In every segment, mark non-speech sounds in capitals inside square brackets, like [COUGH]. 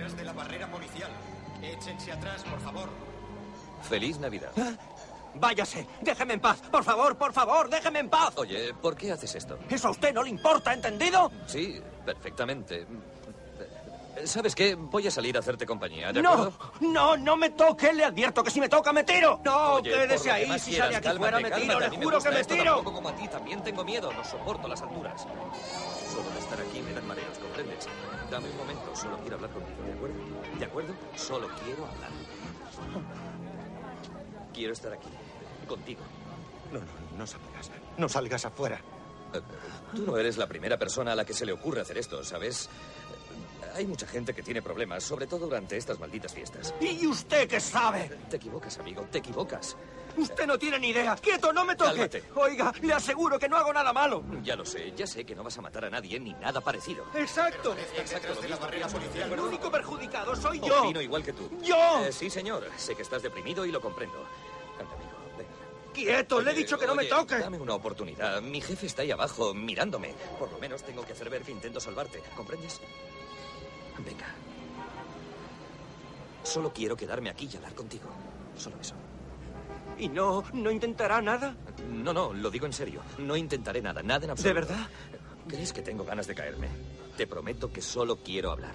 Detrás de la barrera policial. Échense atrás, por favor. Feliz Navidad. Váyase, déjeme en paz. Por favor, por favor, déjeme en paz. Oye, ¿por qué haces esto? Eso a usted no le importa, ¿entendido? Sí, perfectamente. ¿Sabes qué? Voy a salir a hacerte compañía, ¿de no, acuerdo? no, no me toque. Le advierto que si me toca me tiro. No, Oye, quédese ahí. Si quieras, sale aquí cálmate, fuera me tiro. cálmate. A Le juro gusta que me tiro. tampoco como a ti. También tengo miedo. No soporto las alturas. De estar aquí me dan mareos, ¿comprendes? Dame un momento. Solo quiero hablar contigo, ¿de acuerdo? ¿De acuerdo? Solo quiero hablar. Quiero estar aquí. Contigo. No, no, no salgas. No salgas afuera. Eh, Tú no eres la primera persona a la que se le ocurre hacer esto, ¿sabes? Hay mucha gente que tiene problemas, sobre todo durante estas malditas fiestas. ¿Y usted qué sabe? Te equivocas, amigo, te equivocas. Usted no tiene ni idea. ¡Quieto, no me toque! Cálmate. Oiga, le aseguro que no hago nada malo. Ya lo sé, ya sé que no vas a matar a nadie ni nada parecido. Exacto. Exacto, lo mismo pienso. El único perjudicado soy yo. Opino igual que tú. ¡Yo! Eh, sí, señor. Sé que estás deprimido y lo comprendo. Anda, amigo, ven. Quieto, le he dicho que no me toque. Dame una oportunidad. Mi jefe está ahí abajo, mirándome. Por lo menos tengo que hacer ver que intento salvarte. ¿Comprendes? Venga. Solo quiero quedarme aquí y hablar contigo. Solo eso. ¿Y no, no intentará nada? No, no, lo digo en serio. No intentaré nada, nada en absoluto. ¿De verdad? ¿Crees que tengo ganas de caerme? Te prometo que solo quiero hablar.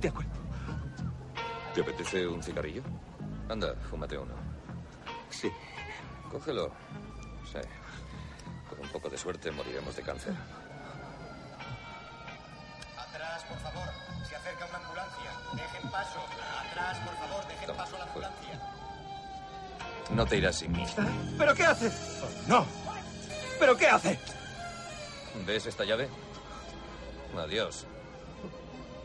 De acuerdo. ¿Te apetece un cigarrillo? Anda, fúmate uno. Sí. Cógelo. Sí. Con un poco de suerte moriremos de cáncer. Atrás, por favor. Se acerca una ambulancia. Dejen paso. Atrás, por favor. Dejen paso a la ambulancia. No te irás sin mí. ¿Pero qué hace? No. ¿Pero qué hace? ¿Ves esta llave? Adiós.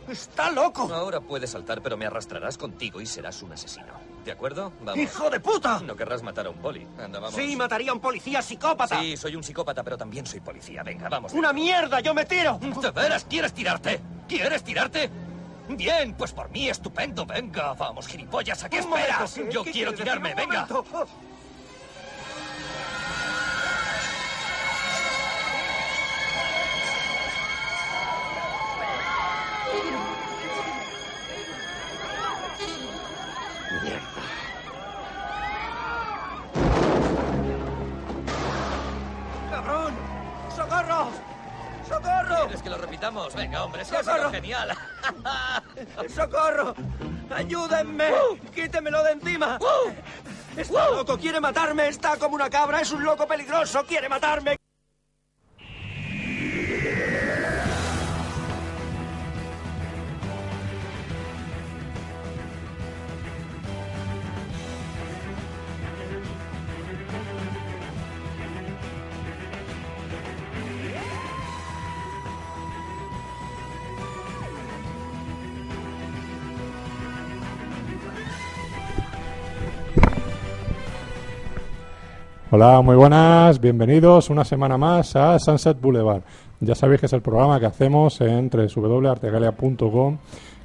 Está loco. Ahora puedes saltar, pero me arrastrarás contigo y serás un asesino. ¿De acuerdo? Vamos. ¡Hijo de puta! No querrás matar a un poli. Anda, vamos. Sí, mataría a un policía psicópata. Sí, soy un psicópata, pero también soy policía. Venga, vamos. ¡Una mierda! ¡Yo me tiro! ¿De veras quieres tirarte? ¿Quieres tirarte? Bien, pues por mí estupendo. Venga, vamos, gilipollas, ¿a qué Un momento, esperas? ¿qué- Yo qué quiero tirarme, decir? Venga. momento. ¡Cabrón! ¡Socorro! ¿Quieres que lo repitamos? Venga, hombre, ha sido ¡Socorro! genial. [LAUGHS] ¡Socorro! ¡Ayúdenme! ¡Quítemelo de encima! ¡Está loco! ¡Quiere matarme! ¡Está como una cabra! ¡Es un loco peligroso! ¡Quiere matarme! Hola, muy buenas, bienvenidos una semana más a Sunset Boulevard. Ya sabéis que es el programa que hacemos en www.artegalia.com,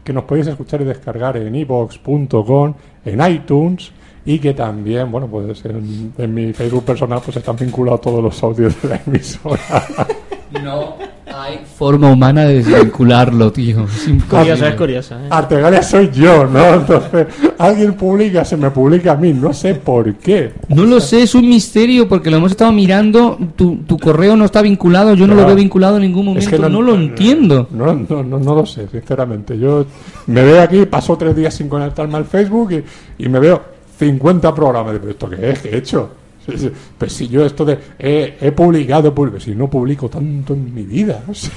que nos podéis escuchar y descargar en ibox.com, en iTunes y que también, bueno, pues en, en mi Facebook personal pues están vinculados todos los audios de la emisora. [LAUGHS] No hay forma humana de desvincularlo, tío. Es Curioso, es curioso. ¿eh? Artegalia soy yo, ¿no? Entonces, alguien publica, se me publica a mí, no sé por qué. No lo sé, es un misterio porque lo hemos estado mirando. Tu, tu correo no está vinculado, yo no lo veo vinculado en ningún momento. no, lo entiendo. No, no, no, no lo sé, sinceramente. Yo me veo aquí, paso tres días sin conectarme al Facebook y, y me veo 50 programas. Digo, ¿esto qué es? ¿Qué he hecho? Pues si yo esto de he, he publicado, pues si no publico tanto en mi vida. o sea.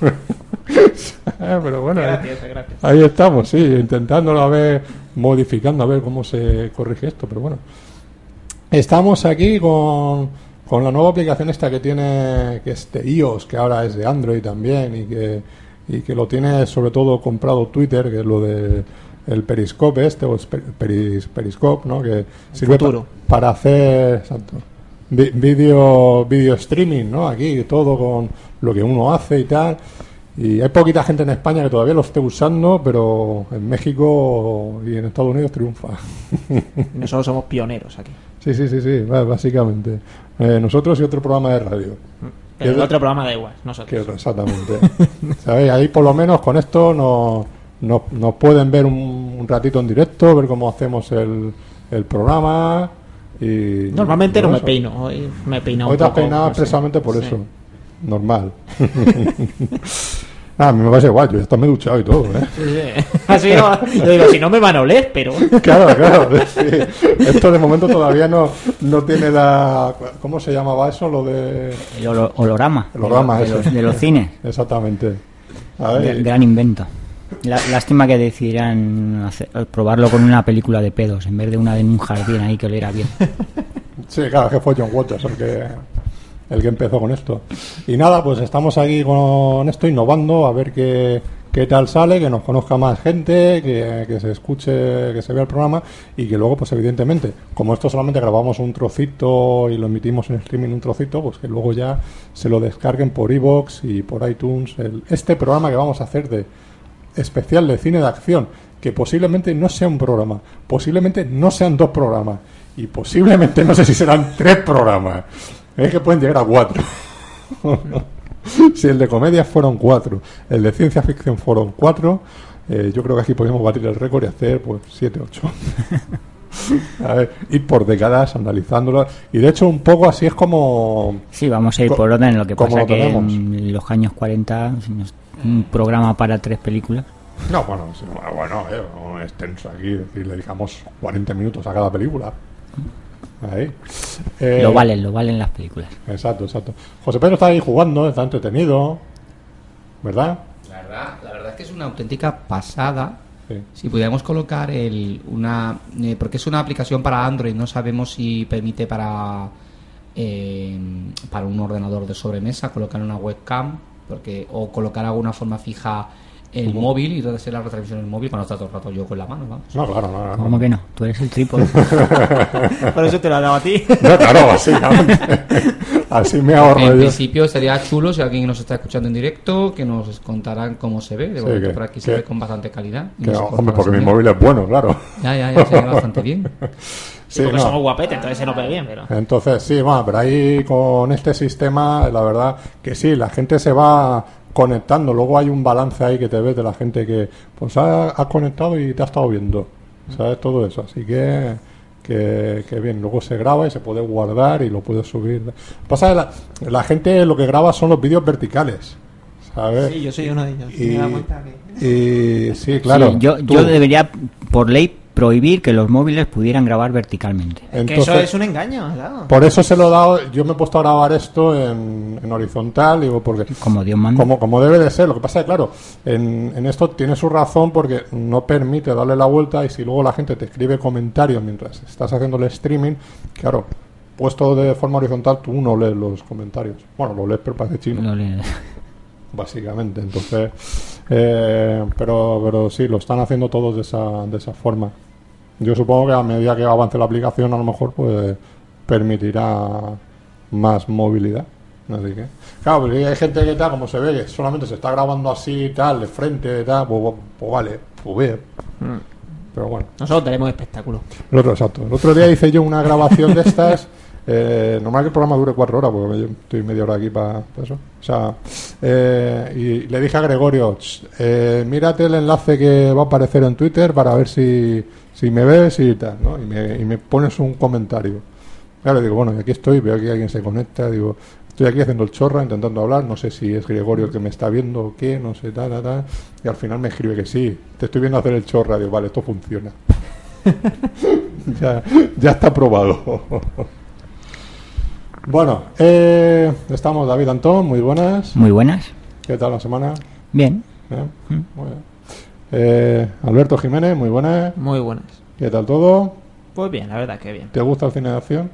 [LAUGHS] Pero bueno, ahí, Gracias, gracias. ahí estamos, sí, intentándolo a ver, modificando a ver cómo se corrige esto. Pero bueno, estamos aquí con, con la nueva aplicación esta que tiene, que es de iOS, que ahora es de Android también y que, y que lo tiene sobre todo comprado Twitter, que es lo de el Periscope este, o peris, Periscope, ¿no? Que sirve pa- para hacer exacto, vi- vídeo video streaming, ¿no? Aquí todo con lo que uno hace y tal. Y hay poquita gente en España que todavía lo esté usando, pero en México y en Estados Unidos triunfa. [LAUGHS] Nosotros somos pioneros aquí. Sí, sí, sí, sí, básicamente. Eh, nosotros y otro programa de radio. Pero Que el otro programa da igual, que nosotros. es- exactamente. [LAUGHS] ¿Sabéis? Ahí por lo menos con esto nos, nos, nos pueden ver un, un ratito en directo, ver cómo hacemos el, el programa. Y, Normalmente y no me peino, hoy me he peinado Hoy te has peinado sé. expresamente por Sí. eso. Normal. [LAUGHS] ah, a mí me parece igual, yo ya me he duchado y todo, ¿eh? Sí, sí. [LAUGHS] Así no, yo digo, si no me van a oler, pero... [LAUGHS] Claro, claro. sí. Esto de momento todavía no, no tiene la... ¿Cómo se llamaba eso? Lo de... El holograma. El holograma, de, eso. los, de los cines. Exactamente. A ver, Gran invento. Lástima que decidieran hacer- probarlo con una película de pedos en vez de una de un jardín ahí que oliera bien. Sí, claro, que fue John Waters el que, el que empezó con esto. Y nada, pues estamos aquí con esto innovando, a ver qué, qué tal sale, que nos conozca más gente, que, que se escuche, que se vea el programa y que luego, pues evidentemente, como esto solamente grabamos un trocito y lo emitimos en streaming un trocito, pues que luego ya se lo descarguen por iVoox y por iTunes. el- este programa que vamos a hacer de especial de cine de acción, que posiblemente no sea un programa, posiblemente no sean dos programas, y posiblemente no sé si serán tres programas. Es que pueden llegar a cuatro. [LAUGHS] si el de comedia fueron cuatro, el de ciencia ficción fueron cuatro, eh, yo creo que aquí podemos batir el récord y hacer pues siete, ocho. [LAUGHS] A ver, ir por décadas analizándolo. Y de hecho, un poco así es como. Sí, vamos a ir por orden. Lo que ¿cómo pasa lo que en los años 40 si nos- un programa para tres películas. No, bueno, sí, bueno, eh, un extenso aquí, es decir, le dedicamos 40 minutos a cada película. Ahí. Eh, Lo valen, lo valen las películas. Exacto, exacto. José Pedro está ahí jugando, está entretenido, ¿verdad? La verdad, la verdad es que es una auténtica pasada. Sí. Si pudiéramos colocar el, una... eh, porque es una aplicación para Android, no sabemos si permite para, eh, para un ordenador de sobremesa colocar una webcam porque o colocar alguna forma fija el móvil y hacer la retransmisión en el móvil cuando está todo el rato yo con la mano, vamos. No, claro, no, no. ¿Cómo que no? Tú eres el trípode. [LAUGHS] Por eso te lo he dado a ti. [LAUGHS] No, claro, básicamente. [LAUGHS] Así me ahorro En yo. principio sería chulo si alguien nos está escuchando en directo que nos contarán cómo se ve. De Sí, momento que- por aquí que- se ve con bastante calidad. Que, no hombre, porque mi móvil es bueno, claro. Ya, ya, ya se ve bastante bien. Sí, porque no. somos guapetes, entonces se nos ve bien, pero... Entonces, sí, bueno, pero ahí con este sistema, la verdad que sí, la gente se va conectando. Luego hay un balance ahí que te ves de la gente que, pues, ha- has conectado y te ha estado viendo. ¿Sabes? Todo eso. Así que, que, que bien. Luego se graba y se puede guardar y lo puedes subir. Pasa que la, la gente lo que graba son los vídeos verticales. ¿Sabes? Sí, yo soy uno de ellos. Y, Me he dado cuenta que... y sí, claro. Sí, yo, yo debería, por ley, prohibir que los móviles pudieran grabar verticalmente. que eso es un engaño, claro. Por eso se lo he dado, yo me he puesto a grabar esto en, en horizontal, digo, porque Como Dios manda. como, como debe de ser. Lo que pasa es que, claro, en, en esto tiene su razón porque no permite darle la vuelta y si luego la gente te escribe comentarios mientras estás haciendo el streaming, claro, puesto de forma horizontal tú no lees los comentarios. Bueno, lo lees pero parece chino, Lo le- básicamente. Entonces, eh, pero, pero sí, lo están haciendo todos de esa, de esa forma. Yo supongo que a medida que avance la aplicación, a lo mejor pues permitirá más movilidad. Así que, claro, porque hay gente que tal, como se ve, que solamente se está grabando así, tal, de frente, tal, pues, pues vale, pues bien. Pero bueno. Nosotros tenemos espectáculo. El otro, exacto. El otro día hice yo una grabación de estas. [LAUGHS] Eh, normal que el programa dure cuatro horas, porque yo estoy media hora aquí para eso. O sea, eh, y le dije a Gregorio, "Ch, eh, mírate el enlace que va a aparecer en Twitter para ver si, si me ves y tal, ¿no? Y me, y me pones un comentario. Claro, digo, bueno, y aquí estoy, veo que alguien se conecta, digo, estoy aquí haciendo el chorra, intentando hablar, no sé si es Gregorio el que me está viendo o qué, no sé, tal, tal, tal. Y al final me escribe que sí, te estoy viendo hacer el chorra, digo, vale, esto funciona. [LAUGHS] ya, ya está probado. [LAUGHS] bueno, eh, estamos David Antón, muy buenas. Muy buenas. ¿Qué tal la semana? Bien. ¿Eh? Muy bien. Eh, Alberto Jiménez, muy buenas. Muy buenas. ¿Qué tal todo? Pues bien, la verdad que bien. ¿Te gusta el cine de acción?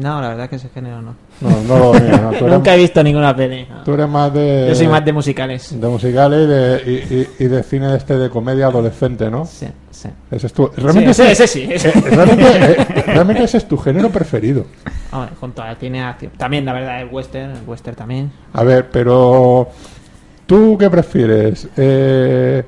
No, la verdad que ese género no. No, no lo mira, no, tú, [LAUGHS] Nunca he visto ninguna peli. no. tú eres más de... Yo soy más de musicales. de musicales y de, y, y- y de cine este de comedia adolescente, ¿no? Sí, sí. Ese es tu... Sí, Realmente, ese, ese, ese sí. ese. eh, realmente, eh, realmente ese es tu género preferido. Hombre, junto al cine acción. También, la verdad, el western, el western también. A ver, pero ¿tú qué prefieres? Eh,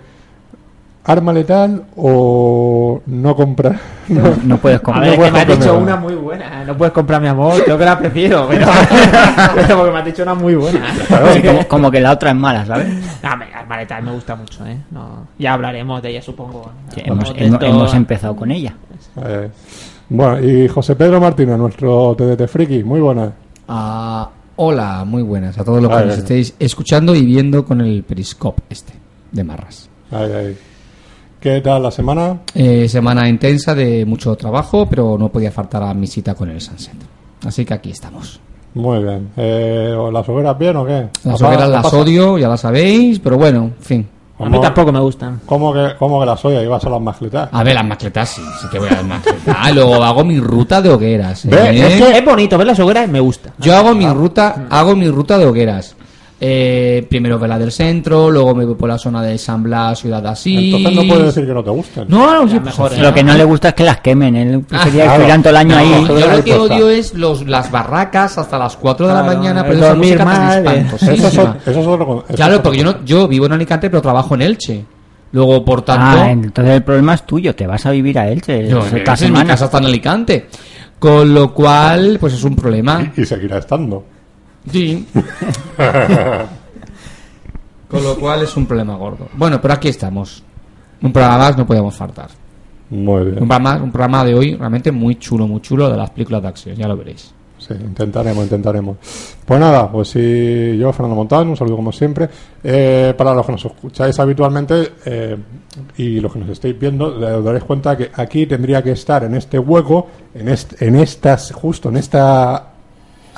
arma letal o no comprar. [LAUGHS] No, no puedes A comer. ver, es que puedes me has dicho una muy buena. No puedes comprar mi amor, creo que la prefiero. Pero, [LAUGHS] pero porque me has dicho una muy buena. Sí, como, como que la otra es mala, ¿sabes? No, me, las maletas me gusta mucho, ¿eh? No, ya hablaremos de ella, supongo. Sí, hemos, empezado con ella. Eh, bueno, y José Pedro Martínez, nuestro TDT Friki, muy buena. Ah, hola, muy buenas a todos los que nos estéis escuchando y viendo con el periscope este de Marras. Ay, ay. ¿Qué tal la semana? Eh, semana intensa de mucho trabajo, pero no podía faltar a mi cita con el Sunset. Así que aquí estamos. Muy bien. Eh, ¿Las hogueras bien o qué? Las ¿Apa- hogueras las pasa? odio, ya las sabéis, pero bueno, en fin. A mí tampoco me gustan. ¿Cómo que, cómo que las odias? Ibas a las mascletas. A ver, las maquetas sí, sí que voy a las maquetas. Ah, luego hago mi ruta de hogueras. ¿eh? Es que es bonito, ver las hogueras y me gusta. Yo hago mi ruta, hago mi ruta de hogueras. Eh, primero Vela del Centro, luego me voy por la zona de San Blas, Ciudad así. Entonces no puedes decir que no te gusten. No, no, sí, Las pues, mejores, Lo que no le gusta es que las quemen. Él prefería claro. que estuvieran todo el año No, ahí. yo lo que odio es los, las barracas hasta las 4 de la mañana, pero esa dormir música tan mal, eh. espantosísima. Eso es, eso es otro con- eso Claro, porque yo, no, yo vivo en Alicante, pero trabajo en Elche. Luego, por tanto, Ah, entonces el problema es tuyo. Te vas a vivir a Elche yo, esta es en mi semana. casa está en Alicante. Con lo cual, pues es un problema. Y seguirá estando. Sí. [LAUGHS] Con lo cual es un problema gordo. Bueno, pero aquí estamos. Un programa más no podíamos faltar. Muy bien. Un programa, un programa de hoy realmente muy chulo, muy chulo de las películas de acción, ya lo veréis. Sí, intentaremos, intentaremos. Pues nada, pues si yo, Fernando Montán, un saludo como siempre. Eh, para los que nos escucháis habitualmente eh, y los que nos estéis viendo, le- os daréis cuenta que aquí tendría que estar en este hueco, en, est- en estas, justo en esta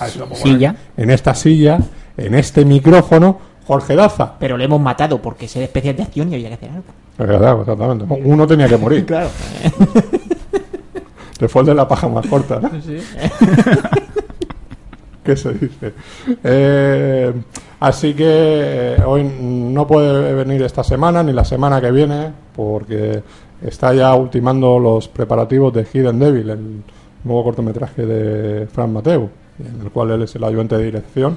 Silla. bien, en esta silla, en este micrófono, Jorge Daza. Pero le hemos matado porque es especial de acción y había que hacer algo. Exactamente. Uno tenía que morir. [LAUGHS] Claro. Te fue el de la paja más corta, ¿no? [LAUGHS] ¿Qué se dice? Eh, así que eh, hoy no puede venir esta semana ni la semana que viene porque está ya ultimando los preparativos de Hidden Devil, el nuevo cortometraje de Fran Mateu, en el cual él es el ayudante de dirección.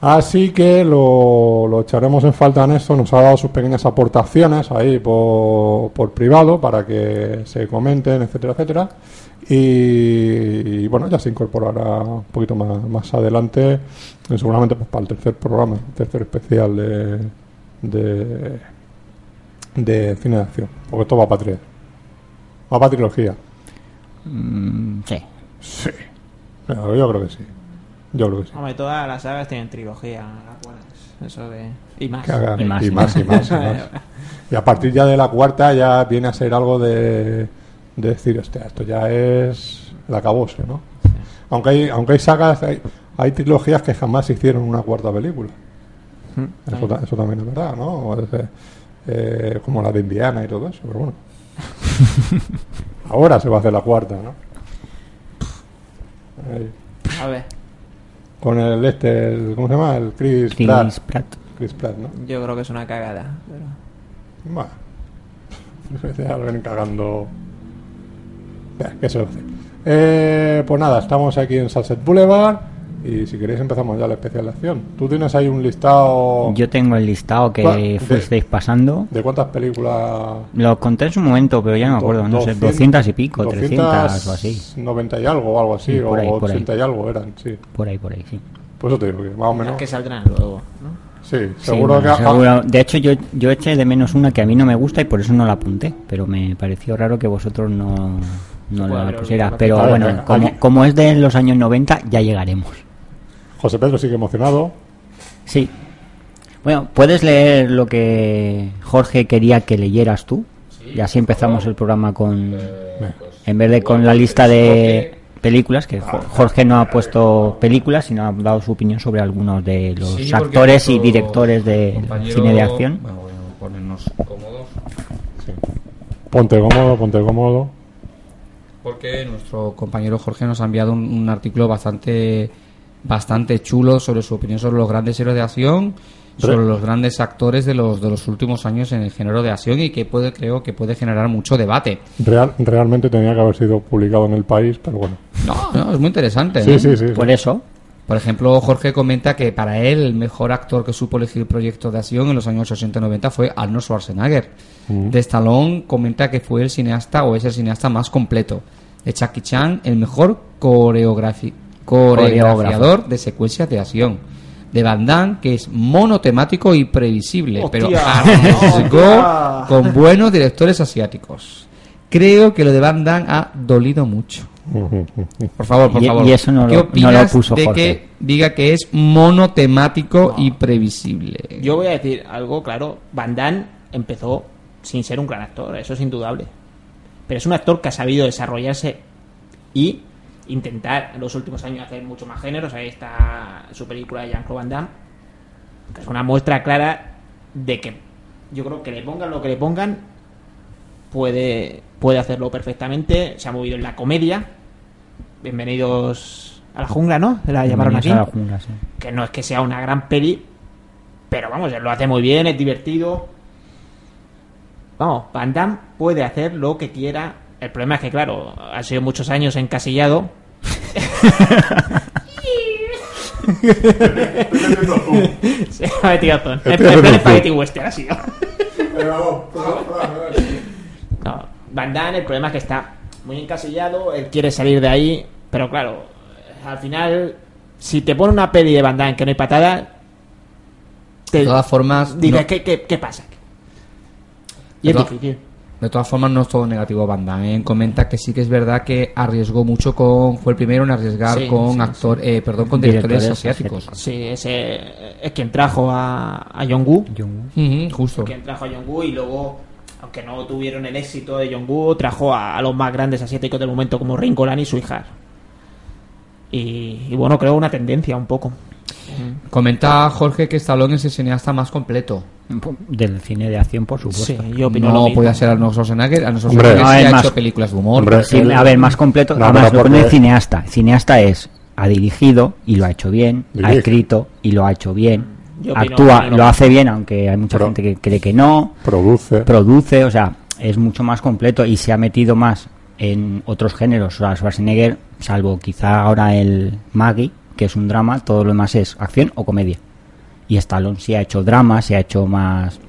Así que lo, lo echaremos en falta en esto. Nos ha dado sus pequeñas aportaciones ahí por, por privado para que se comenten, etcétera, etcétera. Y, y, bueno, ya se incorporará un poquito más, más adelante, seguramente pues, para el tercer programa, el tercer especial de, de, de cine de acción. Porque esto va para tres. Va para trilogía. Mm, sí. Sí. Pero yo creo que sí. Yo creo que sí. Hombre, todas las sagas tienen trilogía. las. Eso de. Y más. Y más, y más, y más, y más. [LAUGHS] Y a partir ya de la cuarta ya viene a ser algo de, de decir, hostia, esto ya es el acabose, ¿no? Aunque hay, aunque hay sagas, hay, hay trilogías que jamás hicieron una cuarta película. Eso, ta- eso también es verdad, ¿no? Es, eh, eh, como la de Indiana y todo eso, pero bueno. [LAUGHS] Ahora se va a hacer la cuarta, ¿no? Ahí. A ver, Con el este, el- ¿cómo se llama? El Chris, Chris Pratt. Pratt. Chris Pratt, ¿no? yo creo que es una cagada. Pero... Bueno, [LAUGHS] lo vienen cagando. Ya, ¿Qué se lo hace? Eh, pues nada, estamos aquí en Sunset Boulevard y si queréis empezamos ya la especial de acción. Tú tienes ahí un listado Yo tengo el listado que fuisteis pasando. de cuántas películas. Lo conté en su momento, pero ya no me acuerdo. No sé, 200 y pico, 300 o así. 90 y algo o algo así, Sí, por ahí, o por ahí. 80 y algo eran, sí. Por ahí, por ahí, sí. Pues eso te digo que más o menos. que saldrán luego, ¿no? Sí, Sí, seguro bueno, que. seguro. De hecho, yo, yo eché de menos una que a mí no me gusta y por eso no la apunté. Pero me pareció raro que vosotros no, no Bueno, la pusieras. Pero bueno, como, como es de los años 90, ya llegaremos. José Pedro sigue emocionado. Sí. Bueno, puedes leer lo que Jorge quería que leyeras tú. Y así empezamos el programa con. En vez de con la lista de películas, que Jo- Jorge no ha puesto películas, sino ha dado su opinión sobre algunos de los Sí, actores y directores de cine de acción. Bueno, bueno, ponernos cómodos. Ponte cómodo, ponte cómodo. Porque nuestro compañero Jorge nos ha enviado un, un artículo bastante bastante chulo sobre su opinión sobre los grandes héroes de acción, sobre Re- los grandes actores de los de los últimos años en el género de acción y que puede creo que puede generar mucho debate. Real, realmente tenía que haber sido publicado en el país, pero bueno. No, no, es muy interesante. Sí, ¿no? sí, sí. sí. Por eso, Por ejemplo, Jorge comenta que para él el mejor actor que supo elegir proyectos de acción en los años 80 y 90 fue Arnold Schwarzenegger. De Stallone comenta que fue el cineasta o es el cineasta más completo. De Jackie Chan, el mejor coreografi- coreografiador de secuencias de acción. De Van Damme, que es monotemático y previsible, pero [LAUGHS] arriesgó con buenos directores asiáticos. Creo que lo de Van Damme ha dolido mucho. [LAUGHS] Por favor, por Y- favor. y eso no ¿Qué lo- no lo opinas puso de Jorge. que diga que es monotemático y previsible? Yo voy a decir algo claro. Van Damme empezó sin ser un gran actor, eso es indudable. Pero es un actor que ha sabido desarrollarse y intentar en los últimos años hacer mucho más géneros. Ahí está su película de Jean-Claude Van Damme, que es una muestra clara de que yo creo que le pongan lo que le pongan, puede, puede hacerlo perfectamente. Se ha movido en la comedia. Bienvenidos a la jungla, ¿no? La llamaron así Bienvenidos a la jungla, sí. que no es que sea una gran peli, pero vamos, él lo hace muy bien, es divertido. Vamos, Van Damme puede hacer lo que quiera. El problema es que, claro, ha sido muchos años encasillado. Se ha metido todo. En plan Spaghetti Western ha sido. No, Van Damme, el problema es que está muy encasillado, él quiere salir de ahí, pero claro, al final, si te pone una peli de Van Damme que no hay patada, te De todas formas, dices, no- ¿qué, qué, qué pasa? Y De es difícil. De todas formas, no es todo negativo Van Damme. ¿eh? Comenta que sí que es verdad que arriesgó mucho con... Fue el primero en arriesgar Sí, con sí, actor, eh, perdón, con directores, Directores asiáticos. Sí, ese es quien trajo a, a Jong-Woo. Ujú, justo. Quien trajo a Jong-Woo y luego, aunque no tuvieron el éxito de Jong-Woo, trajo a, a los más grandes asiáticos del momento como Rin Golan y Suihar. Y, y bueno, creo una tendencia un poco. Comenta Jorge que Stallone es el cineasta más completo. Del cine de acción, por supuesto. Sí, yo opino lo No mismo. podía ser Arnold Schwarzenegger. Arnold Hombre, Schwarzenegger no, sí ha más- hecho películas de humor. Hombre, Sí, él- a ver, más completo. No, además, lo pone cineasta. Cineasta es, ha dirigido y lo ha hecho bien, ha Dirige. escrito y lo ha hecho bien, Yo actúa, opino lo hace bien, aunque hay mucha Pero- gente que cree que no, Produce. produce, o sea, es mucho más completo y se ha metido más en otros géneros. O sea, Schwarzenegger, salvo quizá ahora el Maggie, que es un drama, todo lo demás es acción o comedia. Y Stallone sí ha hecho drama, se ha hecho más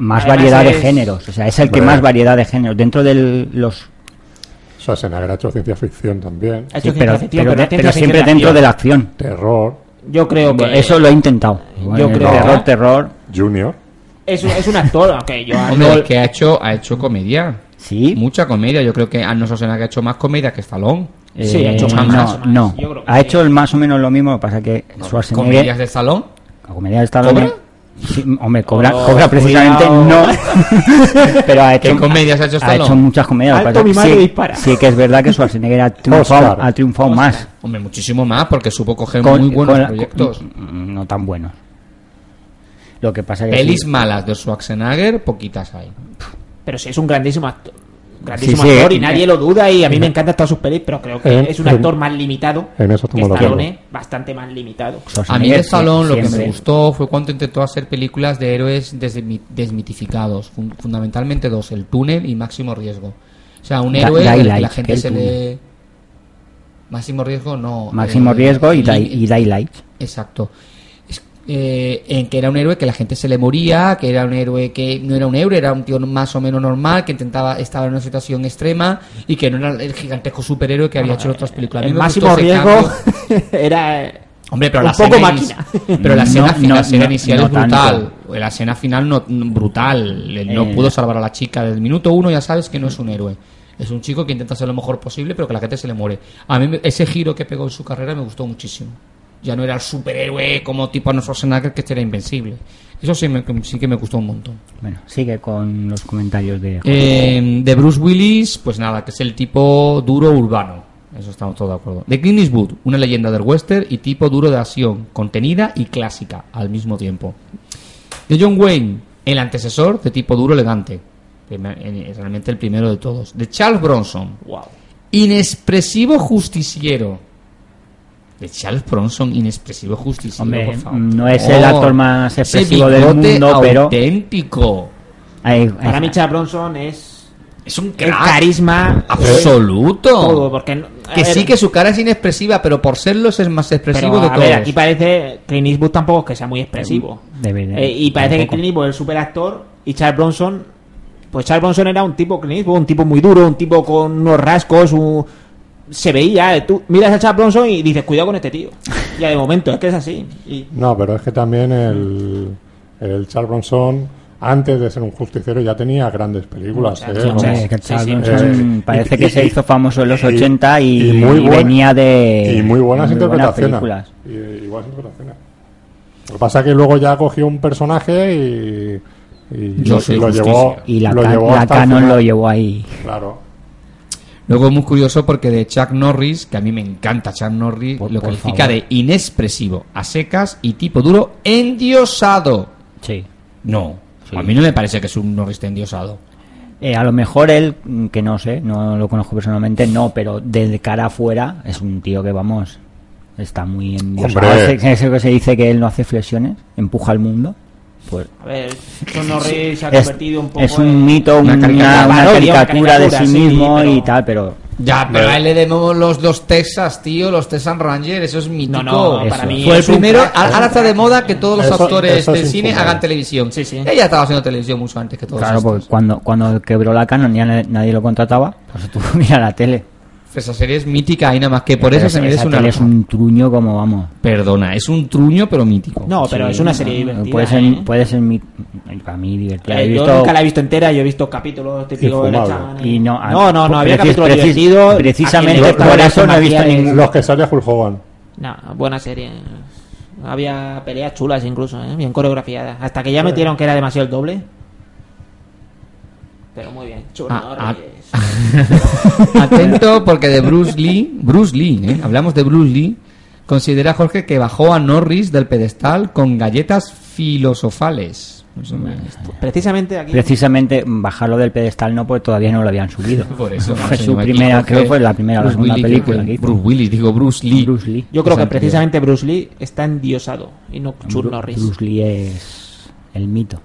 más Además variedad de géneros, o sea, es el que más variedad de géneros dentro de los Schwarzenegger ha hecho ciencia ficción también. Ha hecho Sí, pero, ficción, pero pero de- ciencia pero siempre ficción dentro de la acción. Terror. Yo creo que Eso lo he intentado. Yo El creo- terror, terror. Junior. es, un- es un actor, aunque yo Hombre, Arnold- que ha hecho, ha hecho comedia. Sí. Mucha comedia. Yo creo que Arnold Schwarzenegger ha hecho más comedia que Stallone. Sí, ha Eh, hecho más, no, más, más. no. Yo creo que ha sí. hecho el más o menos lo mismo, lo que pasa que ¿Comedias Schwarzenegger de Stallone? la comedia de Stallone ¿Cobra? Sí, hombre, cobra, Oh, cobra precisamente cuidado. no. [LAUGHS] pero ha hecho, ¿Qué comedias ha hecho ha hecho muchas comedias. Alto, pasa mi madre sí, dispara. sí que es verdad que Schwarzenegger ha [LAUGHS] triunfado, ha triunfado más. Hombre, muchísimo más porque supo coger Con- muy buenos con proyectos. con- no tan buenos. Lo que pasa que Pelis sí, malas de Schwarzenegger, poquitas hay. Pero sí es un grandísimo actor. Grandísimo Sí, sí, actor y eh, nadie lo duda y a mí me encantan todas sus pelis, pero creo que En- es un en- actor más limitado en eso que. Stallone, bastante más limitado. A mí de Stallone lo que me gustó fue cuando intentó hacer películas de héroes desmi- desmitificados. Fun- fundamentalmente dos, El Túnel y Máximo Riesgo. O sea, un Da- héroe del que la gente se le... Máximo Riesgo no. Máximo eh, riesgo y, Day- y Daylight. Exacto. Eh, en que era un héroe que la gente se le moría, que era un héroe que no era un héroe, era un tío más o menos normal, que intentaba estaba en una situación extrema y que no era el gigantesco superhéroe que había hecho en otras películas. El máximo riesgo [LAUGHS] era Hombre, pero un la poco escena máquina. Pero la escena, No, final, no, la escena no, inicial no es brutal. tanto. La escena final no, brutal. Él No Eh. pudo salvar a la chica. Desde el minuto uno ya sabes que no es un héroe. Es un chico que intenta hacer lo mejor posible, pero que la gente se le muere. A mí me- ese giro que pegó en su carrera me gustó muchísimo. Ya no era el superhéroe como tipo Arnold Schwarzenegger que este era invencible. Eso sí, me- sí que me gustó un montón. Bueno, sigue con los comentarios de. Eh, de Bruce Willis, pues nada, que es el tipo duro urbano. Eso estamos todos de acuerdo. De Clint Eastwood, una leyenda del western y tipo duro de acción, contenida y clásica al mismo tiempo. De John Wayne, el antecesor de tipo duro elegante. Realmente el primero de todos. De Charles Bronson, wow. inexpresivo justiciero. De Charles Bronson, inexpresivo justiciero, Hombre, por favor. no es el actor más expresivo del mundo, pero- auténtico. Hay- hay- Para mí Charles Bronson es Es un el carisma Absoluto. todo, porque no- Que ver, sí que su cara es inexpresiva, pero por serlo es el más expresivo pero, de a todos. ver, aquí parece Clint Eastwood tampoco es que sea muy expresivo. Debe de- Eh, y parece tampoco. que Clint Eastwood es el superactor y Charles Bronson, pues Charles Bronson era un tipo Clint Eastwood, un tipo muy duro, un tipo con unos rasgos, un- se veía, eh, tú miras a Charles Bronson y dices, cuidado con este tío. Ya de momento, es que es así. Y No, pero es que también el, el Charles Bronson, antes de ser un justiciero, ya tenía grandes películas. ¿eh? sí, Como- Hombre, que Charles sí, Bronson eh, parece y- que se y- hizo famoso en los y- 80 y, y muy y buen- venía de y muy buenas muy interpretaciones. películas. Y, y buenas interpretaciones. Lo que pasa es que luego ya cogió un personaje y, y Yo lo, llevó. Y la, lo llevó la Canon lo llevó ahí. Claro. Luego es muy curioso porque de Chuck Norris, que a mí me encanta Chuck Norris, Por- lo por califica favor. de inexpresivo, a secas y tipo duro, endiosado. Sí. No, Sí. a mí no me parece que es un Norris endiosado. Eh, a lo mejor él, mm, que no sé, no lo conozco personalmente, no, pero de cara afuera es un tío que, vamos, está muy endiosado. Hombre. Ese- Eso que se dice que él no hace flexiones, empuja al mundo. Pues a ver, Norris se ha es, convertido un poco es un en- mito, Una una, caricatura. una Parodia, una caricatura de sí mismo pero- y tal, pero Ya, pero a él le debemos los dos Texas, tío, los Texas Rangers, eso es mítico. No, no, para mí Fue el primero, crack, ahora está de moda que todos los Eso- actores eso del cine hagan televisión. Sí, sí. Ella estaba haciendo televisión mucho antes que todos claro, estos. porque cuando, cuando quebró la Canon ya na- nadie lo contrataba, pues se tuvo que ir a la tele. Esa serie es mítica y nada más que por eso se merece una es un truño como vamos. Perdona, es un truño pero mítico. No, pero Sí, es una serie no, divertida. Puede ser, ¿eh? puede ser mi, para mí divertida. Eh, yo visto- nunca la he visto entera, yo he visto capítulos típicos de la chaman Y no, no, no, no, había precis- capítulos precis- divertidos. precisamente por eso no he visto ningún- Los que salía Hulk Hogan. No, buena serie. Había peleas chulas incluso, ¿eh? bien coreografiadas. Hasta que ya metieron que era demasiado el doble. Pero muy bien. Chulo, Ah, ah. [LAUGHS] Atento porque de Bruce Lee, Bruce Lee, ¿eh? hablamos de Bruce Lee, considera Jorge que bajó a Norris del pedestal con galletas filosofales. Precisamente aquí. Precisamente bajarlo del pedestal no, porque todavía no lo habían subido. [LAUGHS] Por eso, fue su primera, Jorge. creo que fue la primera la segunda película que hizo. Bruce Willis, digo Bruce Lee. Bruce Lee. yo creo que precisamente Bruce Lee está endiosado y no Chuck Norris. Bruce Lee es el mito.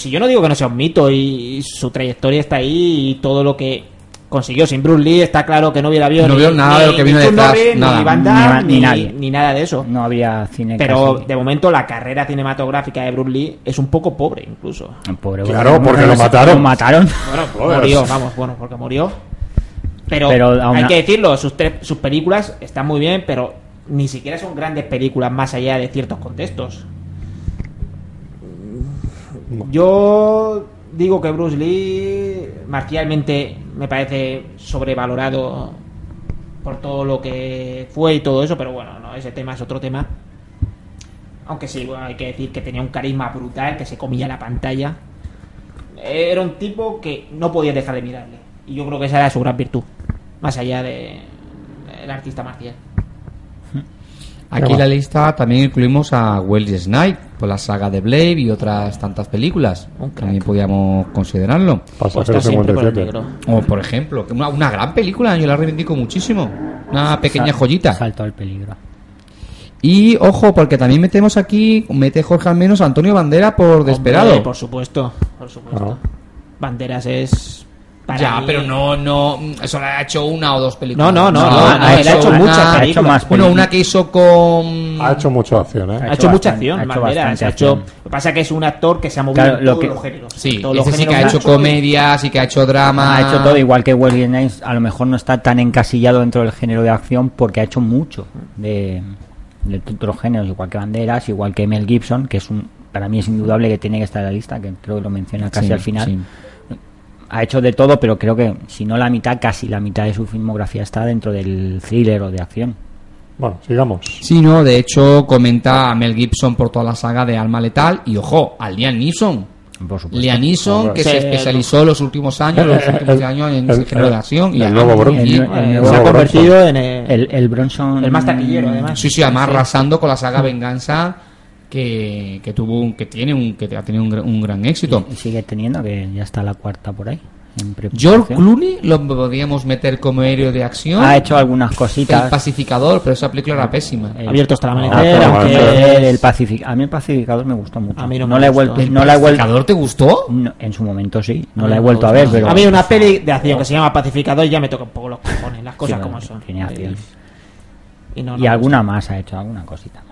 Si yo no digo que no sea un mito y su trayectoria está ahí y todo lo que consiguió sin Bruce Lee está claro que no hubiera habido No ni, vio nada de lo ni- que ni vino detrás, Norris, nada. ni Van Ni Damme, va- ni ni, nadie. ni nada de eso. No habría cine Pero casi- de momento la carrera cinematográfica de Bruce Lee es un poco pobre incluso. Pobre Claro, hombre, porque no lo mataron. Lo mataron. Bueno, murió, vamos, bueno, porque murió. Pero, hay que decirlo, sus, tre- sus películas están muy bien, pero ni siquiera son grandes películas más allá de ciertos contextos. Yo digo que Bruce Lee marcialmente me parece sobrevalorado por todo lo que fue y todo eso, pero bueno, no, ese tema es otro tema. Aunque sí, bueno, hay que decir que tenía un carisma brutal, que se comía la pantalla. Era un tipo que no podía dejar de mirarle. Y yo creo que esa era su gran virtud. Más allá de el artista marcial. Aquí en la lista también incluimos a Wesley Snipes por la saga de Blade y otras tantas películas. También podíamos considerarlo. Pues Pasajero está siempre con el 57. negro. O por ejemplo, una, una gran película, yo la reivindico muchísimo. Una pequeña joyita. Salto al peligro. Y ojo, porque también metemos aquí, mete Jorge al menos a Antonio Bandera por Desperado. Hombre, por supuesto, por supuesto. Ah. Banderas es. Para ya, mí- pero no, no, eso le ha hecho una o dos películas. No, no, no, no, no, ha hecho hecho una- muchas ha hecho películas. más Bueno, películas. una que hizo con... Ha hecho mucha acción, ¿eh? Ha hecho mucha acción, ha hecho Ha hecho, lo que pasa es que es un actor que se ha movido Claro, en lo todos que- los géneros. Sí, todos los ese sí que ha géneros hecho lo comedias y que ha hecho drama. Ha hecho todo, igual que Wesley Snipes, a lo mejor no está tan encasillado dentro del género de acción porque ha hecho mucho de, de otros géneros, igual que Banderas, igual que Mel Gibson, que es un para mí es indudable que tiene que estar en la lista, que creo que lo menciona casi Sí, al final. sí. Ha hecho de todo, pero creo que si no la mitad, casi la mitad de su filmografía está dentro del thriller o de acción. Bueno, sigamos. Sí, no, de hecho comenta a Mel Gibson por toda la saga de Alma Letal y ojo, a Liam Neeson. Por supuesto. Liam Neeson, que Sí, se el- especializó los últimos años, los últimos El- años en el- género de acción. Y el nuevo Bronson. El- se ha Bronson. convertido en el, El, el Bronson. el más taquillero, además. Sí, sí, además Sí. arrasando con la saga Venganza que, que tuvo un, que tiene un que ha tenido un, gran- un gran éxito. Y sigue teniendo, que ya está la cuarta por ahí. George. Clooney lo podríamos meter como héroe de acción. Ha hecho algunas El cositas. pacificador, pero esa película era pésima. El- Abierto hasta el Ah, amanecer, el pacific- a mí el pacificador me gustó mucho. A mí no no me la he vuelto, ¿El no la he vuelto. pacificador te gustó? no, en su momento sí, no la he vuelto a ver, pero A mí una peli de acción que se llama Pacificador ya me toca un poco los cojones, las cosas Sí, como son. tiene acción. Y, no, y alguna más ha hecho, alguna cosita.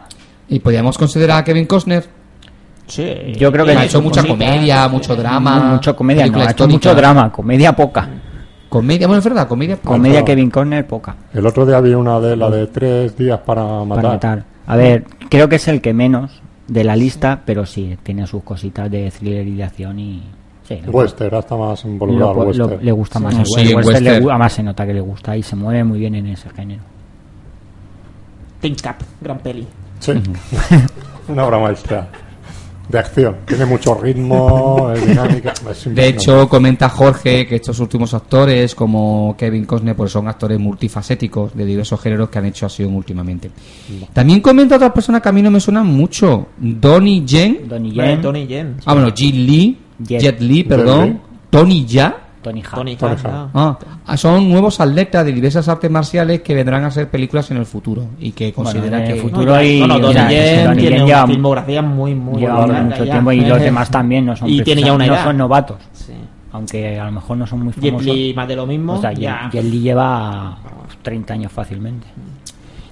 ¿Y podríamos considerar a Kevin Costner? Sí. Yo creo que ha hecho mucha comedia, mucho drama. mucho comedia, no, ha hecho mucho drama, comedia poca. Comedia, bueno, es verdad, comedia. Comedia no. Kevin Conner poca. El otro día vi una de la de tres días para matar. Para matar. A ver, creo que es el que menos de la lista, pero sí, tiene sus cositas de thriller y de acción y... Sí, Western, está más involucrado lo- lo- western. le gusta más Sí, el sí, western. el Western le además se nota que le gusta y se mueve muy bien en ese género. Think Cap, gran peli. Sí. [LAUGHS] una obra maestra. De acción. Tiene mucho ritmo, [LAUGHS] es dinámica. es De hecho, comenta Jorge que estos últimos actores, como Kevin Costner, pues son actores multifacéticos de diversos géneros que han hecho acción últimamente. También comenta otra persona que a mí no me suena mucho, Donnie Yen. Donnie Yen. Ah, bueno, Jet Li, Jet. Jet perdón. Li. Tony Ya. Tony Hawk. Tony Tony Hawk, Hawk. ah. Ah, son nuevos atletas de diversas artes marciales que vendrán a ser películas en el futuro y que considera en el que futuro No, y- no, no, Donnie ya, Yen Donnie tiene Yen una ya- filmografía muy, muy Lleva larga mucho ya. tiempo y los demás también no son Y tiene ya una no son novatos, Sí. aunque a lo mejor no son muy Jet famosos. Li más de lo mismo. O sea, ya. Jet- Jet Li lleva 30 años fácilmente.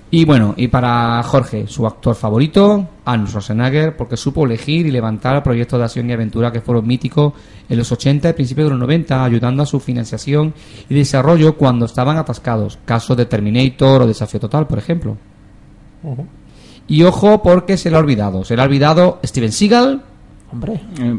Y bueno, y para Jorge, su actor favorito, Arnold Schwarzenegger, porque supo elegir y levantar proyectos de acción y aventura que fueron míticos en los 80 y principios de los 90, ayudando a su financiación y desarrollo cuando estaban atascados. Casos de Terminator o Desafío Total, por ejemplo. Y ojo, porque se le ha olvidado. Se le ha olvidado Steven Seagal. Hombre. Eh,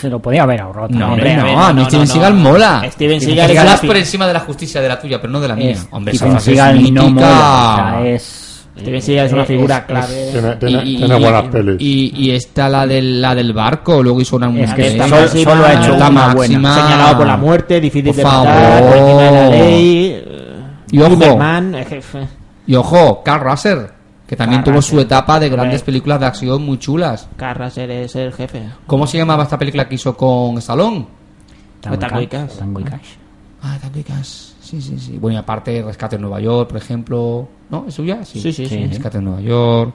Se lo podía haber ahorrado. No, hombre, no, a mí Steven Seagal mola. Steven Seagal es es por encima de la justicia de la tuya, pero no de la mía. Es- Hombre, esa Steven Seagal no mola. o sea, es, Steven Seagal es una figura es- clave. Tiene, tiene, y, tiene buenas pelis. Y, y está la del, la del barco, luego hizo una Es que Esta solo- máxima, solo ha hecho una máxima. Señalado por la muerte, difícil Por de matar, favor. por encima de la ley. Y ojo. Y ojo, Carl Russell, que también tuvo su etapa de grandes Hombre. películas de acción muy chulas. Carras eres el jefe. ¿Cómo se llamaba esta película que hizo con Stallone? Tango y Tango y Cash, Cash. Tango y Cash. Ah, Tango y Cash. Sí, sí, sí. Bueno, y aparte Rescate en Nueva York, por ejemplo. ¿No? ¿Es suya? Sí, Sí, sí, sí. Rescate en Nueva York.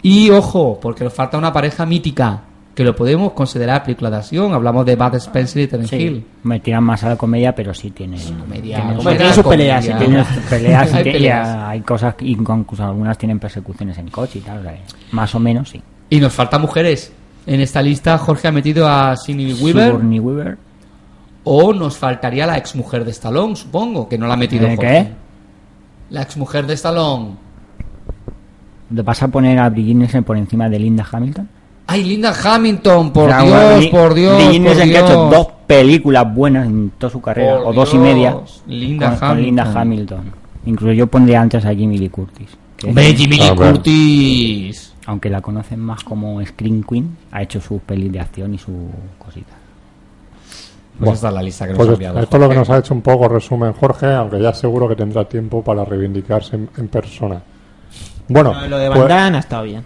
Y ojo, porque nos falta una pareja mítica, que lo podemos considerar película de acción. Hablamos de Bud Spencer y Terence Sí, Hill. me tiran más a la comedia, pero sí tiene. Comedia, tiene- Hombre, tiene sus peleas, sí, tiene [LAUGHS] peleas y, Hay peleas. cosas, incluso algunas tienen persecuciones en coche y tal. o sea, más o menos sí. Y nos faltan mujeres. En esta lista Jorge ha metido a Sigourney Weaver. O nos faltaría la exmujer de Stallone, supongo, que no la ha metido ¿Eh, Jorge. qué? La exmujer de Stallone. ¿Le vas a poner a Nielsen por encima de Linda Hamilton? ¡Ay, Linda Hamilton! ¡Por Dios, por Dios! Por que ha hecho dos películas buenas en toda su carrera, Por o dos y media, Linda con, con Linda Hamilton. Hamilton. Incluso yo pondría antes a Jimmy Lee Curtis. ¡Hombre, Jimmy Lee. Curtis! aunque la conocen más como Screen Queen, ha hecho sus pelis de acción y sus cositas. Pues Bueno, esta es la lista que nos Pues ha esto, enviado. esto es lo que nos ha hecho un poco resumen Jorge, aunque ya seguro que tendrá tiempo para reivindicarse en, en persona. Bueno, Lo de pues- Van Damme ha estado bien.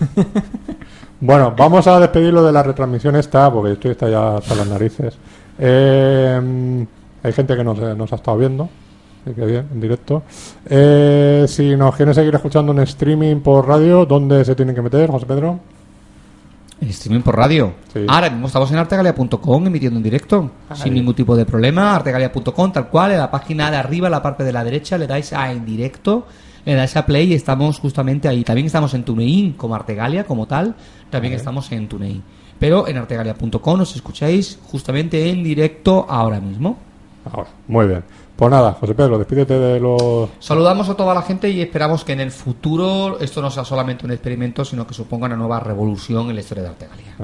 [LAUGHS] Bueno, vamos a despedirlo de la retransmisión esta, porque estoy está ya hasta las narices. Eh, hay gente que nos, nos ha estado viendo, así que bien, en directo. Eh, si nos quieren seguir escuchando en streaming por radio, ¿dónde se tienen que meter, José Pedro? Streaming por radio. Sí. Ahora mismo estamos en artegalia.com emitiendo en directo, sin ningún tipo de problema. Artegalia.com, tal cual, en la página de arriba, en la parte de la derecha, le dais a en directo, le dais a play y estamos justamente ahí. También estamos en TuneIn, como Artegalia, como tal. También estamos en TuneIn. Pero en artegalia.com nos escucháis justamente en directo ahora mismo. Ahora, muy bien. Pues nada, José Pedro, despídete de los... Saludamos a toda la gente y esperamos que en el futuro esto no sea solamente un experimento, sino que suponga una nueva revolución en la historia de Artegalia.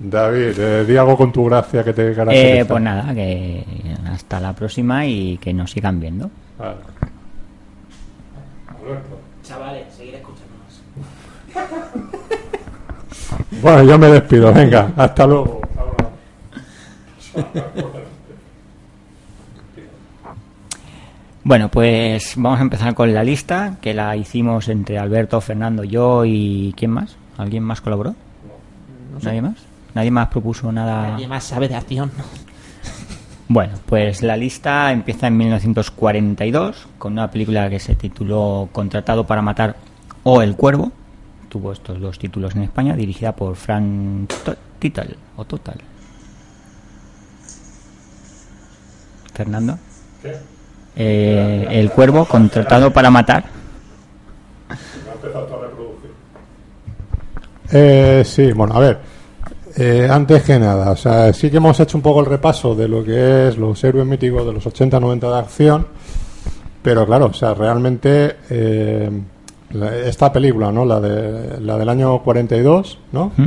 David, eh, di algo con tu gracia que te caracteriza. Eh, pues nada, que hasta la próxima y que nos sigan viendo. Vale. Chavales, seguir escuchándonos. [LAUGHS] Bueno, yo me despido, venga, hasta luego. Bueno, pues vamos a empezar con la lista, que la hicimos entre Alberto, Fernando, yo y ¿quién más? ¿Alguien más colaboró? ¿Nadie más? Nadie más propuso nada. Nadie más sabe de acción. Bueno, pues la lista empieza en 1942 con una película que se tituló Contratado para matar o El Cuervo. Tuvo estos dos títulos en España, dirigida por Frank Tital o Total. Fernando. Eh, el Cuervo, contratado para matar. Eh, sí, bueno, a ver. Eh, antes que nada, o sea, sí que hemos hecho un poco el repaso de lo que es los héroes míticos de los 80-90 de acción, pero claro, o sea, realmente eh, la- esta película, ¿no? La, de, la del año 42, ¿no? ¿Mm?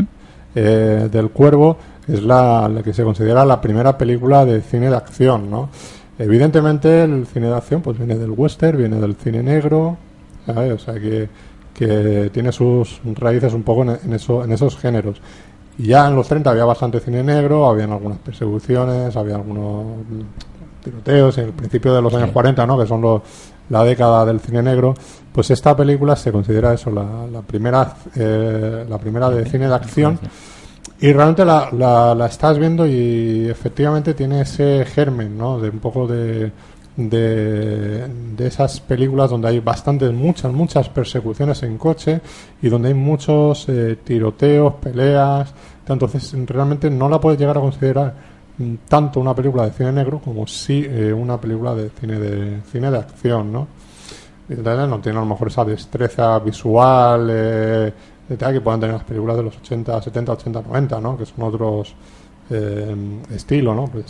Eh, del Cuervo, es la, la que se considera la primera película de cine de acción, ¿no? Evidentemente el cine de acción pues viene del western, viene del cine negro, ¿sabes? O sea que, que tiene sus raíces un poco en, en eso, en esos géneros. Y ya en los 30 había bastante cine negro, habían algunas persecuciones, había algunos mm, tiroteos, en el principio de los años 40, ¿no? que son los, la década del cine negro, pues esta película se considera eso, la, la primera, eh, la primera de cine de acción. Y realmente la, la, la estás viendo y efectivamente tiene ese germen, ¿no? De un poco de, de, de esas películas donde hay bastantes, muchas, muchas persecuciones en coche y donde hay muchos eh, tiroteos, peleas. Entonces, realmente no la puedes llegar a considerar mm, tanto una película de cine negro como sí eh, una película de cine de cine de acción, ¿no? No tiene a lo mejor esa destreza visual eh, que puedan tener las películas de los 80, 70, 80, 90, ¿no? Que son otros eh, estilos, ¿no? Pues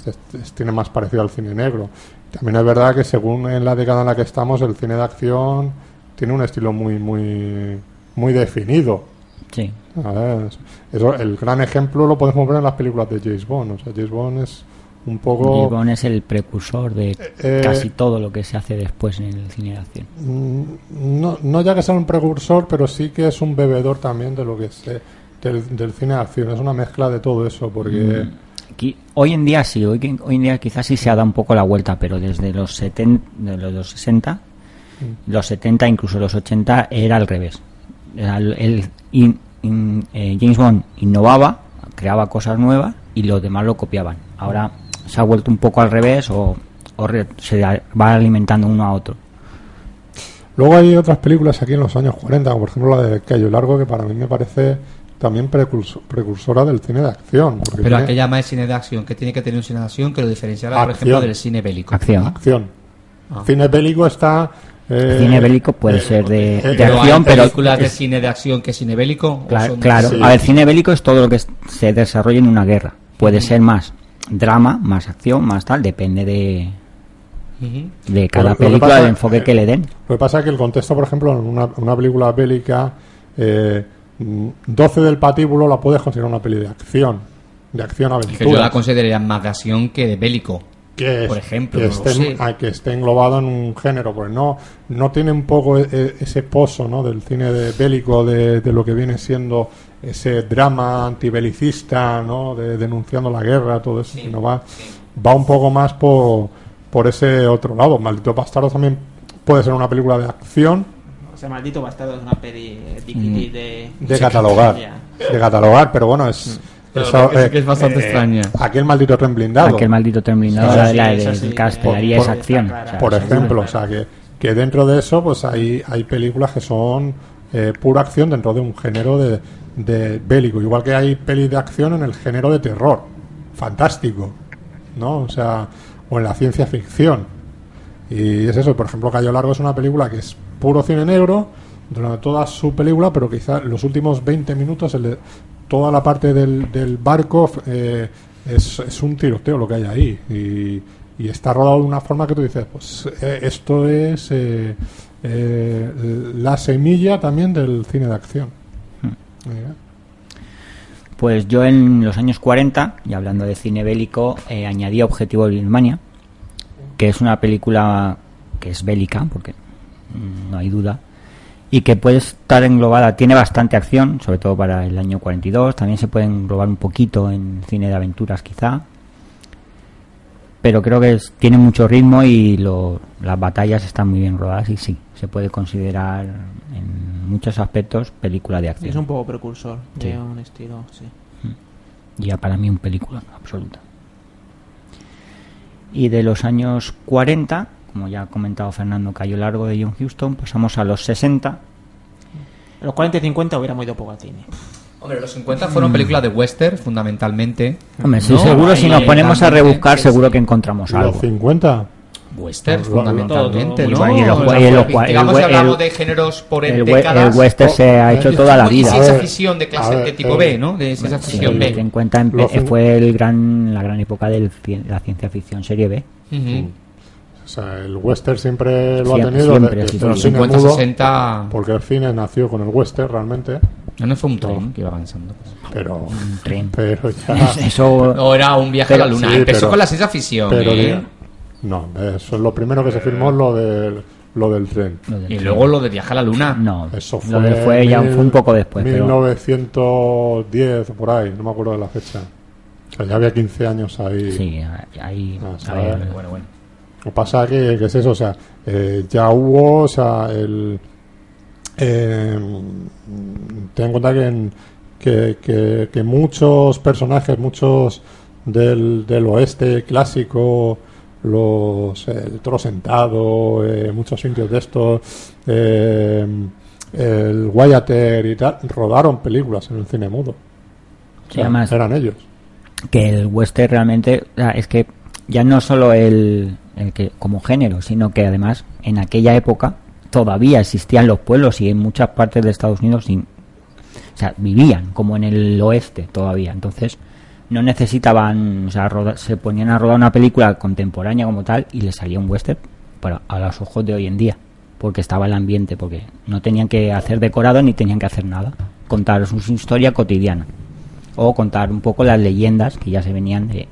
tiene más parecido al cine negro. También es verdad que según en la década en la que estamos, el cine de acción tiene un estilo muy, muy, muy definido. Sí. A ver, eso, el gran ejemplo lo podemos ver en las películas de James Bond. O sea, James Bond es un poco... James Bond es el precursor de eh, casi todo lo que se hace después en el cine de acción. Mm, No, no ya que sea un precursor, pero sí que es un bebedor también de lo que es eh, del, del cine de acción. Es una mezcla de todo eso, porque Aquí- hoy en día sí, hoy, hoy en día quizás sí se ha dado un poco la vuelta, pero desde los 70, de los, los 60, los 70, incluso los 80, era al revés. Era el, el- in- in- eh, James Bond innovaba, creaba cosas nuevas y los demás lo copiaban. Ahora se ha vuelto un poco al revés o, o re- se a- va alimentando uno a otro. luego hay otras películas aquí en los años 40, como por ejemplo la de Cayo Largo, que para mí me parece también precurso- precursora del cine de acción. Pero tiene aquella más es cine de acción, que tiene que tener un cine de acción que lo diferenciara, por ejemplo, del cine bélico. Acción. acción. Ah. Cine bélico está... eh, cine bélico puede ser de, eh, de Pero acción, hay pero películas de cine de acción que cine bélico. ¿O Claro, son- claro. Sí. a ver, cine bélico es todo lo que se desarrolla en una guerra. Puede ser más drama, más acción, más tal, depende de, de cada película, pasa- del enfoque que le den. Lo que pasa es que el contexto, por ejemplo, en una, una película bélica, eh, 12 del patíbulo la puedes considerar una peli de acción, de acción Es que yo la consideraría más de acción que de bélico. que, por ejemplo, que no esté, a- que esté englobado en un género, pues no, no tiene un poco e- e- ese pozo ¿no? del cine de bélico, de, de lo que viene siendo ese drama antibelicista, ¿no? de, denunciando la guerra, todo eso, sino va, va un poco más por, por ese otro lado. Maldito Bastardo también puede ser una película de acción, Sea, maldito bastardo es una peli eh, difícil de... de catalogar, Ya. de catalogar, pero bueno, es... Pero eso, la que sí eh, que es bastante eh, extraña. Aquel maldito tren blindado. Aquel maldito tren blindado, Sí, la, sí, la eso de sí, Castellaría acción. está clara. o sea, por ejemplo, o sea que, que dentro de eso pues hay, hay películas que son eh, pura acción dentro de un género de, de bélico, igual que hay pelis de acción en el género de terror, fantástico, ¿no? O sea, o en la ciencia ficción. Y es eso, por ejemplo, Cayo Largo es una película que es puro cine negro durante toda su película, pero quizá los últimos 20 minutos, el de- toda la parte del, del barco eh, es, es un tiroteo lo que hay ahí. Y, y está rodado de una forma que tú dices, pues eh, esto es eh, eh, la semilla también del cine de acción. Eh, Pues yo en los años 40, y hablando de cine bélico, añadí Objetivo Birmania, que es una película que es bélica, porque no hay duda, y que puede estar englobada, tiene bastante acción, sobre todo para el año 42, también se puede englobar un poquito en cine de aventuras quizá, pero creo que es- tiene mucho ritmo y lo- las batallas están muy bien rodadas y sí, se puede considerar en muchos aspectos película de acción. Es un poco precursor de un estilo, sí. Y ya para mí un película absoluta. Y de los años 40, como ya ha comentado Fernando Cayo Largo de John Huston, pasamos a los 60. En los 40 y 50 hubiéramos ido poco al cine. Hombre, los 50 fueron películas de western, fundamentalmente. Hombre, sí, ¿no? seguro si nos Ahí, ponemos a rebuscar, sí, seguro sí. que encontramos Los algo. 50. Western, Todo, todo, fundamentalmente, todo, ¿no? muy bueno. Y los- y los- digamos el- si hablamos el- de géneros por El, décadas. el western se ha hecho toda la Y vida. ciencia ficción de clase ver, de tipo eh, B, ¿no? De ciencia Sí, ficción B. ten en cuenta Los eh, fue el gran, la gran época de la ciencia ficción serie B. Ujú. O sea, el western siempre lo Siempre, ha tenido siempre, de- el Los sí. cine 50, mudo, 60. porque el cine nació con el western realmente, No, no fue un tren que iba avanzando. pero Un tren. [LAUGHS] pero ya Eso [LAUGHS] No, era un viaje a la Pero- luna. sí, Empezó pero- con la ciencia ficción. pero ¿eh? no, eso es lo primero que se filmó es lo del lo del tren. lo del Y tren. luego lo de viaje a la luna. No, Eso lo de fue ya mil- fue un poco después, pero 1910 o por ahí, no me acuerdo de la fecha. O sea, ya había 15 años ahí. sí, ahí Ah, a ver, Bueno, bueno. Lo que pasa que, que es eso, o sea, eh, ya hubo, o sea, el... Eh, ten en cuenta que, en- que, que- que muchos personajes, muchos del, del oeste clásico, los el toro sentado, eh, muchos indios de estos, eh, el Wyatt y tal, rodaron películas en el cine mudo. O Sí, sea, además- eran ellos. que el western realmente o sea, es que ya no solo el, el que como género sino que además en aquella época todavía existían los pueblos y en muchas partes de Estados Unidos o sea, vivían como en el oeste todavía. Entonces no necesitaban o sea roda- se ponían a rodar una película contemporánea como tal y les salía un western pero a los ojos de hoy en día porque estaba el ambiente porque no tenían que hacer decorado ni tenían que hacer nada. Contar su historia cotidiana. O contar un poco las leyendas que ya se venían de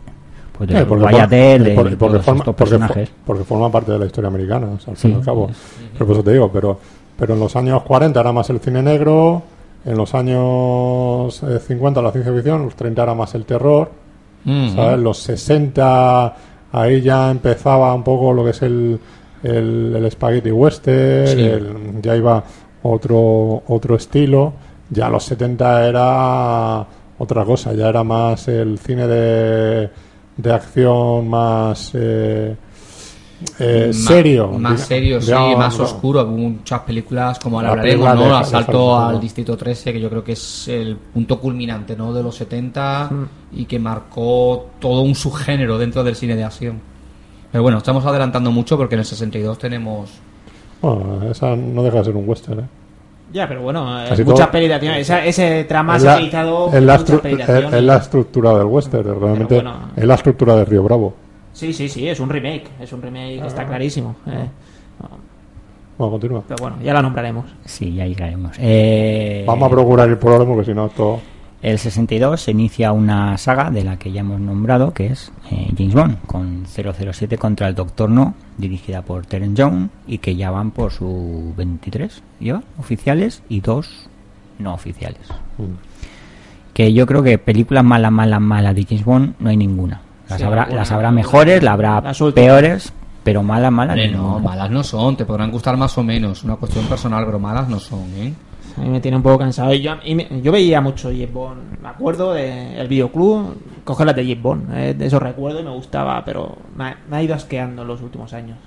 pues de Eh, porque, eh, de porque- forma, porque for- personajes porque forma parte de la historia americana, o sea, al Sí. fin y al cabo. Pero por eso te digo, pero, pero en los años 40 era más el cine negro, en los años eh, 50 la ciencia ficción, los 30 era más el terror, Ujú. ¿sabes? Los 60 ahí ya empezaba un poco lo que es el, el, el spaghetti western, Sí. el- ya iba otro, otro estilo, ya los 70 era otra cosa, ya era más el cine de, de acción más eh, eh, Ma- serio. Más serio, sí, digamos, más oscuro. Hubo muchas películas como La la hablaremos, película ¿no? de- Asalto de- al Distrito 13, que yo creo que es el punto culminante, ¿no? De los 70 Hmm. y que marcó todo un subgénero dentro del cine de acción. Pero bueno, estamos adelantando mucho porque en el 62 tenemos... Bueno, esa no deja de ser un western, ¿eh? Ya, pero bueno, eh, Casi todo- de acción. Esa- ese trama Es se ha la- utilizado es la, es y- la estructura del western, realmente bueno. es la estructura de Río Bravo. Sí, sí, sí, es un remake. Es un remake, Ah. está clarísimo. eh. Bueno, continúa. Pero bueno, ya la nombraremos. sí ya llegaremos eh, Vamos a procurar ir por orden porque si no esto... el 62 se inicia una saga de la que ya hemos nombrado que es eh, James Bond con 007 contra el Doctor No dirigida por Terence Young y que ya van por su 23 ¿lleva? oficiales y dos no oficiales mm, que yo creo que películas malas, malas, malas de James Bond no hay ninguna. Las, Sí, habrá, las habrá mejores, las habrá Las peores, pero malas, malas Hombre, no, malas no son, te podrán gustar más o menos. Una cuestión personal, pero malas no son, ¿eh? A mí me tiene un poco cansado. Y Yo, y me- yo veía mucho James Bond. Me acuerdo del videoclub, coger las de James Bond. eh, de eso recuerdo y me gustaba, pero me ha, me ha ido asqueando en los últimos años.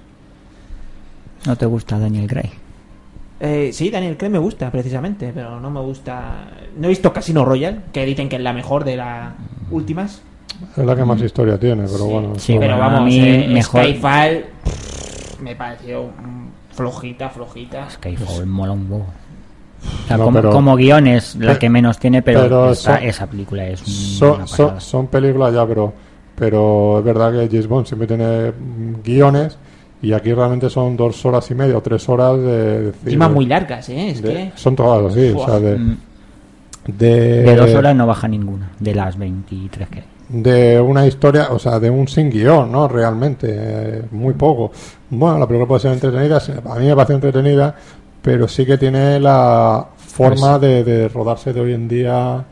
¿No te gusta Daniel Craig? Eh, sí, Daniel Craig me gusta, precisamente, pero no me gusta. No he visto Casino Royale, que dicen que es la mejor de las últimas. Es la que más historia tiene, pero bueno... Sí, Pero bueno, a vamos, mí eh, mejor- Skyfall pff, me pareció flojita, flojita. Skyfall mola un huevo. O sea, No, como, pero- como guion es la que menos tiene, pero, pero esta- son- esa película es un- son, una son, pasada. son películas ya, pero pero es verdad que James Bond siempre tiene mm, guiones y aquí realmente son dos horas y media o tres horas de... de Encima muy largas, ¿eh? Es de- que... Son todas así, o sea, de... Mm, De, De dos horas no baja ninguna, de las 23 que hay. de una historia, o sea, de un sin guion, ¿no? Realmente, eh, muy poco. Bueno, la película puede ser entretenida, a mí me parece entretenida, pero sí que tiene la forma de, de rodarse de hoy en día.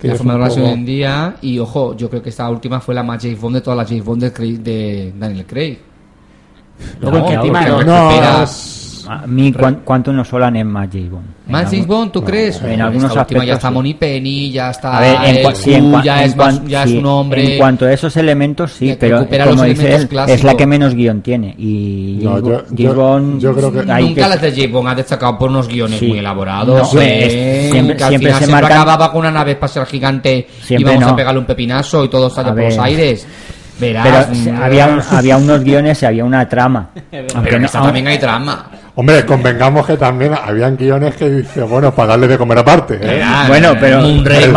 que la forma de hablarse poco- hoy en día. Y ojo, yo creo que esta última fue la más James Bond de todas las James Bond de, Craig- de Daniel Craig. No, que encima porque no- No, es- A mí, ¿cuánto nos solan en más James Bond? En ¿Más algún- James Bond, tú crees? en Bueno, algunos última ya aspectos, está. Moni Penny, ya está A ver, en, el sí, en ya, en es más- ya sí, es un hombre... En cuanto a esos elementos, sí, que pero como dice él, clásicos. es la que menos guion tiene. Y No, James yo- Bond- yo- James Bond, yo creo que- Nunca las de James Bond ha destacado por unos guiones Sí. muy elaborados. No, ¿eh? es- siempre- que al siempre final se marcan- acababa con una nave espacial gigante y Siempre vamos no. a pegarle un pepinazo y todo sale A por los aires. Verás. Pero había, había unos guiones y había una trama. Pero Aunque en no- esta también hay drama. Hombre, convengamos que también habían guiones que dice, bueno, para darle de comer aparte. ¿eh? Verás, Bueno, pero- Moonraker,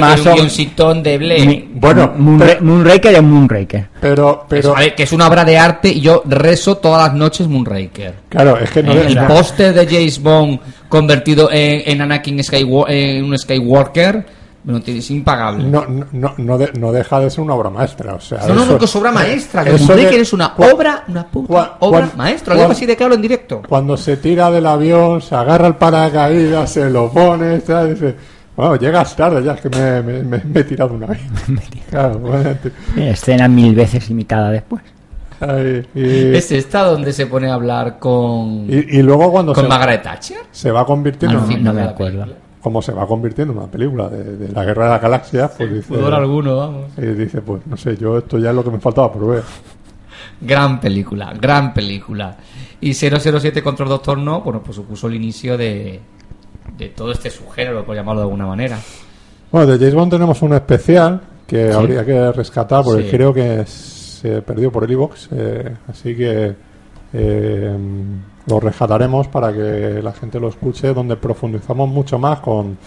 más- un guioncito endeble. Mi- Bueno, Moonra- Moonraker es Moonraker. Pero, pero, a ver, que es una obra de arte y yo rezo todas las noches Moonraker. claro, es que no, el póster de James Bond convertido en, en Anakin Skywalker, en un Skywalker, bueno, es impagable. no, no, no, no de- no deja de ser una obra maestra. O sea, No, no, eso- no, que es obra maestra. Que de- es una obra, una puta obra maestra. Lo digo así de claro en directo. Cuando se tira del avión, se agarra el paracaídas, se lo pone, tal, dice, bueno, llegas tarde, ya es que me, me- me- me he tirado una vez. [LAUGHS] claro, bueno, te- Escena mil veces imitada después. ay, y, Es esta donde se pone a hablar con, y- y luego cuando con se, Margaret Thatcher. se va convirtiendo, Al No, fin. no me acuerdo. Como se va convirtiendo en una película de, de la guerra de las galaxias, pues dice, Fútbol alguno, vamos. y dice, pues no sé, yo esto ya es lo que me faltaba por ver. Gran película, gran película. Y 007 contra el Doctor No, bueno, pues supuso el inicio de, de todo este subgénero, por llamarlo de alguna manera. Bueno, de James Bond tenemos un especial que Sí. habría que rescatar porque Sí. creo que se perdió por el iVox, eh, así que eh, lo rescataremos para que la gente lo escuche, donde profundizamos mucho más con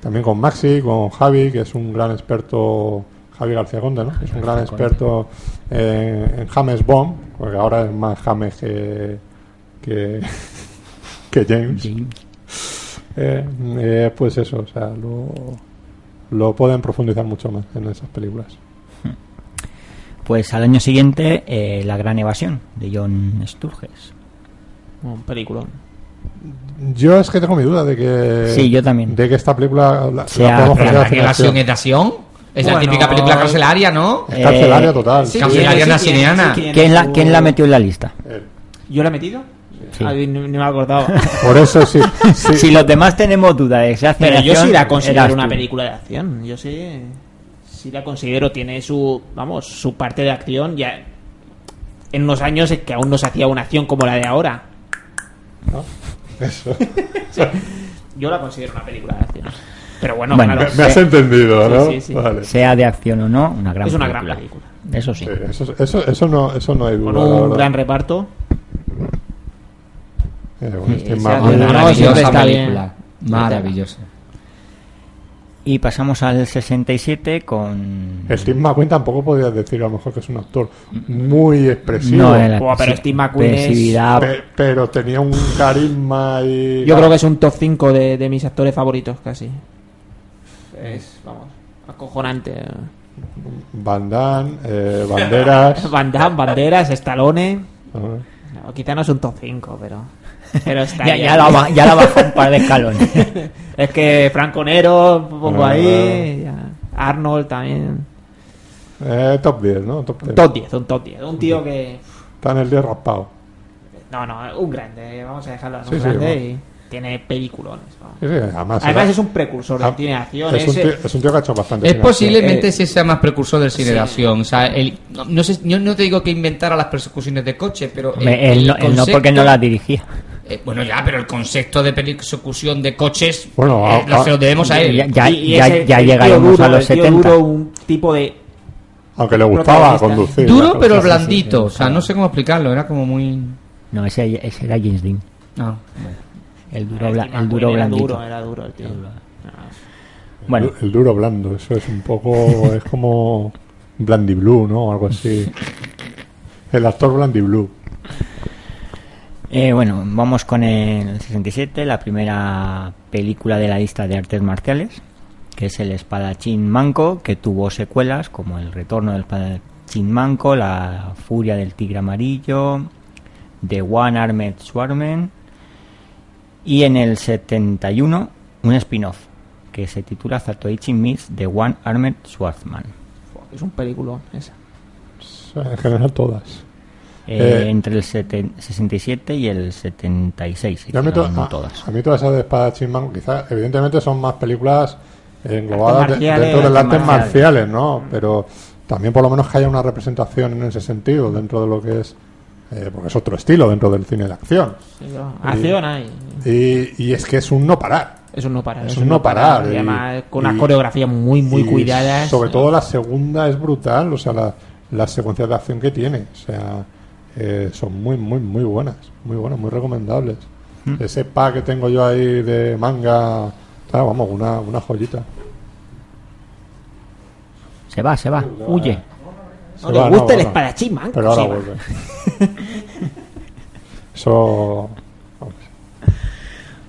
también con Maxi, con Javi, que es un gran experto, Javi García Conde, ¿no? Es un gran experto eh, en James Bond, porque ahora es más James que, que, [LAUGHS] que James. Eh, eh, pues eso, o sea, lo, lo pueden profundizar mucho más en esas películas. Pues al año siguiente, eh, La Gran Evasión, de John Sturges. Un película. Yo es que tengo mi duda de que Sí, yo también. de que esta película la, Sea- la podemos ¿La evasión acción. es de acción? Es la típica película carcelaria, ¿no? Es carcelaria total. sí, sí. Cancelaria sí, sí, ¿Quién la, ¿Quién la metió en la lista? Eh, ¿Yo la he metido? Sí. Ah, ni, ni me acordaba. [LAUGHS] Por eso sí. sí. Si los demás tenemos duda de Pero yo sí la considero una película de acción. Yo sí, sí la considero. Tiene su, vamos, su parte de acción. Ya en unos años es que aún no se hacía una acción como la de ahora. [LAUGHS] Eso. [LAUGHS] Yo la considero una película de acción. Pero bueno, Bueno, claro, Me, me has entendido, Sí, ¿no? sí, sí. Vale. Sea de acción o no, una gran es una película. gran película. Eso sí. Sí, eso, eso, eso, no, eso no hay duda. Con un gran reparto. Eh, bueno, sea no, siempre Maravillosa película. Maravillosa. Y pasamos al 67 con... Steve McQueen tampoco podrías decir a lo mejor que es un actor muy expresivo. No, era pero sí, Steve McQueen es- pe- pero tenía un carisma y. Yo creo que es un top 5 de, de mis actores favoritos casi. Es, vamos, acojonante. Van Damme, eh, Banderas. [LAUGHS] Van Damme, Banderas, Stallone. Ah, No, quizá no es un top 5, pero. Pero está Ya, ya, la, ya la bajó un par de escalones. [LAUGHS] Es que Franco Nero, pongo Ah. ahí. ya. Arnold también. eh, top 10, ¿no? Top 10. Un top 10, un top 10. Un tío que. Está en el 10 raspado. No, no, un grande. Vamos a dejarlo en un Sí, sí, grande bueno. y tiene peliculones. Sí, sí, además, Además es un precursor de ah, cine de acción. es, un tío, es un tío que ha hecho bastante. Es cine posiblemente Eh, si sea más precursor del cine de sí. acción. O sea, el, no, no sé, yo no te digo que inventara las persecuciones de coche, pero. el- él, el no, él no porque no la dirigía. Eh, bueno, ya, pero el concepto de persecución de coches. Bueno, eh, a- lo, a- se lo debemos a él. Ya- ya- y- y ya- ya el llegaremos duro, a los el tío 70. duro, un tipo de. Aunque le gustaba conducir. Duro, pero blandito. O sea, no sé cómo explicarlo. Era como muy. No, ese, ese era James Dean. No. El duro, El bla- el duro blandito. duro, era duro el tío. Bueno, El, el duro blando, eso es un poco. es como. Blandy Blue, ¿no? Algo así. [LAUGHS] El actor Blandy Blue. Eh, bueno, vamos con el 67, la primera película de la lista de artes marciales, que es El espadachín manco, que tuvo secuelas como El retorno del espadachín manco, La furia del tigre amarillo, The One Armed Swordsman y en el 71 un spin-off que se titula Zatoichi Meets The One Armed Swordsman. Es un película esa. En general, todas. Eh, Eh, entre el seten- 67 y el 76. se Yo a mí, to- a- todas. a mí todas esas de espadachín man, quizás, evidentemente son más películas englobadas de- marciales, dentro del artes arte marciales. ¿no? Pero también por lo menos que haya una representación en ese sentido dentro de lo que es, eh, porque es otro estilo dentro del cine de acción. Sí, Acción hay. Y, y es que es un no parar. Es un no parar. Es un no parar, Y y- además con unas y- coreografías muy, muy Y cuidadas. Sobre todo la segunda es brutal, o sea, la, las secuencias de acción que tiene, o sea, eh, son muy, muy, muy buenas, muy buenas, muy recomendables. Ese pack que tengo yo ahí de manga, vamos, una, una joyita. Se va, se va, huye. No Se le va, gusta el bueno, espadachín, man. Pero ahora vuelve. [LAUGHS] Eso. vamos.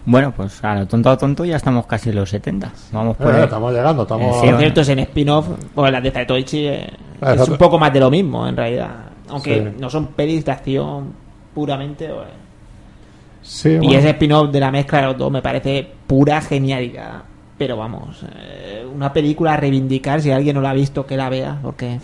Bueno, pues a lo tonto a tonto ya estamos casi en los 70. Vamos por Eh, ahí. estamos llegando, estamos. Eh, sí, Por bueno. cierto, es en spin-off, pues las de Zatoichi eh, es un poco más de lo mismo, en realidad. Aunque Sí. no son pelis de acción puramente. pues. Sí, Y bueno, ese spin-off de la mezcla de los dos me parece pura genialidad. Pero vamos, eh, una película a reivindicar, si alguien no la ha visto, que la vea, porque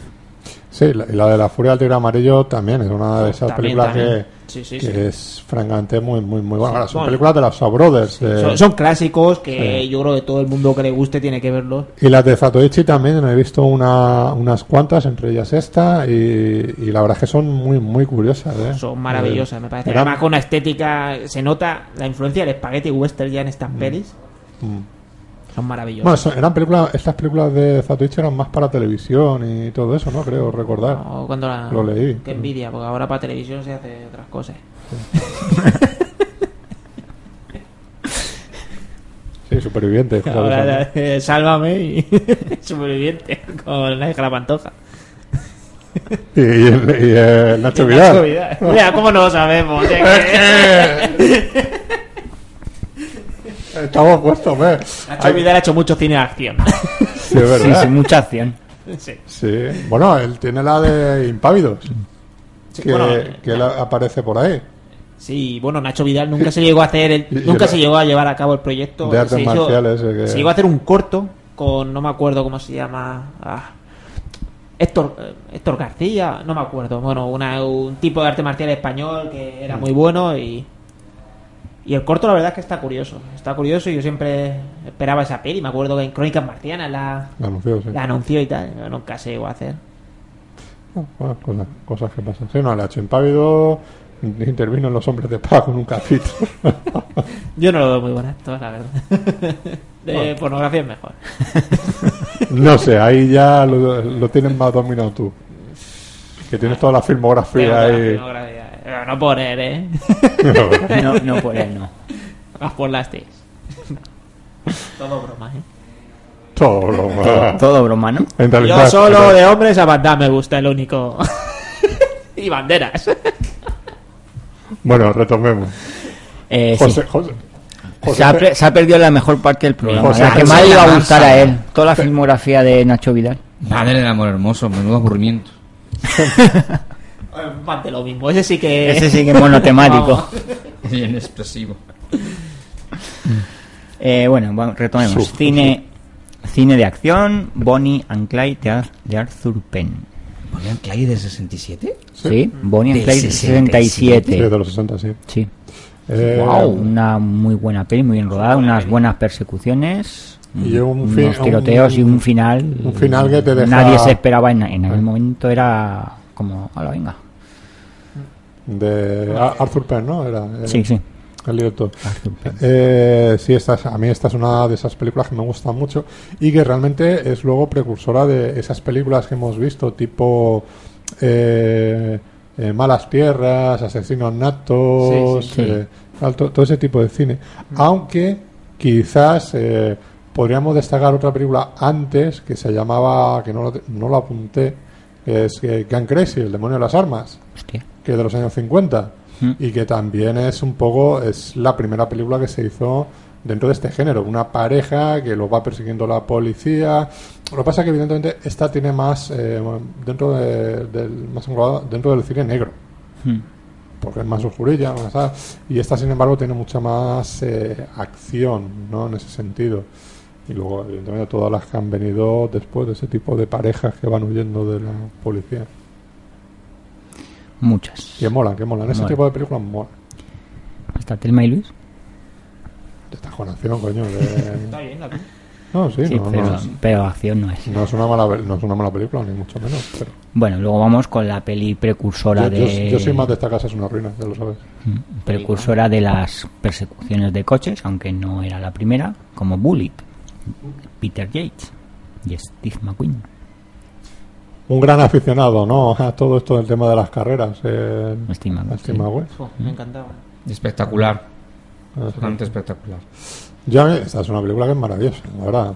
sí, la, y la de la Furia del Tigre Amarillo también es una de esas También, películas también. que, Sí, sí, que sí. es francamente muy, muy, muy buena. Ahora, son bueno. películas de Shaw Brothers. son, son clásicos que yo creo que todo el mundo que le guste tiene que verlos. Y las de Zatoichi también he visto una, unas cuantas, entre ellas esta, y, y la verdad es que son muy, muy curiosas. ¿eh? Son maravillosas, me parece. Además, con una estética, se nota la influencia del spaghetti western ya en estas pelis. Mm. Son maravillosas. Bueno, son- eran películas, estas películas de Zatoichi eran más para televisión y todo eso, ¿no? Creo recordar. No, cuando la- Lo leí. Qué envidia, porque ahora para televisión se hace otras cosas. Sí, [LAUGHS] superviviente. [LAUGHS] Ahora, eh, sálvame y [LAUGHS] superviviente con la hija la pantoja. Y, y y el Nacho Vidal. Mira, ¿cómo no lo sabemos? Eh, Estamos puestos, ¿ves? Nacho Vidal ha hecho mucho cine de acción. [LAUGHS] Sí, es Sí, verdad. sí, mucha acción. sí. Sí. Bueno, él tiene la de Impávidos, Sí, que, bueno, que él aparece por ahí. Sí, bueno, Nacho Vidal nunca se llegó a hacer el, [LAUGHS] nunca se llegó a llevar a cabo el proyecto. De artes se marciales, eh, que- Se llegó a hacer un corto con no me acuerdo cómo se llama. ah, Héctor, eh, Héctor García, no me acuerdo. Bueno, una- un tipo de arte marcial español que era muy bueno y y el corto la verdad es que está curioso. Está curioso y yo siempre esperaba esa peli. Me acuerdo que en Crónicas Marcianas la, La anunció, sí. la anunció y tal. pero nunca se llegó a hacer. Bueno, cosas, cosas que pasan. Sí, no, le ha hecho Impávido, intervino en Los Hombres de Paz con un capítulo. [LAUGHS] Yo no lo veo muy actor, la verdad. [LAUGHS] De Bueno. pornografía es mejor. [LAUGHS] no sé, ahí ya lo, lo tienes más dominado tú. Que tienes toda la filmografía ahí. Pero no por él, ¿eh? [LAUGHS] No, no por él, no. Más por las tías. Todo broma, ¿eh? Todo broma. Todo broma, ¿no? En Yo solo de hombres a Van Damme me gusta el único. [LAUGHS] y banderas. Bueno, retomemos. Eh, sí. José, José, José Se ha, se perdido la mejor parte del programa. José la que más le iba a gustar a él. Toda la filmografía de Nacho Vidal. Madre del amor hermoso, menudo aburrimiento. [LAUGHS] Más de lo mismo. Ese sí que. Ese sí que es monotemático. [LAUGHS] [LAUGHS] Bien expresivo. [LAUGHS] Eh, bueno, retomemos. Cine, cine de acción, Bonnie and Clyde de, Ar- de Arthur Penn. ¿Ponían Clay de 67? Sí, Bonnie and De Clyde 67. 67. Sí, de los 60, sí. Sí. Eh, Wow, una muy buena peli, muy bien rodada, unas buenas persecuciones, Y un unos tiroteos y un- un final. un final que te deja- Nadie se esperaba en, en aquel momento, era como, hola, venga. De Ar- Arthur Penn, ¿no? Era el, Sí, sí. el director. Arthur Penn. Eh, sí, esta es- a mí esta es una de esas películas que me gustan mucho y que realmente es luego precursora de esas películas que hemos visto, tipo eh, eh, Malas Tierras, Asesinos Natos, Sí, sí. eh, tal, to- todo ese tipo de cine. Aunque quizás eh, podríamos destacar otra película antes que se llamaba, que no lo, no lo apunté, que es eh, Gun Crazy, El demonio de las armas Hostia. que es de los años 50 Mm. y que también es un poco es la primera película que se hizo dentro de este género una pareja que lo va persiguiendo la policía lo que pasa es que evidentemente esta tiene más eh, dentro de- del más dentro del cine negro Hmm. porque es más oscurilla más y esta sin embargo tiene mucha más eh, acción no en ese sentido y luego evidentemente todas las que han venido después de ese tipo de parejas que van huyendo de la policía Muchas. Que molan, que molan. Ese Mola. tipo de películas molan. ¿Está Telma y Luis? De esta con acción, coño. de- Está bien la. No, sí, Sí, no, pero, no, pero acción no es. no es una mala, no es una mala película, ni mucho menos. Pero Bueno, luego vamos con la peli precursora yo, yo- de... yo soy más de esta casa, es una ruina, ya lo sabes. Mm, precursora de las persecuciones de coches, aunque no era la primera, como Bullet, Peter Yates y Steve McQueen. Un gran aficionado, ¿no? A todo esto del tema de las carreras. Eh, Steve McQueen, Steve sí. McQueen. Jo, me encantaba. Espectacular. Ah, sí. Totalmente espectacular. Ya, esta es una película que es maravillosa, la verdad.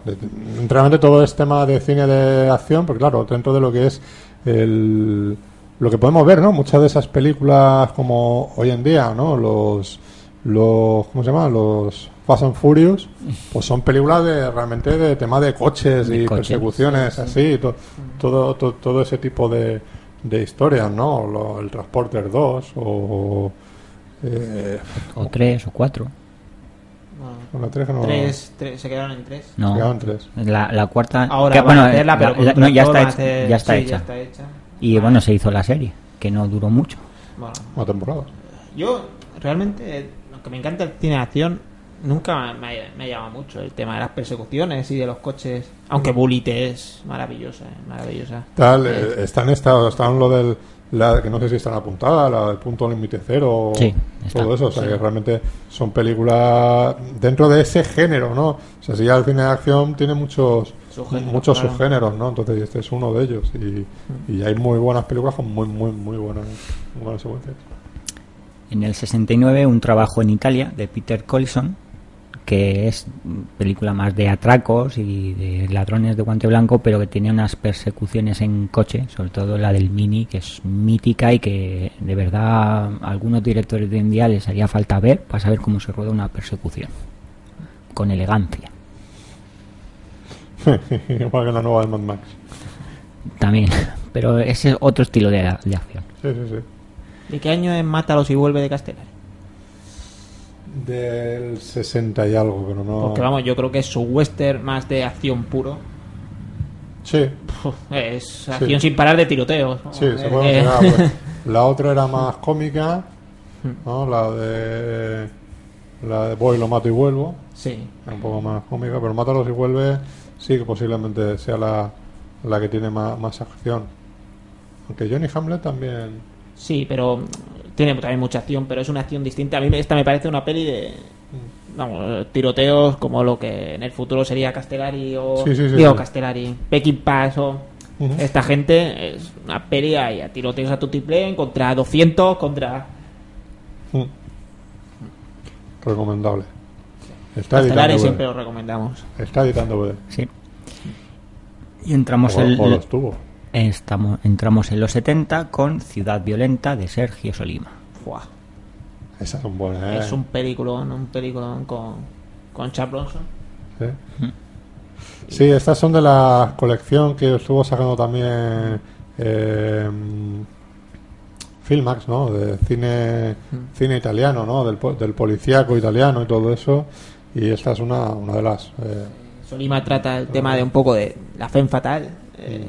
Realmente todo es tema de cine de acción, porque claro, dentro de lo que es el, lo que podemos ver, ¿no? Muchas de esas películas como hoy en día, ¿no? Los, los ¿cómo se llama? Los Fast and Furious, pues son películas de realmente de tema de coches De y coches. persecuciones, así, to- todo, to- todo ese tipo de, de historias, ¿no? Lo- el Transporter 2 o... Eh, O tres o cuatro. Bueno, la no- tres, tres, se quedaron en tres. No, Quedaban tres. la, la cuarta... Ahora que, bueno, a hacerla, pero la- la- no, ya está, hecha, hacer- ya está sí, hecha. ya está hecha. Y bueno, se hizo la serie, que no duró mucho. Bueno, Una temporada. yo realmente, aunque me encanta el cine de acción, nunca me ha, me ha llamado mucho el tema de las persecuciones y de los coches. Aunque Bullet es maravillosa, eh, maravillosa. Tal, Eh, eh, está en esta, está en lo del, la, que no sé si están apuntadas, la del punto límite cero, Sí, está. todo eso, o sea Sí. que realmente son películas dentro de ese género, ¿no? O sea, si ya el cine de acción tiene muchos Subgéneros, muchos claro. subgéneros, ¿no? Entonces este es uno de ellos y, y hay muy buenas películas con muy, muy, muy buenas, muy buenas secuencias. En el 69, un trabajo en Italia de Peter Collison, que es película más de atracos y de ladrones de guante blanco, pero que tiene unas persecuciones en coche, sobre todo la del Mini, que es mítica y que de verdad a algunos directores de día les haría falta ver para saber cómo se rueda una persecución. Con elegancia. [LAUGHS] Igual que la nueva de Mad Max. También. Pero ese es otro estilo de, de acción. Sí, sí, sí. ¿De qué año es Mátalos y vuelve de Castellari? Del 60 y algo, pero no... Porque vamos, yo creo que es su western más de acción puro. Sí, es acción sin parar de tiroteos. Sí, se Eh, puede eh, mencionar, pues. La otra era más [LAUGHS] cómica, ¿no? La de. La de Voy, lo mato y vuelvo. sí. Era un poco más cómica, pero Mátalos y vuelve sí que posiblemente sea la, la que tiene más, más acción. Aunque Johnny Hamlet también. Sí, pero tiene también mucha acción, pero es una acción distinta. A mí esta me parece una peli de vamos, tiroteos como lo que en el futuro sería Castellari o Sí, sí, sí, digo sí. Castellari, Peking Pass o esta gente es una peli ahí, a tiroteos a tutiplén contra 200 contra Mm. Recomendable. Está Castellari editando, siempre lo recomendamos. Está editando. Sí. Y entramos O, el, o lo estuvo. Estamos, entramos en los 70 con Ciudad Violenta de Sergio Solima. Fuah, Esas son buenas, ¿eh? Es un peliculón, un peliculón con con Charles Bronson. Sí. Sí, estas son de la colección que estuvo sacando también eh, Filmax, ¿no? De cine, cine italiano, ¿no? Del, del policíaco italiano y todo eso. Y esta es una, una de las. eh, Solima trata el tema de un poco de la fe fatal. Eh,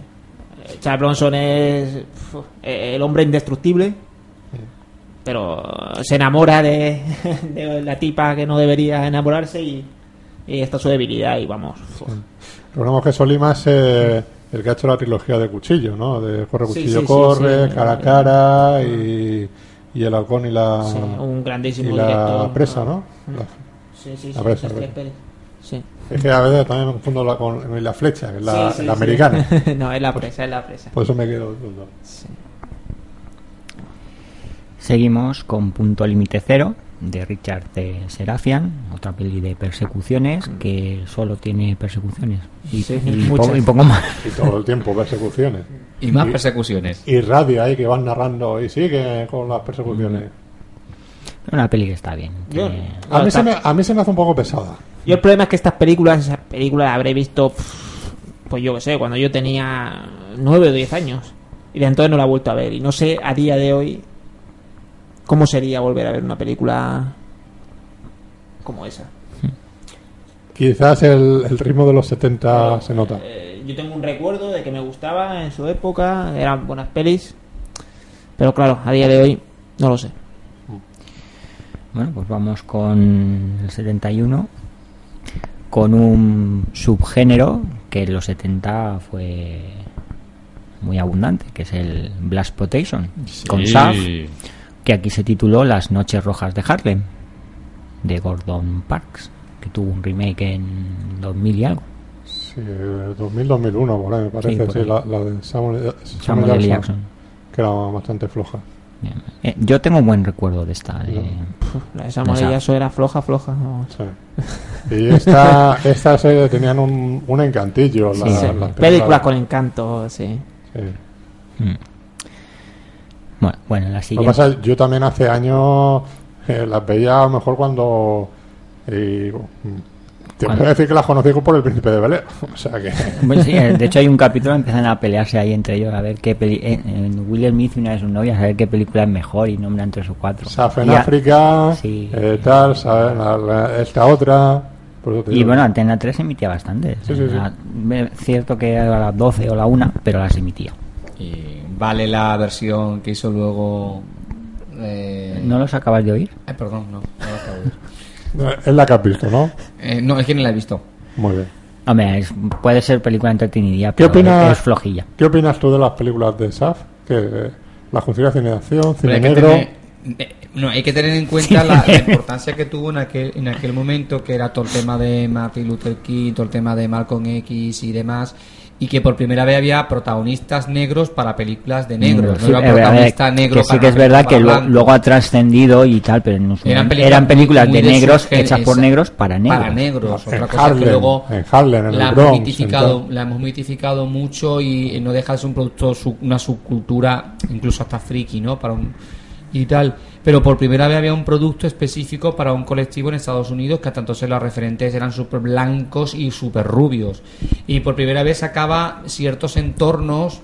Charles Bronson es uf, eh, el hombre indestructible, pero se enamora de, [LAUGHS] de la tipa que no debería enamorarse y, y esta es su debilidad y vamos. uf. Recordemos que Solima es eh, el que ha hecho la trilogía de Cuchillo, ¿no? De Corre Sí, Cuchillo sí, sí, Corre, sí. Cara a Cara y, y El Halcón y la, Sí, un y grandísimo la director. presa, ¿no? Mm. La- Sí, sí, sí, La presa. Sí. Es que a veces también me confundo la, con la flecha, que es la, Sí, sí, la sí. americana. [LAUGHS] no, es la presa, es la presa. Por eso me quedo. Sí. Seguimos con Punto Límite Cero de Richard. Serafian, otra peli de persecuciones que solo tiene persecuciones y, Sí, y muchas. poco, y poco más. Y todo el tiempo persecuciones. Y más persecuciones. Y radio ahí que van narrando y sigue con las persecuciones. Una peli que está bien. Que- A mí, No, se me, a mí se me hace un poco pesada. Yo el problema es que estas películas, esas películas las habré visto, pues yo que sé, cuando yo tenía 9 o 10 años. Y de entonces no la he vuelto a ver. Y no sé a día de hoy cómo sería volver a ver una película como esa. Quizás el, el ritmo de los 70 se nota. Eh, yo tengo un recuerdo de que me gustaba en su época, eran buenas pelis. Pero claro, a día de hoy no lo sé. Bueno, pues vamos con el 71, con un subgénero que en los 70 fue muy abundante, que es el Blast Protection, con Saf, que aquí se tituló Las Noches Rojas de Harlem, de Gordon Parks, que tuvo un remake en 2000 y algo. Sí, 2000-2001, por ahí me parece. por Sí, ahí. la, la de Samuel, Samuel. Jackson, Jackson. que era bastante floja. Eh, yo tengo un buen recuerdo de esta. eh, La de Esa. Samuel Jackson era floja, floja. no. Sí. [LAUGHS] Y esta, esta serie tenían un, un encantillo. la- Sí, las sí. películas. Películas con encanto, sí. Sí. mm. Bueno, bueno, la Lo que siguiente. pasa, yo también hace años eh, las veía a lo mejor cuando. Mm, te a decir que las conocí por el príncipe de Belén. [LAUGHS] O sea que. Bueno, sí, eh, de hecho hay un capítulo empiezan a pelearse ahí entre ellos a ver qué peli eh, eh, Will Smith y una de sus novias a ver qué película es mejor y nombran tres o cuatro Saf en África, Sí. eh, tal, ¿sabes? La- la- esta otra. por eso te y digo. bueno Antena 3 emitía bastante Sí, sí, es cierto que era a las 12 o la 1 pero las emitía Y vale la versión que hizo luego. eh, ¿no los acabas de oír? Ay, perdón, no. no lo acabo de ver. Es la que has visto, ¿no? Eh, no, es que no la he visto. Muy bien. Hombre, es- puede ser película entretenida ¿Qué pero opinas? es flojilla ¿Qué opinas tú de las películas de Saf? Que eh, la justicia cine de acción, Pero cine hay que negro. tener- eh, no, hay que tener en cuenta la, la [LAUGHS] importancia que tuvo en aquel, en aquel momento, que era todo el tema de Martin Luther King, todo el tema de Malcolm X y demás, y que por primera vez había protagonistas negros para películas de negros. Sí, no era eh, protagonista negro que sí para que es verdad que lo- luego ha trascendido y tal pero su Eran películas eran películas muy- de negros hechas por negros para negros Para negros. En Otra cosa Harlem, que luego en Harlem, en la hemos Bronx, mitificado, la hemos mitificado mucho y no deja de ser un producto, su- una subcultura, incluso hasta friki, ¿no? Para un, y tal. Pero por primera vez había un producto específico para un colectivo en Estados Unidos que hasta entonces los referentes eran súper blancos y súper rubios. Y por primera vez sacaba ciertos entornos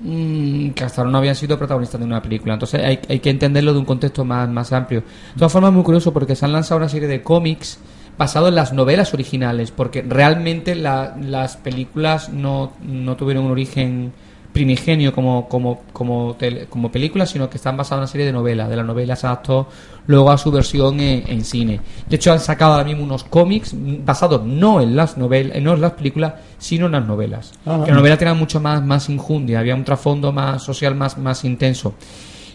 mm, que hasta ahora no habían sido protagonistas de una película. Entonces hay, hay que entenderlo de un contexto más, más amplio. De todas formas, es muy curioso porque se han lanzado una serie de cómics basados en las novelas originales, porque realmente la- las películas no, no tuvieron un origen primigenio como como como, tele- como película, sino que están basadas en una serie de novelas. De las novelas se adaptó luego a su versión en, en cine. De hecho, han sacado ahora mismo unos cómics basados no en las novelas, no en las películas, sino en las novelas. Ah. Que las novelas tenían mucho más, más injundia, había un trasfondo más social más, más intenso.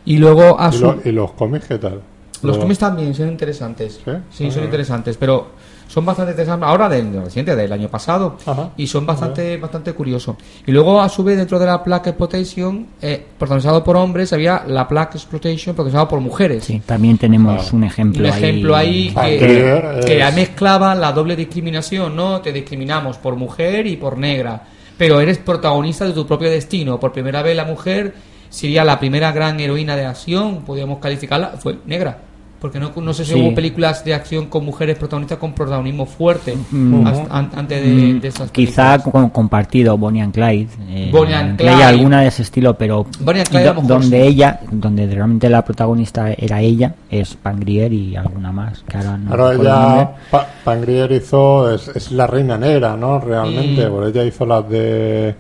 Y luego a ¿Y, su... lo- y los cómics qué tal? Los Los- cómics también son interesantes. ¿Sí? son Ah. interesantes, pero son bastante interesantes ahora del reciente, del año pasado, Ajá. y son bastante bastante curiosos. Y luego, a su vez, dentro de la Black Exploitation, eh, protagonizado por hombres, había la Black Exploitation protagonizada por mujeres. Sí, también tenemos Ah. un ejemplo Un ejemplo ahí Ah, que, que es- que ya mezclaba la doble discriminación, ¿no? Te discriminamos por mujer y por negra, pero eres protagonista de tu propio destino. Por primera vez la mujer sería la primera gran heroína de acción, podríamos calificarla, fue negra. Porque no, no sé si Sí. hubo películas de acción con mujeres protagonistas con protagonismo fuerte Mm. hasta- an- antes de, Mm, de esas Quizá con- compartido Bonnie and Clyde. eh, Bonnie and Clyde, Clyde. alguna de ese estilo, pero Bonnie and Clyde do- donde sí. ella, donde realmente la protagonista era ella, es Pangrier y alguna más. Que ahora no ella, Pa- Pangrier hizo, es, es la reina negra, ¿no? Realmente, Mm. porque ella hizo las de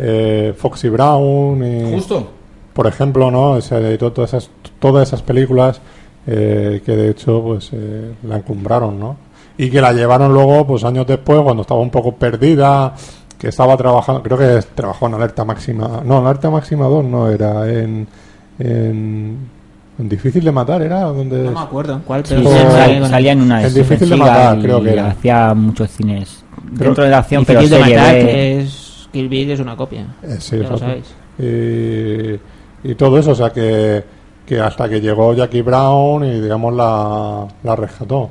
eh, Foxy Brown y, Justo. por ejemplo, ¿no? Se editó todas esas, todas esas películas eh, que de hecho pues eh, la encumbraron, ¿no? Y que la llevaron luego, pues años después, cuando estaba un poco perdida, que estaba trabajando, creo que trabajó en Alerta Máxima, no, en Alerta Máxima 2 no, era en, en, en Difícil de Matar, era donde... No me acuerdo cuál, pero sí, salía en una de Es difícil de matar, y creo que era. hacía muchos cines Creo- dentro de la acción, pero de matar, que es Kill Bill es una copia. Eh, sí, ya lo sabéis. y, y todo eso, o sea que, que hasta que llegó Jackie Brown y digamos la, la rescató.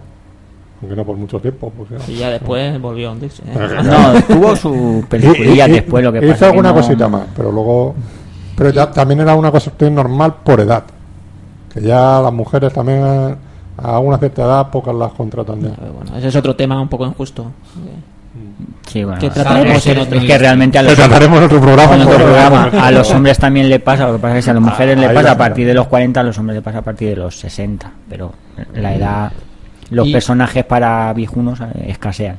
Aunque no por mucho tiempo. Porque, Y ya después volvió a hundirse. ¿eh? No, tuvo su peliculilla después, lo que hizo pasa que alguna no- cosita más, pero luego. Pero ya también era una cosa normal por edad. Que ya las mujeres también eh, a una cierta edad pocas las contratan ya. Bueno, ese es otro tema un poco injusto. Sí, bueno, Que trataremos en otro- es que realmente a Lo los, trataremos en otro programa. en otro porque- programa, a los hombres también le pasa, lo que pasa es que si a las mujeres le pasa a partir de los 40, a los hombres le pasa a partir de los 60, pero la edad, los Y- personajes para viejunos eh, escasean.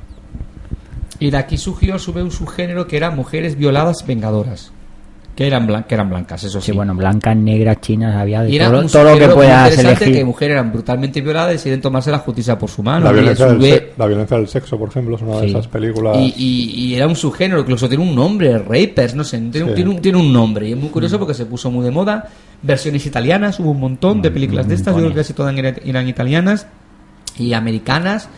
Y de aquí surgió a su vez un subgénero que eran mujeres violadas vengadoras. Que eran, blan- que eran blancas, eso sí. Sí, bueno, blancas, negras, chinas, había de y era todo, un todo lo que puedas interesante elegir. que mujeres eran brutalmente violadas y deciden tomarse la justicia por su mano. La violencia, del vez- se- la violencia del sexo, por ejemplo, es una de esas películas. y, y- y era un subgénero, incluso tiene un nombre, Rapers, no sé, tiene, un- Sí. tiene, un, tiene un nombre. Y es muy curioso porque se puso muy de moda. Versiones italianas, hubo un montón de películas de estas, yo creo que casi todas eran, eran italianas y americanas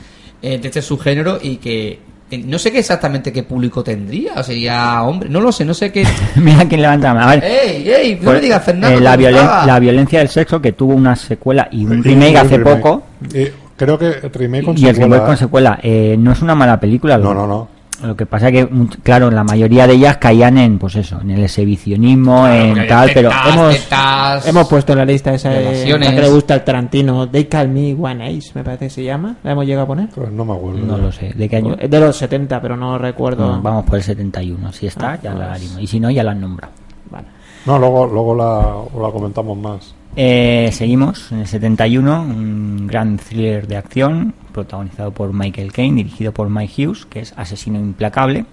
eh, de este subgénero y que no sé qué exactamente qué público tendría, o sería hombre, no lo sé, no sé qué. [LAUGHS] Mira quién levanta la mano. A ver, ¡Ey, ey! No pues, me digas, Fernando. eh, la, violen- la violencia del sexo que tuvo una secuela y un Y- remake y hace remake. poco. Y creo que el remake con y el secuela, remake con ¿eh? secuela eh, no es una mala película. No, no, no. Lo que pasa que, much- claro, la mayoría de ellas caían en, pues eso, en el exhibicionismo, en que tal, pero hemos- tetas. Hemos puesto en la lista esa de, Relaciones. la que le gusta al Tarantino, They Call Me One Ace, me parece que se llama. ¿La hemos llegado a poner? Pues no me acuerdo. no lo sé. ¿De qué año? Es de los 70, pero no recuerdo. No, vamos por el 71. Si está, Ah, ya la pues. haremos. Y si no, ya la han nombrado. Vale. No, luego, luego la, la comentamos más. Eh, seguimos en el 71, un gran thriller de acción protagonizado por Michael Caine, dirigido por Mike Hughes, que es Asesino Implacable,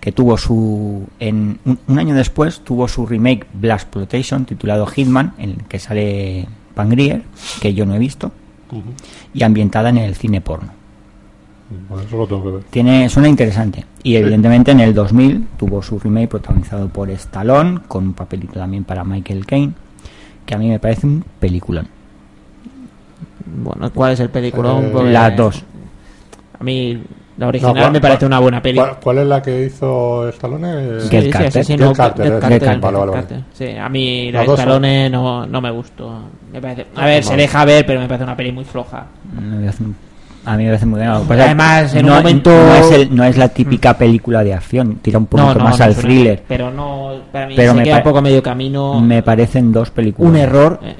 que tuvo su en un, un año después tuvo su remake Blast Exploitation titulado Hitman, en el que sale Pangrier, que yo no he visto, y ambientada en el cine porno. Bueno, eso lo tengo que ver. Tiene, suena interesante. Y evidentemente en el 2000 tuvo su remake protagonizado por Stallone, con un papelito también para Michael Caine, que a mí me parece un peliculón. Bueno, ¿cuál es el peliculón? Eh, Porque Las dos. A mí la original No, ¿cuál- me parece cuál- una buena peli. ¿Cuál, cuál es la que hizo Stallone? Sí, Get Carter. asesino, Get Carter, Get eh. Carter, Get Carter. Vale, vale, Get vale. Carter. Sí, a mí la de Stallone no, no me gustó. Me parece, a ver, se deja ver, pero me parece una peli muy floja. A mí me parece muy bien. Lo que pasa es que Además, en un no, momento- no es, el- no es la típica película de acción, tira un poquito No, no, más no al una- thriller. Pero no, para mí Pero se me queda un poco a medio camino. Me parecen dos películas. un error eh,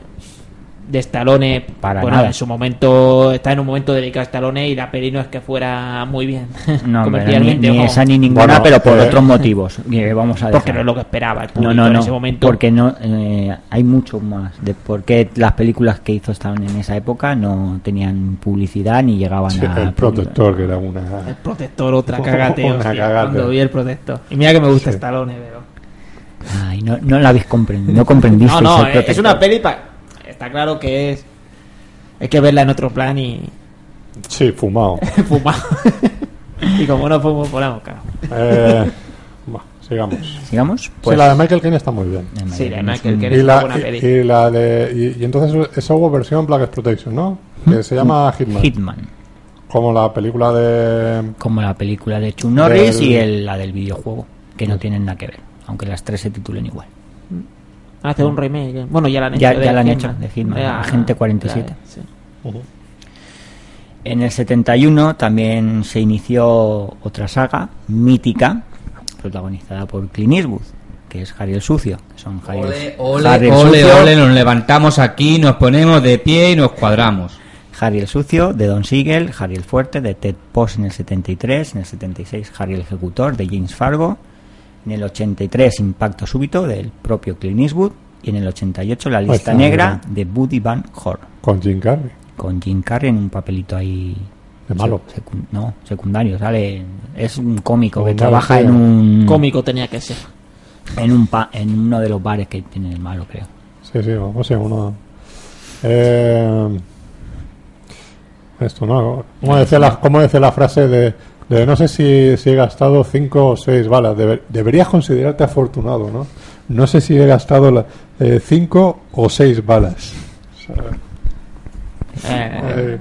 de Stallone. Para bueno, nada. en su momento, está en un momento delicado Stallone y la peli no es que fuera muy bien. [LAUGHS] No, ni, comercialmente, ni esa ni ninguna, Bueno, pero por eh, otros motivos. que vamos a Porque dejar. no es lo que esperaba el No, público no, en ese momento. porque no eh, hay mucho más de por qué las películas que hizo estaban en esa época no tenían publicidad ni llegaban Sí, a el protector, que era una. El protector, otra [LAUGHS] cagate. Una hostia, cagate. Cuando vi el protector. Y mira que me gusta Sí. Stallone, pero. Ay, no, no la habéis comprendido, no comprendiste. No, no, es una peli pa- Está claro que es. Hay que verla en otro plan y. Sí, fumado. [LAUGHS] fumar. [LAUGHS] y como no fumo, ponemos cara. Eh, va, sigamos. Sigamos. sí, la de Michael Caine está muy bien. Sí, la de Michael Caine. Y es una la, buena y, peli. y la de. Y, y entonces esa hubo versión Black Exploitation, ¿no? Que se llama Hitman. Hitman, Como la película de. como la película de Chuck Norris Del- y el- la del videojuego, que no tienen nada que ver, aunque las tres se titulen igual. Hace un remake. eh. Bueno, ya la han hecho. Ya- de ya la han Hitman. hecho, de Hitman, Ya- Agente 47. ya, sí. Ujú. En el 71 también se inició otra saga mítica, protagonizada por Clint Eastwood, que es Harry el Sucio. Que son Harry, el- Ole, ole, Harry el ole, Sucio, ole, nos levantamos aquí, nos ponemos de pie y nos cuadramos. Harry el Sucio de Don Siegel, Harry el Fuerte de Ted Post en el 73, en el 76 Harry el Ejecutor de James Fargo, en el 83 Impacto Súbito del propio Clint Eastwood y en el 88 La Lista Negra de Buddy Van Horn, Con Jim Carrey. con Jim Carrey en un papelito ahí De malo. Secu- no, secundario, sale. Es un cómico que Un trabaja en un. Cómico tenía que ser. En, un pa- en uno de los bares que tiene el malo, creo. Sí, sí, vamos a uno. Eh, esto, ¿no? ¿Cómo decía la, cómo decía la frase de, no sé si, si he gastado cinco o seis balas? Deber- deberías considerarte afortunado, ¿no? No sé si he gastado la- eh, cinco o seis balas. O sea, Eh, eh,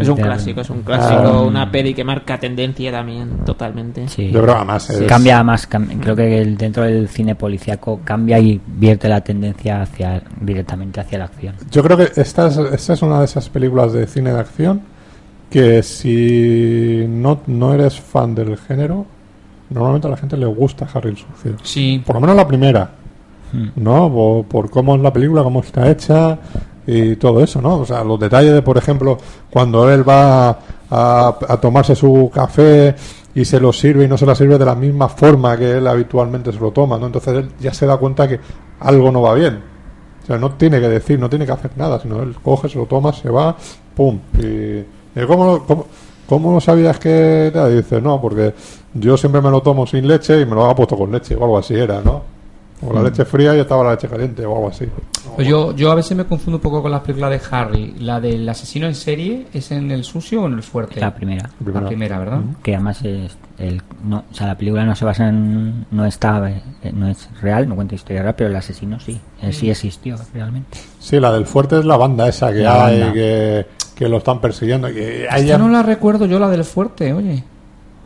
es un clásico, es un clásico. Una peli que marca tendencia también, totalmente. Sí. yo creo que además es- Cambia más, cam- creo que el- dentro del cine policíaco cambia y vierte la tendencia hacia directamente hacia la acción. Yo creo que esta es, esta es una de esas películas de cine de acción que si no, no eres fan del género, normalmente a la gente le gusta Harry el Sucio. Sí. Por lo menos la primera, Hmm. ¿no? Por, por cómo es la película, cómo está hecha y todo eso, ¿no? O sea, los detalles de, por ejemplo, cuando él va a, a tomarse su café y se lo sirve y no se la sirve de la misma forma que él habitualmente se lo toma, ¿no? Entonces él ya se da cuenta que algo no va bien. O sea, no tiene que decir, no tiene que hacer nada, sino él coge, se lo toma, se va, pum. Y ¿cómo, cómo, cómo no sabías que te dice? No, porque yo siempre me lo tomo sin leche y me lo hago puesto con leche o algo así era, ¿no? O la leche fría y estaba la leche caliente o algo así. Pues yo, yo a veces me confundo un poco con las películas de Harry. ¿La del asesino en serie es en el sucio o en el fuerte? La primera. La primera, ¿verdad? Que además es el, no, o sea, la película no se basa en. No está. eh, No es real, no cuenta historia real, pero el asesino sí. Él sí existió realmente. Sí, la del fuerte es la banda esa que La hay, banda. que, que lo están persiguiendo. Que no la recuerdo yo, la del fuerte, oye.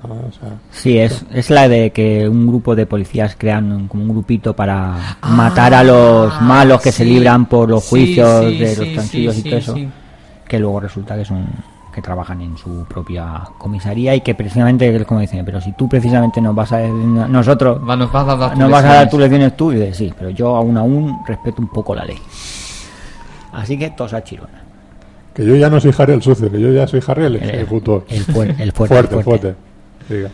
Ah, o sea, Sí, es, es la de que un grupo de policías crean un- como un grupito para Ah, matar a los malos que se libran por los juicios sí, de sí, los sí, tranquilos y sí, todo eso. sí. Que luego resulta que son que trabajan en su propia comisaría y que precisamente es como dicen, pero si tú precisamente nos vas a nosotros Va, nos vas a dar tus nos vas a dar tus lecciones tú y dices, sí, pero yo aún aún respeto un poco la ley. Así que tosa chirona. Que yo ya no soy Harry el sucio, que yo ya soy Harry el El- ejecutor. el fuer- el fuerte, fuerte, el fuerte. fuerte. Diga.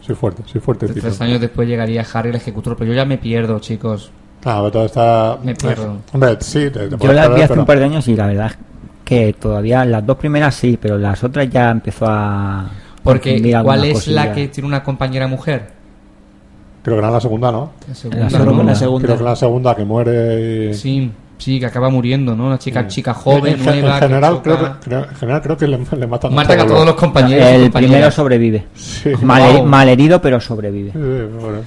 Soy fuerte, soy fuerte. Tres años después llegaría Harry el ejecutor, pero yo ya me pierdo, chicos. Ah, pero todo está. Me pierdo. Hombre, sí, te, te Yo la vi hace pero- un par de años y la verdad es que todavía las dos primeras sí, pero las otras ya empezó a Porque, ¿cuál es la que tiene una compañera mujer? Creo que era la segunda, ¿no? La segunda, La Yo creo que segunda. la segunda. Creo que la segunda que muere y. Sí, sí, que acaba muriendo, ¿no? Una chica, chica joven, en, nueva. en que general, choca. creo que, creo- en general creo que le, le matan, Matan a todos los compañeros. El primero sobrevive. Sí, Mal, Wow. malherido, pero sobrevive. Sí, bueno.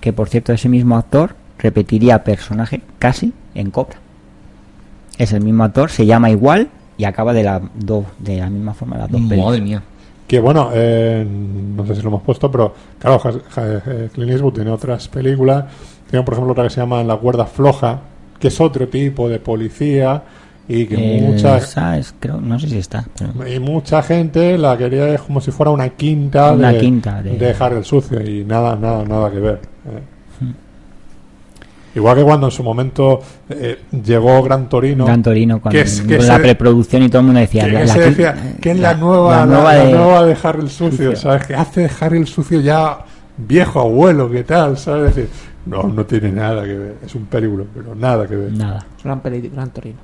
Que por cierto, ese mismo actor repetiría personaje casi en Cobra. Es el mismo actor, se llama igual y acaba de la, do- de la misma forma las dos Madre películas. mía. Que bueno, eh, no sé si lo hemos puesto, pero claro, Clint Eastwood tiene otras películas. Tiene, por ejemplo, otra que se llama La cuerda floja, que es otro tipo de policía y que El- mucha, esa es- creo, no sé si está. pero- y mucha gente la quería como si fuera una quinta, Una de, quinta de- dejar el sucio y nada, nada, nada que ver. eh. Hmm. Igual que cuando en su momento eh, llegó Gran Torino, Gran Torino con, que es- que la preproducción y todo el mundo decía que la- la- decía que es la nueva, la la, nueva la de- nueva de Harry el sucio, ¿sabes? Que hace de Harry el sucio ya viejo abuelo, ¿qué tal? ¿Sabes? Es decir, no, no tiene nada que ver, es un película, pero nada que ver. nada Gran, gran Torino.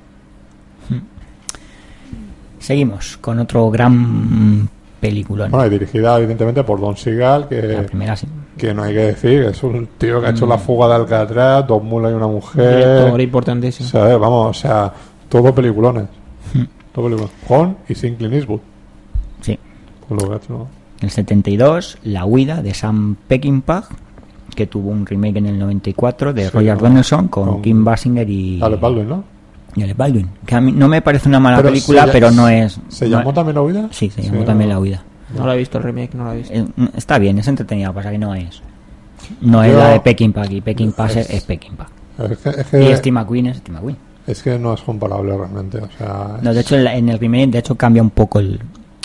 seguimos con otro gran peliculón Bueno, y dirigida evidentemente por Don Sigal, la que, primera sí que no hay que decir, es un tío que ha hecho Mm. la fuga de Alcatraz, dos mulas y una mujer. Director importantísimo. ¿sabes? Vamos, o sea, todo peliculones. Hmm. Todo peliculones. Con y sin Clint Eastwood. sí Pues lo que ha hecho, ¿no? el 72 La huida de Sam Peckinpah que tuvo un remake en el 94 de Sí, Roger con- Donaldson con, con Kim Basinger y Alec Baldwin, ¿no? y Alec Baldwin que a mí no me parece una mala Pero película se- pero no es ¿Se no- llamó también La Huida? sí se llamó también La huida No lo he visto el remake, no lo he visto. Eh, está bien es entretenida pasa que no es no es la de Peckinpah aquí Peckinpah es, Es- es Peckinpah Es que, es y que, Steve McQueen es Steve McQueen es que no es comparable realmente. O sea, No, de hecho, en, la- en el remake, de hecho, cambia un poco el,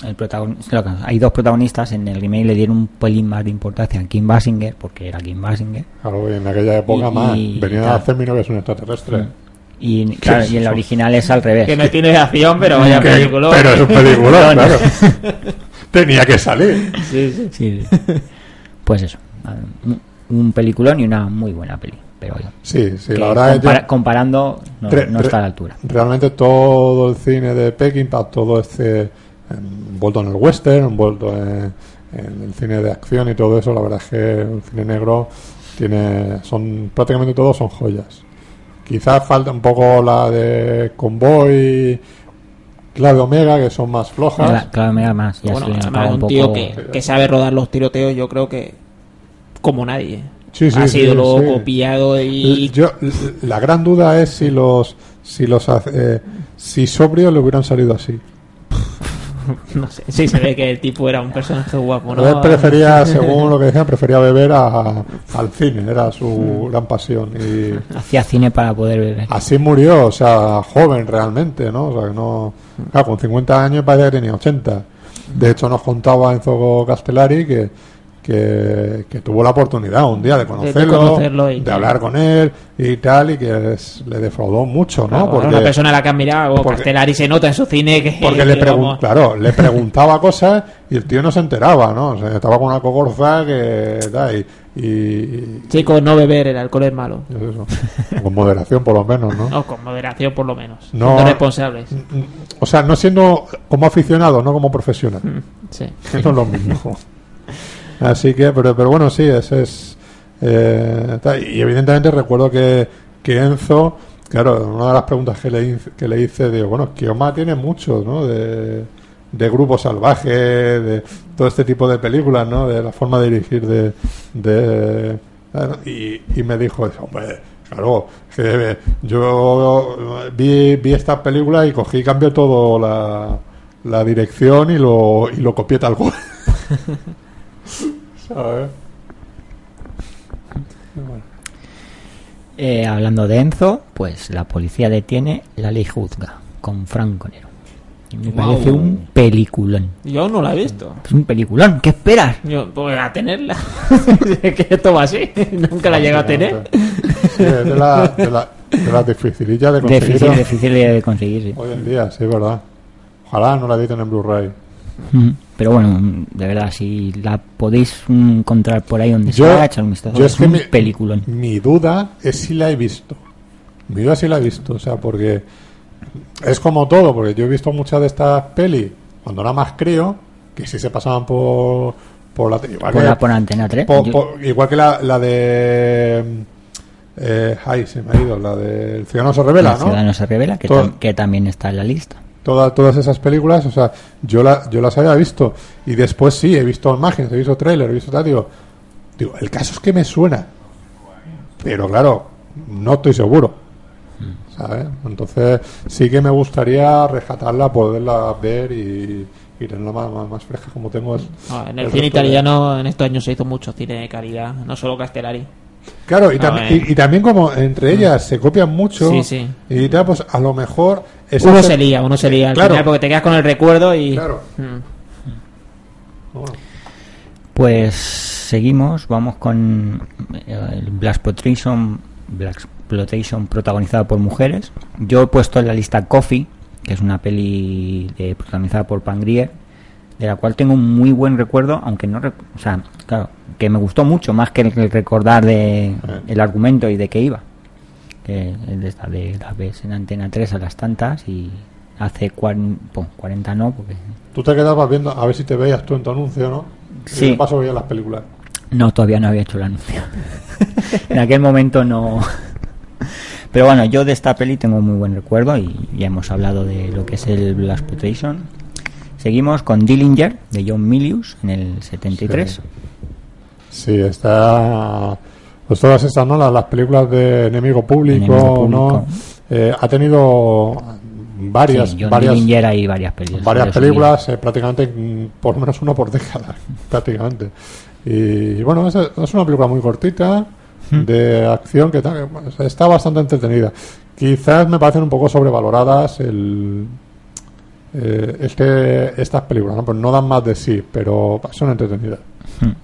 el protagonista. Hay dos protagonistas, en el remake le dieron un pelín más de importancia a Kim Basinger, porque era Kim Basinger. claro, y en aquella época Y- más. y- claro. a hacer mi novia es un extraterrestre. Y, claro, y en la original es al revés. Que no tiene acción, pero vaya Que- película. pero es un película, [LAUGHS] claro. [LAUGHS] Tenía que salir. Sí, sí. Sí, sí. Pues eso, un, peliculón y una muy buena peli. Pero oye, Sí, sí, que la verdad es que compara- yo- comparando, no, Re- no está a la altura. Realmente todo el cine de Peckinpah, todo este envuelto en el western, envuelto en, en el cine de acción y todo eso, la verdad es que el cine negro tiene, son prácticamente todos son joyas. Quizás falta un poco la de Convoy, la de Omega, que son más flojas. Cla- Claro, me da más. Ya Bueno, se un un tío poco. que, que sabe rodar los tiroteos, yo creo que como nadie. Sí, sí, ha sí, sido luego sí. copiado y Yo, la gran duda es si los si los hace- eh, si sobrios le hubieran salido así. [LAUGHS] no sé. Sí, se ve que el tipo era un personaje guapo, ¿no? Él prefería, [LAUGHS] según lo que decían, prefería beber a- al cine, era su gran pasión. Y Hacía cine para poder beber. así murió, o sea, joven realmente, ¿no? O sea, que no. Claro, con 50 años parece que tenía 80. De hecho, nos contaba Enzo Castellari que, que, que tuvo la oportunidad un día de conocerlo, conocerlo y de hablar con él y tal, y que es- le defraudó mucho, ¿no? Porque una persona a la que han mirado, porque- Castellari se nota en su cine que. porque le [LAUGHS] pregun- claro, le preguntaba cosas y el tío no se enteraba, ¿no? O sea, estaba con una cogorza que y, y- Chicos, no beber, el alcohol es malo. es eso. con moderación por lo menos, ¿no? No, con moderación por lo menos. No. Siendo responsables. O sea, no siendo como aficionado, no como profesional. Mm, Sí. [LAUGHS] No es lo mismo. Así que, pero, pero bueno, sí, ese es eh, y evidentemente recuerdo que, que Enzo, claro, una de las preguntas que le, que le hice, digo, bueno, Kioma tiene mucho, ¿no? De, de grupo salvaje, de todo este tipo de películas, ¿no? De la forma de dirigir de... de y, y me dijo, hombre, claro, que yo vi, vi esta película y cogí y cambié todo la, la dirección y lo, y lo copié tal cual. [LAUGHS] [LAUGHS] ¿Sabes? Eh, hablando de Enzo, pues la policía detiene La ley juzga con Franco Nero. Y me Guau. parece un peliculón. Yo no la he visto. Es un peliculón, ¿qué esperas? Yo voy a tenerla. [LAUGHS] Es que esto va así. [LAUGHS] Nunca la llega a tener. Sí, es de la, de la, de las dificilillas de conseguir Difícil, difícil de conseguir, sí. hoy en día, sí, es verdad. Ojalá no la editen en Blu-ray. Ujú. Pero bueno, de verdad, si la podéis encontrar por ahí donde Yo, sea, echar un vistazo. yo es es que un mi, peliculón. mi duda es si la he visto. Mi duda es si la he visto, o sea, porque es como todo, porque yo he visto muchas de estas pelis cuando era más crío, que sí se pasaban por, por la. Igual Por, que- la, por Antena 3. po- Yo- po- igual que la, la de. Eh, ay, se me ha ido, la del Ciudadano se revela, La ¿no? ciudad no se revela, que, Todo- tam- que también está en la lista. Toda- todas esas películas, o sea, yo, la, yo las había visto y después sí, he visto imágenes, he visto trailer, he visto tal, digo, digo, el caso es que me suena, pero claro, no estoy seguro, ¿sabes? Entonces sí que me gustaría rescatarla, poderla ver y, y tenerla más, más, más fresca como tengo. el- No, en el el cine de- italiano en estos años se hizo mucho cine de calidad, no solo Castellari. Claro, y, A tam- ver. y, y también como entre ellas se copian mucho, Sí, sí. y tal, pues a lo mejor... Uno se- lía, uno se lía al Claro. final porque te quedas con el recuerdo y. Claro. Mm. Bueno, Pues seguimos, vamos con eh, el Black Exploitation, Black protagonizada por mujeres. Yo he puesto en la lista Coffee, que es una peli de, protagonizada por Pangrier, de la cual tengo un muy buen recuerdo, aunque no, o sea, claro, que me gustó mucho más que el, recordar de el argumento y de qué iba. Que de esta de la ves en Antena 3 a las tantas y hace cuan- pon, 40 no, porque tú te quedabas viendo a ver si te veías tú en tu anuncio, ¿no? Sí. Y de paso veías las películas. No, todavía no había hecho el anuncio. [LAUGHS] en aquel momento no. Pero bueno, yo de esta peli tengo muy buen recuerdo y ya hemos hablado de lo que es el Exploitation. Seguimos con Dillinger de John Milius en el 73. Sí, está. Pues todas estas, ¿no? Las, las películas de Enemigo Público, Enemigo ¿no? Público. Eh, ha tenido varias, Sí, John varias, Dillinger hay varias películas. varias películas, eh, prácticamente por lo menos una por década, [LAUGHS] prácticamente. Y, bueno, es, es una película muy cortita, Hmm. de acción, que bueno, está bastante entretenida. Quizás me parecen un poco sobrevaloradas el, eh, este, estas películas, ¿no? Pues no dan más de sí, pero son entretenidas. vida.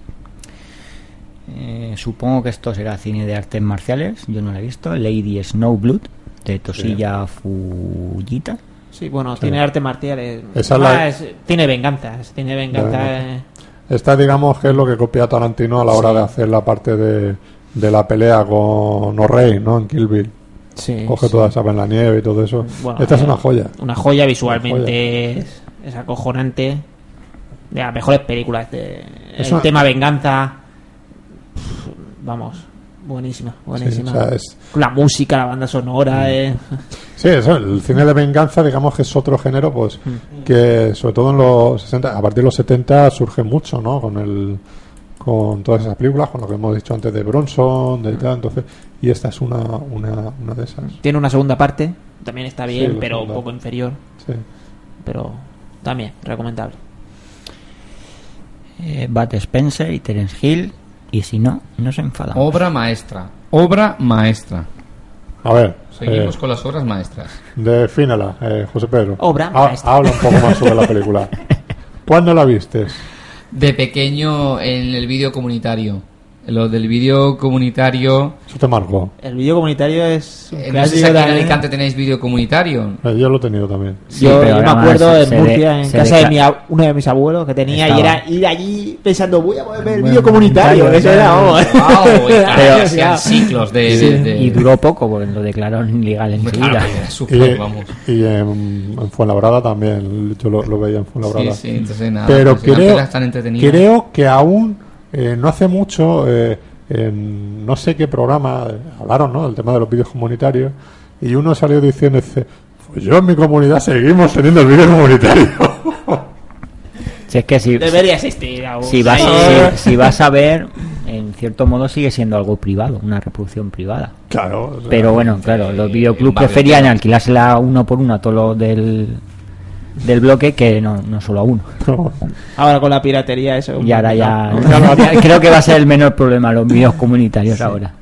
Eh, supongo que esto será cine de artes marciales. Yo no lo he visto. Lady Snowblood de Tosilla Fujita. Sí, bueno, tiene arte marciales. Esa es la- Ah, es- tiene venganzas, tiene venganza. Venganza. eh. Esta, digamos, que es lo que copia Tarantino a la hora Sí. de hacer la parte de, de la pelea con O'Reilly, ¿no? En Kill Bill. Sí, Coge sí. toda esa en la nieve y todo eso. Bueno, Esta es eh, una joya. Una joya visualmente, Es, es acojonante. De las mejores películas. De, Es el una- tema venganza. Vamos, buenísima, buenísima. o sea, es- La música, la banda sonora. eh. Sí, eso, el cine de venganza, digamos que es otro género, pues, que sobre todo en los 60, a partir de los 70 surge mucho, ¿no? Con el con todas esas películas, con lo que hemos dicho antes de Bronson, de tal, entonces, y esta es una, una, una de esas. Tiene una segunda parte. También está bien, pero un poco inferior. Sí. Pero también, recomendable. Eh, Bat Spencer y Terence Hill. Y si no, no se enfadan. Obra maestra. Obra maestra. A ver, Seguimos eh, con las obras maestras. defínala, eh, José Pedro. Obra Ha- maestra. Habla un poco más sobre la película. [LAUGHS] ¿Cuándo la vistes? De pequeño en el vídeo comunitario. Lo del vídeo comunitario. Eso te marcó. El vídeo comunitario es un Eh, no sé si aquí en. Alicante tenéis vídeo comunitario. Eh, yo lo he tenido también. Sí, yo, pero yo me acuerdo se- en se Murcia, de- en casa de deca- mi, ab- uno de mis abuelos que tenía, y era ir allí pensando, voy a poder ver el vídeo comunitario. comunitario, Eso era, vamos. Wow, [LAUGHS] y Pero- hacían ciclos de. Sí. de- de- Y duró poco porque lo declararon ilegal enseguida. claro, era Y, y en, en Fuenlabrada también, yo lo, lo veía en Sí, Fuenlabrada. sí, entonces nada. Pero pues, creo, creo que aún eh, no hace mucho eh, en no sé qué programa eh, hablaron, ¿no? El tema de los vídeos comunitarios y uno salió diciendo, dice, pues yo en mi comunidad seguimos teniendo el vídeo comunitario. [LAUGHS] Si es que si, Debería existir aún. si, vas, si, si vas a ver, en cierto modo sigue siendo algo privado, una reproducción privada. claro. o sea, Pero bueno, claro, los videoclubs preferían alquilársela uno por uno a todos los del, del bloque que no, no solo a uno. no. Ahora con la piratería eso. es Y ahora ya, [LAUGHS] creo que va a ser el menor problema los vídeos comunitarios ahora.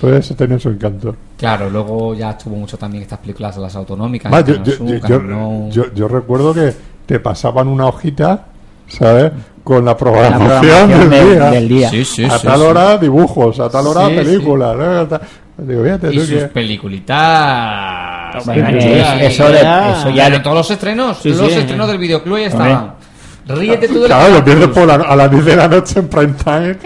Pues eso tenía su encanto. Claro, luego ya estuvo mucho también estas películas de las autonómicas. Va, yo, yo- Sur, yo- Canal yo- No. yo- yo recuerdo que te pasaban una hojita, ¿sabes? Con la La programación, del, del, día. del día. Sí, sí, a sí, tal sí. hora dibujos, a tal hora Sí, películas. ¿no? Digo, fíjate Y sus que- peliculitas. Ya, eso de- ya, eso ya de todos los estrenos. Sí, los sí. estrenos del videoclub ya estaban. Ríete tú del Claro, lo pierdes por la, a las 10 de la noche en prime time.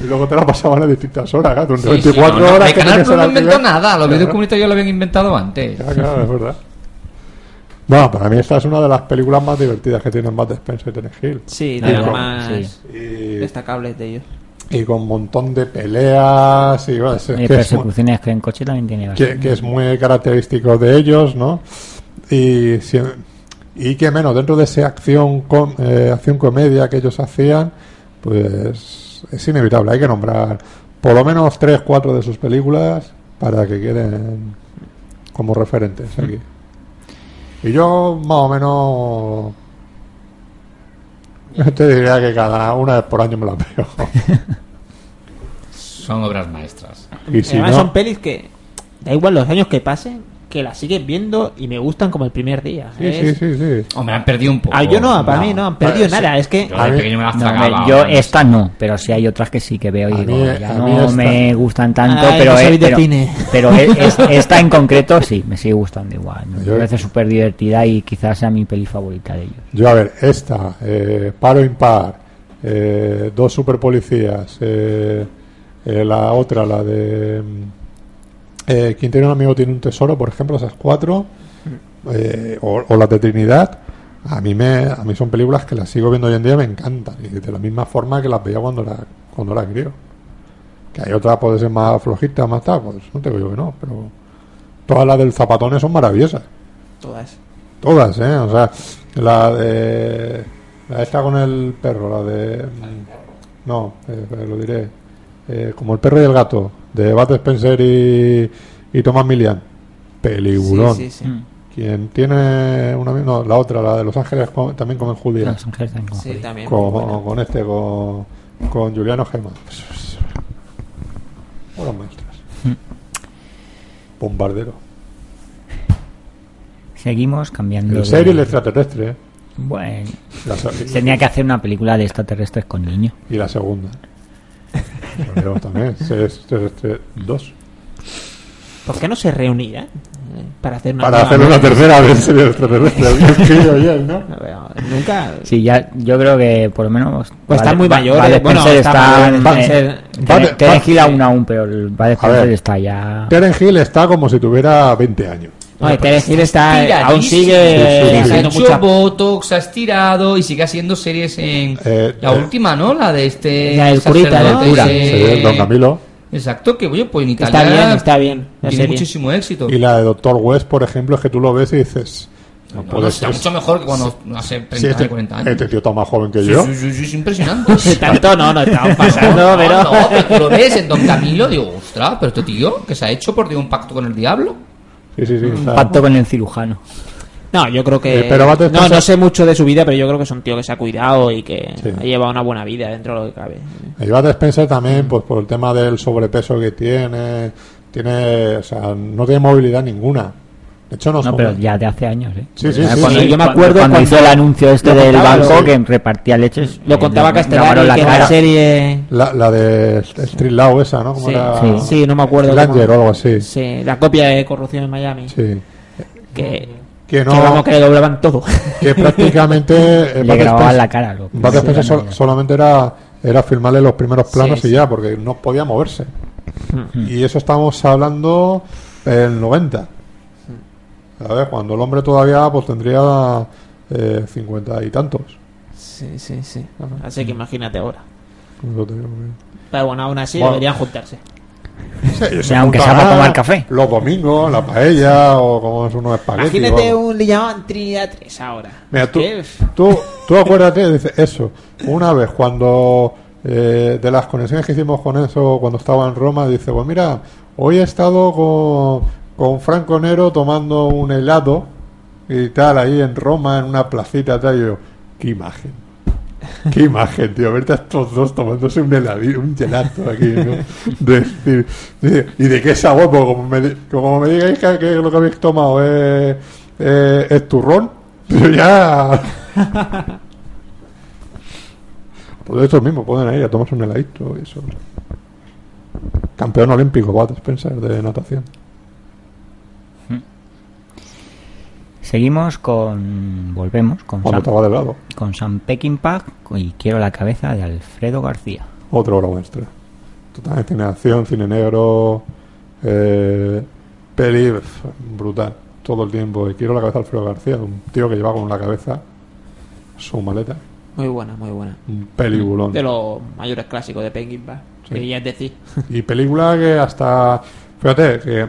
y luego te la pasaban a distintas horas, gato. Sí, 24 sí, no, no, horas el que Canal no inventó nada. Los Claro. vídeos comunitarios ya lo habían inventado antes. Claro, claro, es verdad. Bueno, para mí esta es una de las películas más divertidas que tienen Matt Spencer y Terence Hill. Sí, de los no, más sí. Destacables de ellos. Y con un montón de peleas y bueno, es, Y que, es muy, persecuciones que en coche también tiene que, es muy característico de ellos, ¿no? Y, si- y que menos dentro de esa acción com- eh, acción comedia que ellos hacían, pues es inevitable. Hay que nombrar por lo menos tres, cuatro de sus películas para que queden como referentes aquí. Y yo más o menos te diría que cada una vez por año me la veo. Son obras maestras. y si Además no, son pelis que da igual los años que pasen, que las sigues viendo y me gustan como el primer día. sí, Es- sí, sí, sí. Hombre, han perdido un poco. Ah, yo no, para mí no han perdido Ah, sí. nada. Es que Yo A de mí- pequeño me las No, tragaba. yo estas no, pero sí hay otras que sí que veo y A digo, mí- ya no me gustan tanto, Ay, pero, no es- pero, cine. pero es- [LAUGHS] es- esta en concreto sí, me sigue gustando igual. Me Yo- parece súper divertida y quizás sea mi peli favorita de ellos. Yo, a ver, esta, eh, paro impar, eh, dos super policías, eh, eh, la otra, la de. Eh, quien tiene un amigo tiene un tesoro, por ejemplo, esas cuatro, eh, o, o las de Trinidad, a mí, me, a mí son películas que las sigo viendo hoy en día y me encantan, y de la misma forma que las veía cuando era, cuando era crío. Que hay otras, puede ser más flojitas, más tal, pues no te digo que no, pero todas las del Zapatones son maravillosas. todas. Todas, ¿eh? O sea, la de. La esta con el perro, la de. No, eh, lo diré. Eh, como el perro y el gato, de Bud Spencer y, y Thomas Millian. Peliculón. Sí, sí, sí. Mm. Quien tiene una. No, la otra, la de Los Ángeles, con- también con el judío. Los Ángeles también jodido. también. Con, con este, con, con Juliano Gema. Obras maestras. Bombardero. Seguimos cambiando. El de- serie y el extraterrestre, ¿eh? Bueno, La tenía que hacer una película de extraterrestres con niños. Y la segunda. Pero también, 2. ¿Por qué no se reunirán? eh, Para hacer una Para hacer una tercera vez extraterrestre. [LAUGHS] Nunca. Sí, ya, yo creo que por lo menos. Pues están muy. Vale, Bueno, Spencer está está. mayor, Terence. Hill aún aún, pero el Vale Spencer está ya. Terence Hill está como si tuviera 20 años. Oye, Terence Hill está, Estiradísimo. aún sigue Sí, sí, sí. Haciendo hecho mucha Botox, ha estirado y sigue haciendo series en. Eh, la eh, última, ¿no? La de este. La del curita, ¿no? sacerdote, Cura. ese- Sí, Don Camilo. Exacto, que oye, pues en Está Italia. bien, está bien, Tiene serie. muchísimo éxito. Y la de Doctor West, por ejemplo, es que tú lo ves y dices. No, No, puede no, está mucho mejor que cuando hace 30 Sí, este, años, 40 años. este tío está más joven que Sí, yo. sí, sí, sí, es impresionante. [LAUGHS] Tanto no, no estamos [LAUGHS] pasando, No, pero. no, pero tú lo ves en Don Camilo, digo, ostras, pero este tío, que se ha hecho por un pacto con el diablo? Sí, sí, sí. Un está- pacto con el cirujano. No, yo creo que. Eh, pero va a tener- no, no sé mucho de su vida, pero yo creo que es un tío que se ha cuidado y que Sí. ha llevado una buena vida dentro de lo que cabe. Y Bud Spencer también, pues por el tema del sobrepeso que tiene, tiene, o sea, no tiene movilidad ninguna. De hecho, no, No, pero ya de hace años, ¿eh? Sí, sí, sí, cuando, sí. Yo me acuerdo cuando, cuando hizo el anuncio este lo del contaba, banco sí. que repartía leches. Lo eh, contaba Castellani, la que la cara. serie. La, la de Street Law esa, ¿no? ¿Cómo Sí, era? sí. Sí, no me acuerdo. Ranger cómo- o algo así. Sí, la copia de corrupción en Miami. Sí. Que, Que que no, vamos, que le doblaban todo. que prácticamente [LAUGHS] eh, Le grababan la cara. Lo, hacían sol- solamente era, era filmarle los primeros planos Sí, y ya, porque no podía moverse. Hmm. Y eso estamos hablando el 90. Cuando el hombre todavía pues tendría eh, 50 y tantos. Sí, sí, sí. Así que imagínate ahora. Te digo Pero bueno, aún así Bueno. deberían juntarse. Sí, [LAUGHS] se aunque sea para a- tomar café. Los domingos, la paella o como es unos espaguetis. Imagínate un le llamaban Trinidad 3 ahora. Mira, tú, tú, tú acuérdate, dice eso. Una vez cuando eh, de las conexiones que hicimos con eso cuando estaba en Roma, dice, pues mira, hoy he estado con, con Franco Nero tomando un helado y tal, ahí en Roma, en una placita, tal, y yo, qué imagen. Qué imagen, tío, verte a estos dos tomándose un heladito, un gelato aquí, ¿no? ¿y de qué sabor? Pues como me, como me digáis que, lo que habéis tomado es, turrón, yo ya... Pues estos mismos pueden ir a tomarse un heladito y eso. Campeón olímpico, Bud Spencer, de natación. Seguimos con. Volvemos con Cuando Sam, estaba de lado. con Sam Peckinpah y quiero la cabeza de Alfredo García. Otra obra maestra. Totalmente cine de acción, cine negro, eh, peli brutal. Todo el tiempo. Y quiero la cabeza de Alfredo García, un tío que lleva con la cabeza su maleta. Muy buena, muy buena. Un peliculón. De los mayores clásicos de Peckinpah. Sí. Quería decir. Y película que hasta. Fíjate, que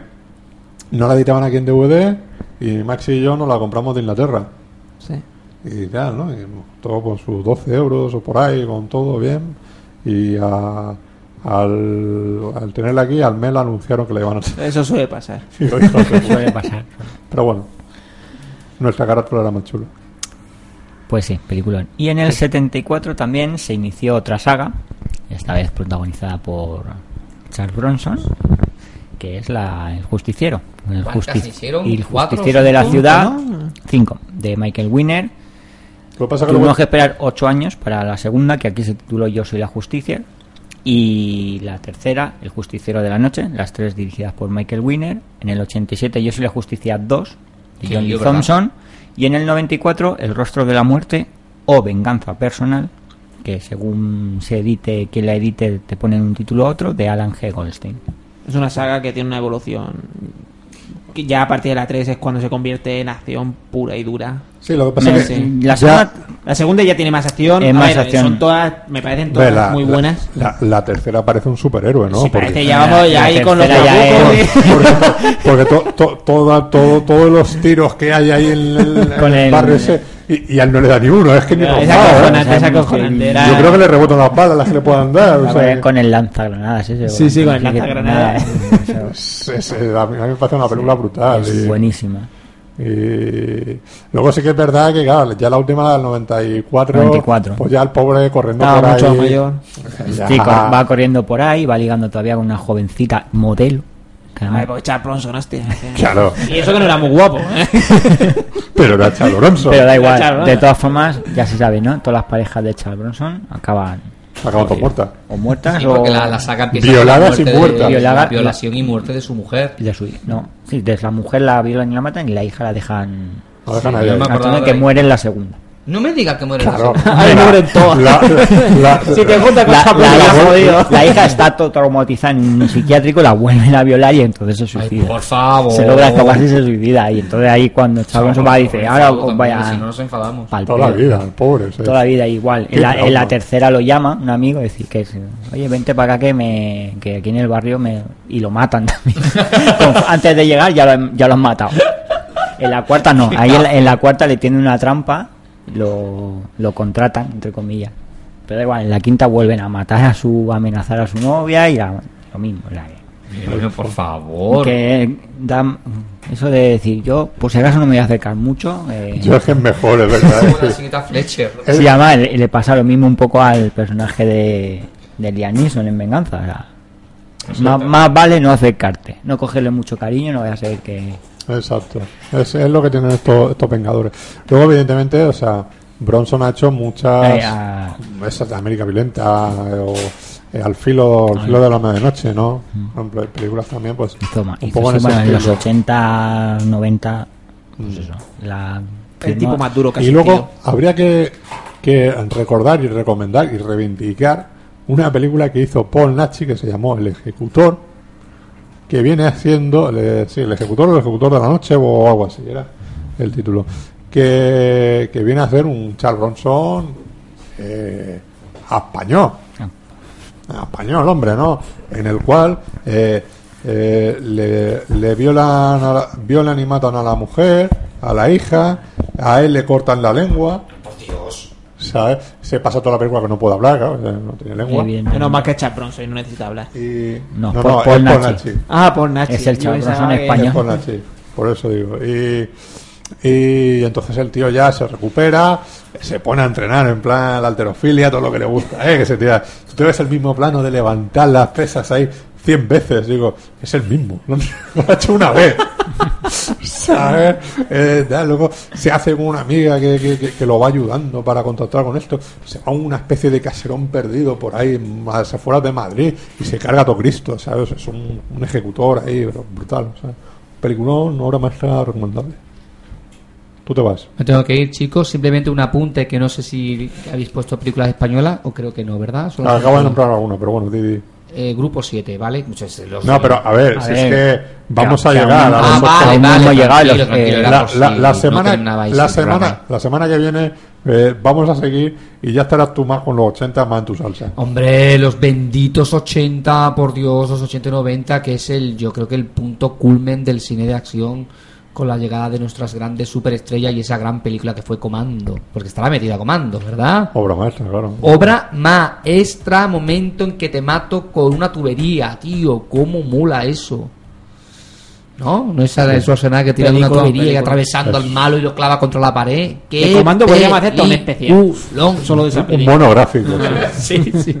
no la editaban aquí en DVD y Maxi y yo nos la compramos de Inglaterra. Sí. Y tal, ¿no? Y todo con sus 12 euros o por ahí, con todo bien. Y a- al, al tenerla aquí, al mes la anunciaron que la iban a hacer. Eso suele pasar. [LAUGHS] De puta. Suele pasar. Pero bueno, nuestra carátula era más chula. Pues sí, peliculón. Y en el 74 también se inició otra saga, esta vez protagonizada por Charles Bronson, que es la El Justiciero. El ¿Cuántas justi- hicieron? y el ¿Cuatro o Justiciero de la cinco, ciudad, no? 5, de Michael Winner. Lo que pasa es que Tuvimos luego- que esperar 8 años para la segunda, que aquí se tituló Yo soy la justicia. Y la tercera, El Justiciero de la Noche, las tres dirigidas por Michael Winner. En el 87, Yo soy la justicia 2, de John Lee. Thompson. Y en el 94, El rostro de la muerte o Venganza personal, que según se edite, quien la edite, te ponen un título a otro, de Alan G. Goldstein. Es una saga que tiene una evolución. Que ya a partir de la 3 es cuando se convierte en acción pura y dura. Sí, lo que pasa Me- es que. sí. La ya- segunda, La segunda ya tiene más acción. Es más ver, acción. Son todas, me parecen todas la, muy buenas. La, la tercera parece un superhéroe, ¿no? Sí, Porque- parece ya vamos ya la ahí con los ya es- porque, [LAUGHS] porque to- to- toda- todo- todos los tiros que hay ahí en el, Con el el- barrio ese, y, y a él no le da ni uno, es que ni Es rozado, ¿eh? acojonante, es acojonante. Era- Yo creo que le rebotan las balas las que le puedan dar. o sea, con el lanzagranadas ese. Sí, sí, con el lanzagranadas. nada, [LAUGHS] es- es- a mí a mí me parece una película brutal. Es y- buenísima. Y luego sí que es verdad que, claro, ya la última del 94, 94. pues ya el pobre corriendo Estaba por mucho ahí. mayor. Sí, va corriendo por ahí, va ligando todavía con una jovencita modelo. que además- Ay, pues Charles Bronson, hostia. Claro, Y eso que no era muy guapo. ¿eh? [LAUGHS] pero era Charles Bronson. pero da igual, de todas formas, ya se sabe, ¿no? Todas las parejas de Charles Bronson acaban Acaban todas muertas. o muertas Sí, o porque la, la saga Violadas la y muerte muertas. de- Violada- la violación y muerte de su mujer. de su no, sí, de la mujer la violan y la matan y la hija la dejan No dejan Sí, ahí. me acordaba que de- muere en la segunda. No me digas que muere la Claro. [LAUGHS] La- mueren todas. la- la- [LAUGHS] Si te juntas con La, esa la hija, jodido. la hija está todo traumatizada en un psiquiátrico, la vuelven a violar y entonces se Ay, suicida. por favor. se logra escapar y se suicida. Y entonces ahí cuando Charles Bronson va dice, ahora os vaya Si no nos enfadamos. Toda la pelo". vida, el pobre. sí. Toda la vida igual. En la, en la trauma. tercera lo llama un amigo y decir que oye, vente para acá que me que aquí en el barrio me y lo matan también. [LAUGHS] Antes de llegar ya lo, han- ya lo han matado. En la cuarta no, ahí en la, en la cuarta le tiene una trampa, lo, lo contratan entre comillas. Pero da igual, en la quinta vuelven a matar a su, a amenazar a su novia y la- lo mismo. la- Pero, por favor. que da eso de decir yo, por si acaso no me voy a acercar mucho. eh, Yo es que es mejor, es verdad. Fletcher. [LAUGHS] Sí, además le, le pasa lo mismo un poco al personaje de, de Liam Neeson en Venganza. o sea, más, más vale no acercarte, no cogerle mucho cariño, no vaya a ser que... Exacto. Es, es lo que tienen estos, estos vengadores. Luego, evidentemente, o sea, Bronson ha hecho muchas. Eh, a- Esas de América Violenta o eh, Al filo, al filo de la medianoche, ¿no? Por ejemplo, hay películas también, pues. hizo un hizo poco en ese en los estilo. 80, 90, pues eso, la... El tipo más duro que Y luego habría que, que recordar y recomendar y reivindicar una película que hizo Paul Nachi que se llamó El Ejecutor, que viene haciendo, el, sí, el Ejecutor o el Ejecutor de la Noche o algo así, era el título, que, que viene a hacer un Charles Bronson eh, español. español, hombre, ¿no? En el cual eh, eh, le, le violan, a la- violan y matan a la mujer, a la hija, a él le cortan la lengua. Por Dios. ¿Sabes? Se pasa toda la película que no puede hablar, claro, no tiene lengua. Menos mal que es Charles Bronson y no necesita hablar. Y, No, no, por- no, por es por Nachi. Ah, por Nachi. Es el Charles Bronson. Es por Nachi, por eso digo. Y, y entonces el tío ya se recupera, se pone a entrenar en plan la alterofilia, todo lo que le gusta, ¿eh? que se tira. Tú te ves el mismo plano de levantar las pesas ahí 100 veces, digo, es el mismo, [LAUGHS] lo ha hecho una vez. ¿Sabes? Eh, luego se hace con una amiga que, que- que- que lo va ayudando para contactar con esto. Se va a una especie de caserón perdido por ahí, más afuera de Madrid, y se carga a todo Cristo, ¿sabes? Es un, un ejecutor ahí, pero brutal, ¿sabes? Peliculón, obra maestra recomendable. Tú te vas. Me tengo que ir, chicos. Simplemente un apunte que no sé si habéis puesto películas españolas o creo que no, ¿verdad? Solo- Acabo de nombrar alguna, pero bueno, Didi. Eh, grupo 7, ¿vale? Los- No, pero a ver, A si ver. es que vamos Que- a llegar a los vale, no tranquilo, los- tranquilo, eh, la, no semana terminabais la semana la semana que viene eh, vamos a seguir y ya estarás tú más con los 80 más en tu salsa Hombre, los benditos 80, por Dios, los 80 y 90, que es el, yo creo que el punto culmen del cine de acción con la llegada de nuestras grandes superestrellas y esa gran película que fue Comando. Porque estará metida Comando, ¿verdad? obra maestra claro Obra maestra, momento en que te mato con una tubería, tío. ¿Cómo mola eso? ¿No? No esa de Schwarzenegger que tira de una Película, tubería y película. atravesando al malo y lo clava contra la pared. ¡Qué De Comando podríamos hacer todo un especial. peliculón! Solo de esa un película. monográfico Sí, [LAUGHS] sí.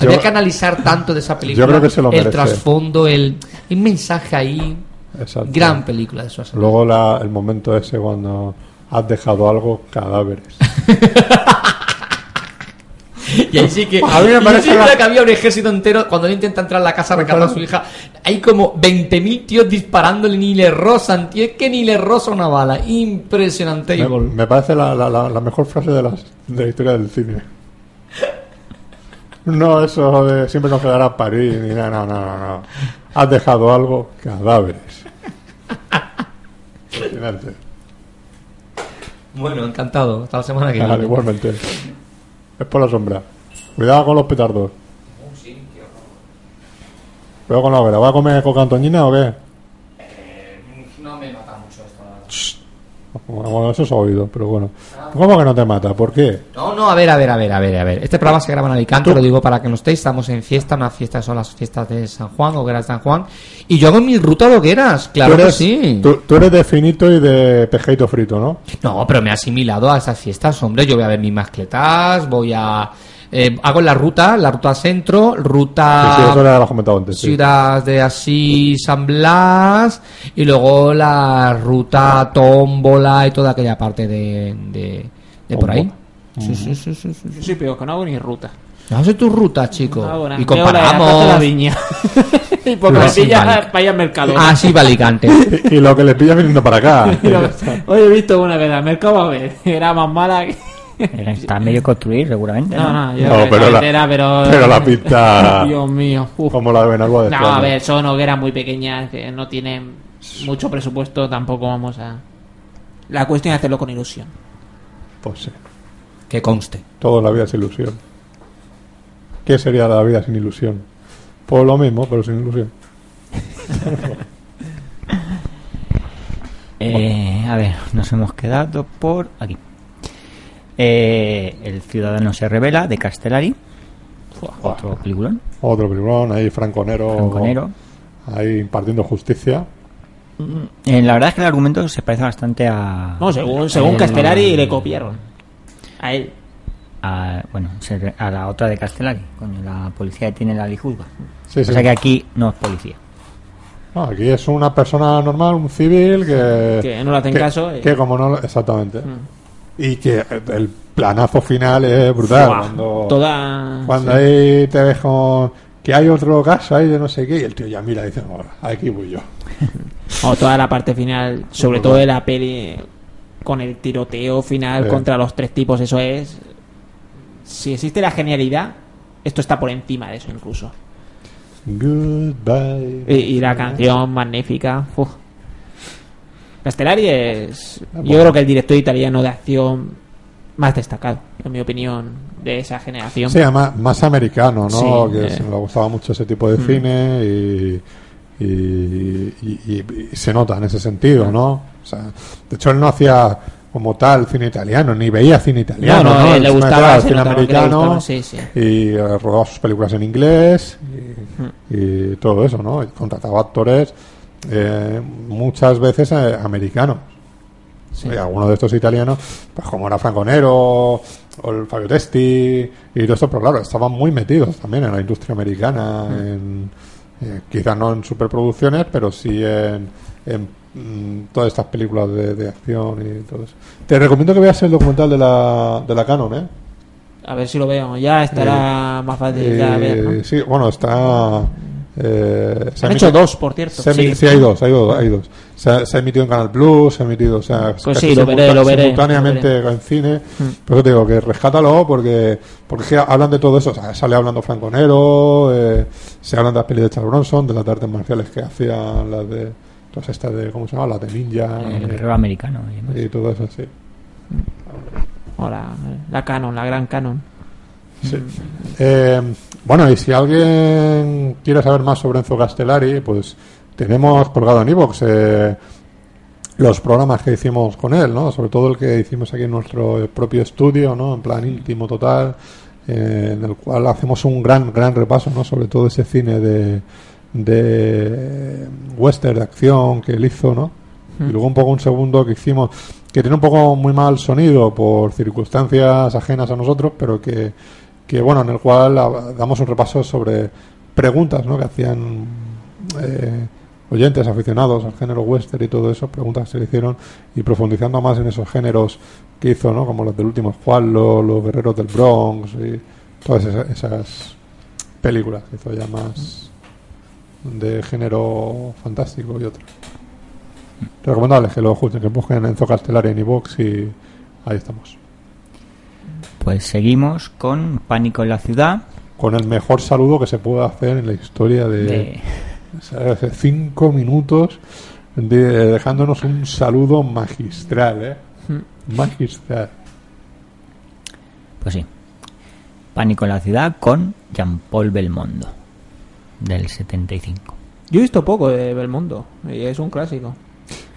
Había que analizar tanto de esa película. Yo creo que se lo El merece. trasfondo, el, el mensaje ahí. Exacto. Gran película de Schwarzenegger. luego la- el momento ese cuando has dejado algo cadáveres [LAUGHS] Y ahí sí que. A mí me parece la- que había un ejército entero. Cuando él intenta entrar a la casa a rescatar a su hija, hay como 20.000 tíos disparándole ni le rozan, tío. Es que ni le roza una bala. Impresionante. me, parece la, la- la- la mejor frase de, las, de la historia del cine no eso de siempre nos quedará París ni nada no, no, no, no. has dejado algo cadáveres Impresionante. Bueno, encantado. Hasta la semana que Vale, viene. igualmente. Es por la sombra. Cuidado con los petardos. Cuidado con la hoguera. ¿Va a comer coca antoñina o qué? No me mata mucho esto. Bueno, eso se ha oído, pero bueno. ¿Cómo que no te mata? ¿Por qué? No, no, a ver, a ver, a ver, a ver, a ver. Este programa se graba en Alicante, lo digo para que no estéis. Estamos en fiesta, una fiesta son las fiestas de San Juan, hogueras de San Juan. Y yo hago mi ruta de hogueras, claro tú que sí. Tú, tú eres de finito y de pescadito frito, ¿no? No, pero me he asimilado a esas fiestas, hombre. Yo voy a ver mis mascletas, voy a. eh, hago la ruta, la ruta centro, ruta. Sí, sí, lo antes. sí. Ciudad de Asís, San Blas y luego la ruta Tómbola y toda aquella parte de, de, de por ahí. Sí, sí, sí, sí, sí, Yo sí. soy peor, que no hago ni ruta. No sé tu ruta, chico. No nada. y Veo la- comparamos. viña. [LAUGHS] y por No, la sí, villa vale. vaya al mercado. Ah, sí, va Alicante. Y, [LAUGHS] y lo que le pillas viniendo para acá. [LAUGHS] Hoy he visto una vez al mercado a ver. Era más mala que. [LAUGHS] Está medio construir, seguramente. No, No, no, yo No, pero la- carretera, pero. pero la pinta- [LAUGHS] Dios mío. uf. Como la de de No, a ver, son hogueras muy pequeñas que no tienen mucho presupuesto. Tampoco vamos a. La cuestión es hacerlo con ilusión. Pues sí. que conste. Todo en la vida es ilusión. ¿Qué sería la vida sin ilusión? Pues lo mismo, pero sin ilusión. [LAUGHS] Eh, a ver, nos hemos quedado por aquí. Eh, el ciudadano se revela de Castellari. Otro peliculón. Otro peliculón, ahí Franconero. Franconero. Ahí impartiendo justicia. Eh, la verdad es que el argumento se parece bastante a. No, según, según el- Castellari le copiaron. A él. a, bueno, se- a la otra de Castellari, coño, la policía que tiene la lijuzga. Sí, o sí. sea que aquí no es policía. No, aquí es una persona normal, un civil que. Que no le hacen que- caso, eh. Que como no. lo- Exactamente. Mm. Y que el planazo final es brutal. Cuando Toda. cuando sí. ahí te ves con. Que hay otro caso ahí de no sé qué. Y el tío ya mira y dice: "Ahora, aquí voy yo. [LAUGHS] O toda la parte final, sobre todo de la peli, con el tiroteo final Eh. contra los tres tipos, eso es. Si existe la genialidad, esto está por encima de eso incluso. Goodbye. Y, y la canción magnífica. uf. Castellari es. Yo creo que el director italiano de acción más destacado, en mi opinión, de esa generación. Sí, más, más americano, ¿no? Sí, que eh. me gustaba mucho ese tipo de Mm. cine y, y, y- y- y se nota en ese sentido, ¿no? O sea, de hecho, él no hacía como tal cine italiano, ni veía cine italiano, No, no, ¿no? él le gustaba, se cine le americano gustaba, sí, sí. y eh, rodaba sus películas en inglés y, Mm. y todo eso, ¿no? Y contrataba actores eh, muchas veces eh, americanos. Sí. Algunos de estos italianos, pues como era Franco Nero o el Fabio Testi y todo esto, pero claro, estaban muy metidos también en la industria americana, en, eh, quizás no en superproducciones, pero sí en, en, mm, todas estas películas de, de acción y todo eso. Te recomiendo que veas el documental de la, de la Canon, ¿eh? A ver si lo veo. Ya estará más fácil Eh, ver, ¿no? Sí, bueno, está... eh, se Han ha hecho dos, por cierto. se Sí. sí, hay dos, hay dos, hay dos. Se ha, se ha emitido en Canal Plus, se ha emitido, o sea, Pues sí, lo veré, lo veré, simultáneamente lo en cine. Mm. Por eso te digo que rescátalo porque porque hablan de todo eso. O sea, sale hablando Franco Nero, eh, se hablan de las pelis de Charles Bronson, de las artes marciales que hacían, las de todas estas de, ¿cómo se llama? Las de Ninja El eh, guerrero americano. y todo eso, sí. Hola, la Canon, la gran Canon. Sí. Eh, bueno, y si alguien quiere saber más sobre Enzo Castellari, pues tenemos colgado en Evox los programas que hicimos con él, ¿no? Sobre todo el que hicimos aquí en nuestro propio estudio, ¿no? En plan íntimo total, eh, en el cual hacemos un gran, gran repaso, ¿no? Sobre todo ese cine de, de western, de acción que él hizo, ¿no? Y luego un poco un segundo que hicimos, que tiene un poco muy mal sonido por circunstancias ajenas a nosotros, pero que, que bueno, en el cual damos un repaso sobre preguntas, ¿no? Que hacían eh, oyentes aficionados al género western y todo eso, preguntas que se le hicieron y profundizando más en esos géneros que hizo, ¿no? Como los del último Juanlo, los guerreros del Bronx y todas esas, esas películas que hizo ya más de género fantástico y otros. Recomendables que lo busquen Enzo Castellari en iVoox y ahí estamos. Pues seguimos con Pánico en la ciudad. Con el mejor saludo que se puede hacer en la historia de, hace cinco minutos de- dejándonos un saludo magistral, ¿eh? Magistral. Pues sí. Pánico en la ciudad con Jean-Paul Belmondo. Del 75. Yo he visto poco de Belmondo y es un clásico.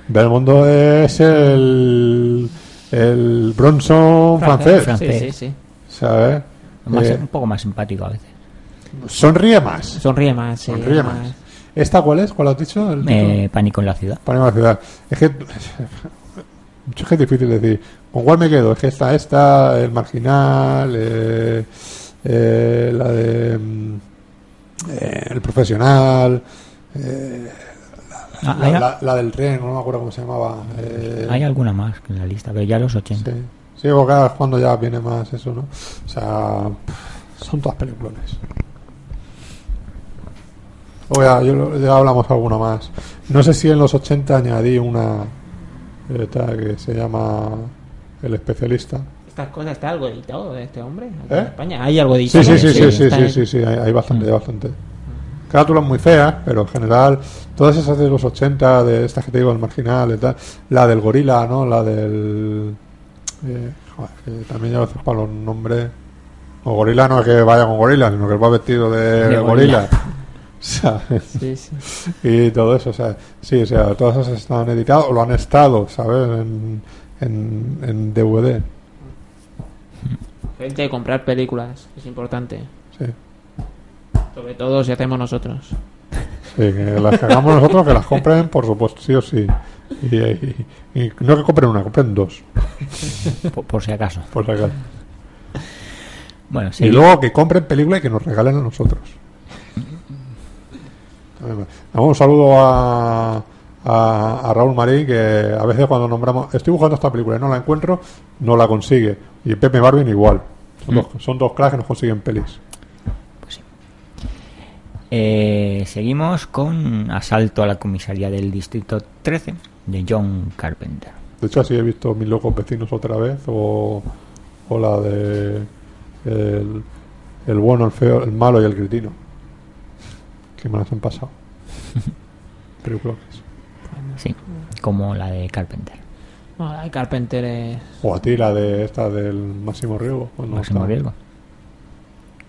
Belmondo es el, el Bronson francés, Francés. Sí, sí, sí. ¿sabes? Más- Eh, un poco más simpático a veces. sonríe más. Sonríe más, sí. Sonríe más. ¿Esta cuál es? ¿Cuál has dicho? El Eh, Pánico en la ciudad. Para la ciudad. Es que, [LAUGHS] es que es difícil decir. ¿Con cuál me quedo? Es que está esta, el marginal, eh, eh, la de mm, eh, el profesional, eh, Ah, la, la- la del tren, no me acuerdo cómo se llamaba. eh, hay alguna más en la lista, pero ya los 80. Sí, sí porque es cuando ya viene más eso, ¿no? O sea, son todas películas. O ya, yo lo- ya hablamos alguna más. No sé si en los 80 añadí una eh, que se llama El especialista. Estas cosas está algo editado de este hombre aquí ¿Eh? en España. Hay algo Sí, editado. sí, sí, sí, sí, está sí, en- sí, sí, hay, hay bastante, hay bastante. Carátulas muy feas, pero en general, todas esas de los 80, de estas que te digo, el marginal y tal, la del gorila, ¿no? La del. eh, joder, que también ya a veces para los nombres. O gorila no es que vaya con gorila, sino que va vestido de, De gorila. gorila. [LAUGHS] ¿Sabes? Sí, sí. Y todo eso, o sea, sí, o sea, todas esas están editadas o lo han estado, ¿sabes? En, en, en DVD. Gente, comprar películas es importante. Sí. Sobre todo si hacemos nosotros. Sí, que las que hagamos nosotros, que las compren, por supuesto, sí o sí. Y, y- y no que compren una, compren dos, Por, por si acaso. por si acaso. Bueno, Y luego que compren película y que nos regalen a nosotros. Un saludo a, a, a Raúl Marín, que a veces cuando nombramos, estoy buscando esta película y no la encuentro, no la consigue. Y Pepe Marvin igual. Son, dos, son dos cracks que nos consiguen pelis. Eh, seguimos con Asalto a la comisaría del Distrito 13 de John Carpenter. De hecho, así he visto Mis locos vecinos otra vez, o, o la de el, el bueno, el feo, el malo y el cretino. Que me las han pasado. [LAUGHS] Películas. Sí, como la de Carpenter. No, la de Carpenter es... O a ti la de esta del Máximo no Máximo está. riesgo.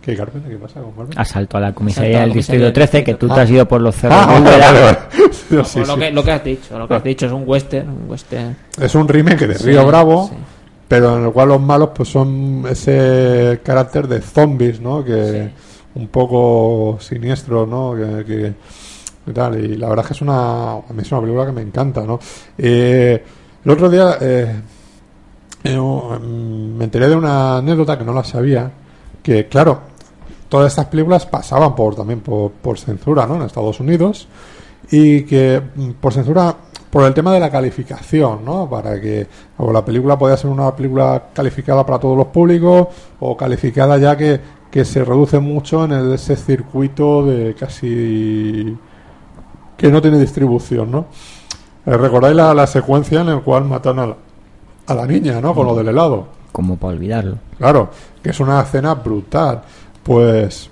¿Qué Carpenter? ¿Qué pasa con Carpenter? Asalto a la comisaría del Distrito comisaría 13, del que tú te has ido por los cerros. Ah, [LAUGHS] No, sí, lo, sí. que, lo que has dicho, lo que has dicho es un western, un western. Es un remake de Sí, Río Bravo, sí. pero en el cual los malos pues son ese carácter de zombies, ¿no? Que un poco siniestro, ¿no? Que, que- y tal. Y la verdad es que es una, a mí es una película que me encanta, ¿no? Eh, el otro día eh, eh, me enteré de una anécdota que no la sabía, que claro, todas estas películas pasaban por también por, por censura, ¿no? En Estados Unidos y que mm, por censura por el tema de la calificación, ¿no? Para que o la película podía ser una película calificada para todos los públicos o calificada ya que, que se reduce mucho en el- ese circuito de casi que no tiene distribución, ¿no? Eh, ¿Recordáis la, la secuencia en la cual matan a la, a la niña, ¿no? Con lo del helado. Como para olvidarlo. Claro, que es una escena brutal. Pues.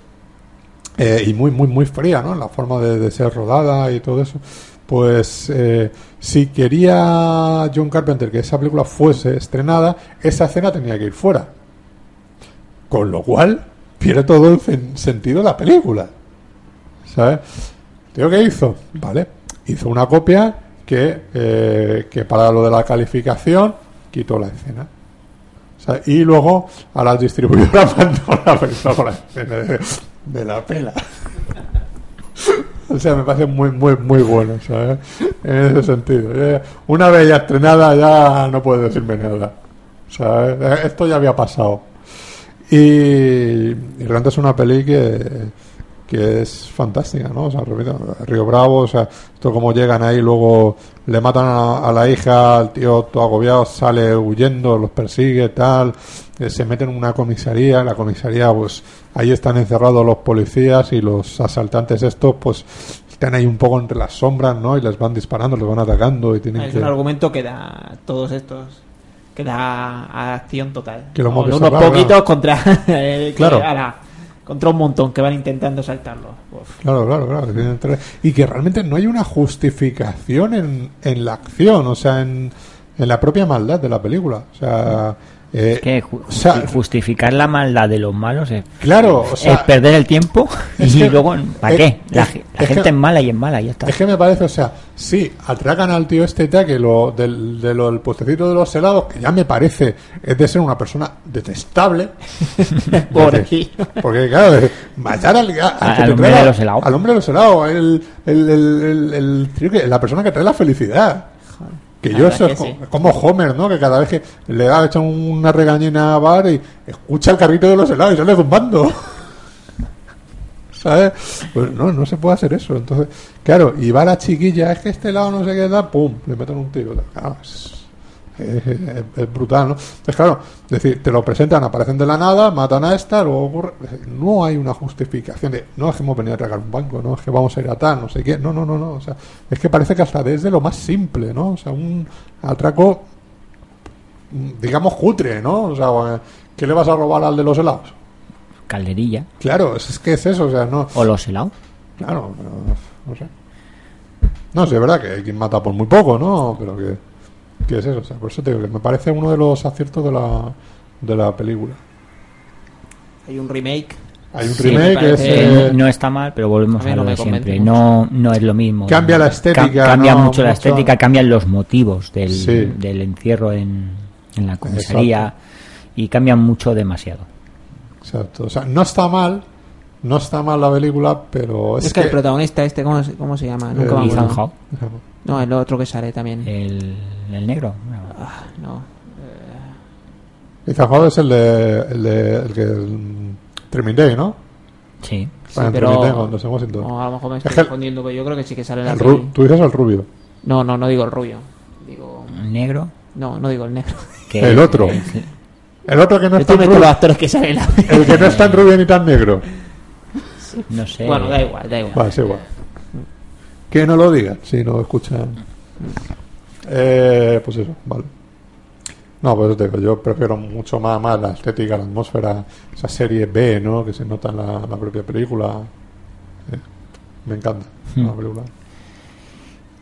eh, y muy, muy, muy fría, ¿no? La forma de, ser rodada y todo eso. Pues. eh, si quería John Carpenter que esa película fuese estrenada, esa escena tenía que ir fuera. Con lo cual, pierde todo el sentido la película. ¿Sabes? ¿Tío qué hizo? Vale. Hizo una copia que, eh, que para lo de la calificación quitó la escena. Y luego a [LAUGHS] la la escena de, de la pela. O sea, me parece muy, muy, muy bueno, ¿sabes? En ese sentido. Eh, Una vez ya estrenada, ya no puedes decirme nada. Eh, Esto ya había pasado. Y, y realmente es una peli que, que es fantástica, ¿no? O sea, repito, Río Bravo, o sea, esto como llegan ahí, luego le matan a, a la hija, el tío todo agobiado sale huyendo, los persigue, tal, eh, se meten en una comisaría, en la comisaría, pues ahí están encerrados los policías y los asaltantes estos, pues están ahí un poco entre las sombras, ¿no? Y les van disparando, les van atacando y tienen Es que... un argumento que da todos estos. Que da acción total. Que lo hemos visto, unos claro, poquitos contra. [LAUGHS] eh, que Claro. Contra un montón que van intentando saltarlo. Claro, claro, claro. Y que realmente no hay una justificación en, en la acción, o sea, en, en la propia maldad de la película. O sea, eh, Es que ju- o sea, justificar la maldad de los malos es, claro, o sea, es perder el tiempo es [LAUGHS] y que- luego, ¿para qué? La, que- gente es mala y es mala y ya está. es que me parece, o sea, sí, atracan al tío este y tal, que lo del, de lo del puestecito de los helados, que ya me parece, es de ser una persona detestable. [LAUGHS] Pobrecillo. Porque, claro, matar al, hombre trae de los helados. Al hombre de los helados, el, el, el, la persona que trae la felicidad. Que La yo eso es sí. como Homer, ¿no? Que cada vez que le ha hecho una regañina a Bar y escucha el carrito de los helados y sale zumbando. [LAUGHS] ¿Sabes? Pues no, no se puede hacer eso. Entonces, claro, y va la chiquilla, es que este helado no sé qué da, pum, le meten un tiro. Es, es- brutal, ¿no? Entonces, claro, es decir, te lo presentan, aparecen de la nada, matan a esta, luego ocurre. decir, No hay una justificación de, no es que hemos venido a tragar un banco, no es que vamos a ir a tal, no sé qué. No, no, no, no. O sea, es que parece que hasta desde lo más simple, ¿no? O sea, un atraco, digamos, cutre, ¿no? O sea, ¿qué le vas a robar al de los helados? Calderilla. Claro, es, es que es eso, o sea, no. O los helados. Claro, pero no sé. No sé, es verdad que hay quien mata por muy poco, ¿no? Pero que, que es eso, o sea, por eso te digo que me parece uno de los aciertos de la, de la película. Hay un remake. Hay un Sí, remake que es, eh, no está mal, pero volvemos a lo de siempre. No, no es lo mismo. Cambia la estética, cambia ¿no? mucho la estética, cambian los motivos del, Sí. del encierro en, en la comisaría y cambian mucho demasiado. Exacto. O sea, no está mal, no está mal la película, pero es, Es, que, el protagonista este, ¿cómo, se- cómo se llama? Nunca me Eh, acuerdo. Ethan Hawke, No, el otro que sale también. el, el negro. Ah, no. Ethan Hawke es el de, el de, el que, el Day, ¿no? Sí. Para en pero- Trimming Day, cuando. No, a lo mejor me Es estoy que el- confundiendo, pero yo creo que sí que sale El ru- tú dices el rubio. No, no, no digo el rubio. Digo... El negro. No, no digo el negro. Que El otro. es- El otro que no está los rubio. actores que salen en la. El que no está en rubio ni tan negro. no sé. Bueno, da igual, da igual. Vale, es igual. Que no lo digan si no escuchan. Eh, pues eso, vale. No, pues te digo, yo prefiero mucho más, más la estética, la atmósfera, esa serie B, ¿no? Que se nota en la, la propia película. Eh, me encanta Hmm. la película.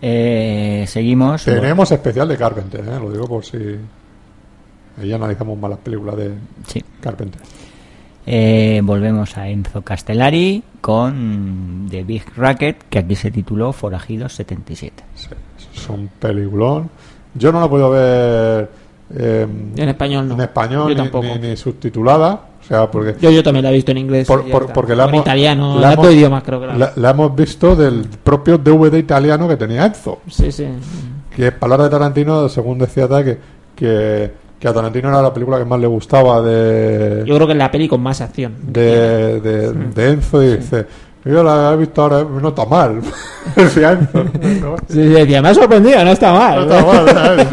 Eh, seguimos. Tenemos especial de Carpenter, ¿eh? lo digo por si. Ahí analizamos más las películas de Sí. Carpenter. Eh, volvemos a Enzo Castellari con The Big Racket, que aquí se tituló Forajidos 77. Sí, es un peliculón. Yo no la puedo ver eh, En español no. en español Yo ni- tampoco. Ni, ni subtitulada. O sea, porque Yo, yo también la he visto en inglés. Por- por- porque la en hemos- italiano, la hemos- dos idiomas creo que la, la, la hemos visto del propio DVD italiano que tenía Enzo. Sí, sí. Que es palabra de Tarantino, según decía que, que, que a Tarantino era la película que más le gustaba de, Yo creo que es la peli con más acción. de, de, de Enzo y dice, yo la he visto ahora, no está mal. [LAUGHS] Decía Enzo. No, Sí, [LAUGHS] sí, decía, me ha sorprendido, no está mal. no está mal, ¿sabes?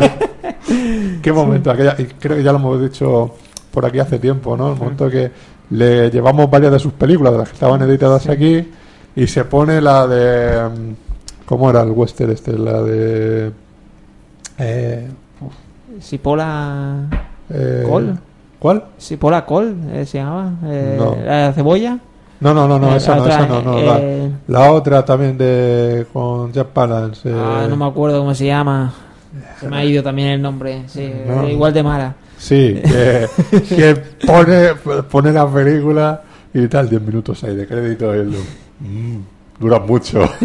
[LAUGHS] Qué momento, aquella, y creo que ya lo hemos dicho por aquí hace tiempo, ¿no? El momento que le llevamos varias de sus películas, de las que estaban editadas aquí, y se pone la de... mm, ¿Cómo era el western este? La de... Eh, Sipola... eh, ¿Col? ¿Cuál? Sipola Col, eh, se llamaba. Eh, No. ¿La cebolla? No, no, no, no, Eh, esa la no, otra, esa no, no, la- la, otra también de con Jack Palance. Ah, no me acuerdo cómo se llama. Se me ha ido también el nombre. Sí, igual de mala. Sí, que, que pone, pone la película y tal, 10 minutos ahí de crédito y él, mm, dura mucho. [LAUGHS]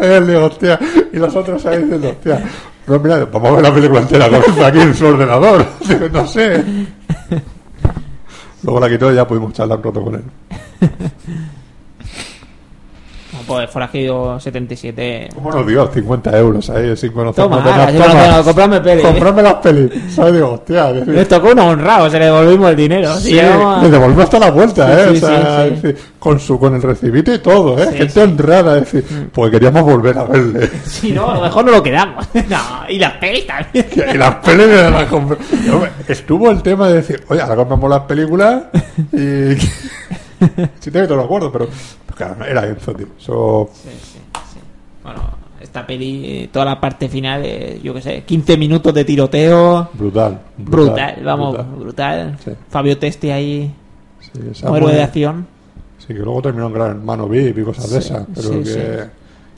y hostia, y los otros ahí diciendo, hostia, no, mira, vamos a ver la película entera, con aquí en su ordenador. [LAUGHS] No sé. [LAUGHS] Luego la quitó y ya pudimos charlar pronto con él. [LAUGHS] No, Pues Forajido 77. ¿Cómo nos dio 50 euros ahí sin conocernos? Toma, de nada? ahora, sí, bueno, bueno, comprarme peli. Comprarme las pelis. ¿Sabes? Digo, hostia, Les tocó un honrado, se le devolvimos el dinero. Sí, Sí, a- le devolvió hasta la vuelta, Sí, ¿eh? sí, O sea, sí, sí. con su con el recibito y todo, ¿eh? Sí, Gente sí. honrada, es decir, porque queríamos volver a verle. Si no, a lo mejor no lo quedamos. [LAUGHS] No, y las pelis también. y las pelis de la Estuvo el tema de decir, oye, ahora compramos las películas y. [LAUGHS] sí, te lo acuerdo, pero. pues claro, era Enzo, tío. Eso. Sí, sí, sí. Bueno, esta peli, toda la parte final, eh, yo qué sé, 15 minutos de tiroteo. Brutal. Brutal, vamos, brutal. brutal. Sí. Fabio Testi ahí, Sí, esa héroe de acción. Sí, que luego terminó en Gran Hermano VIP y cosas de Sí, esas, pero que.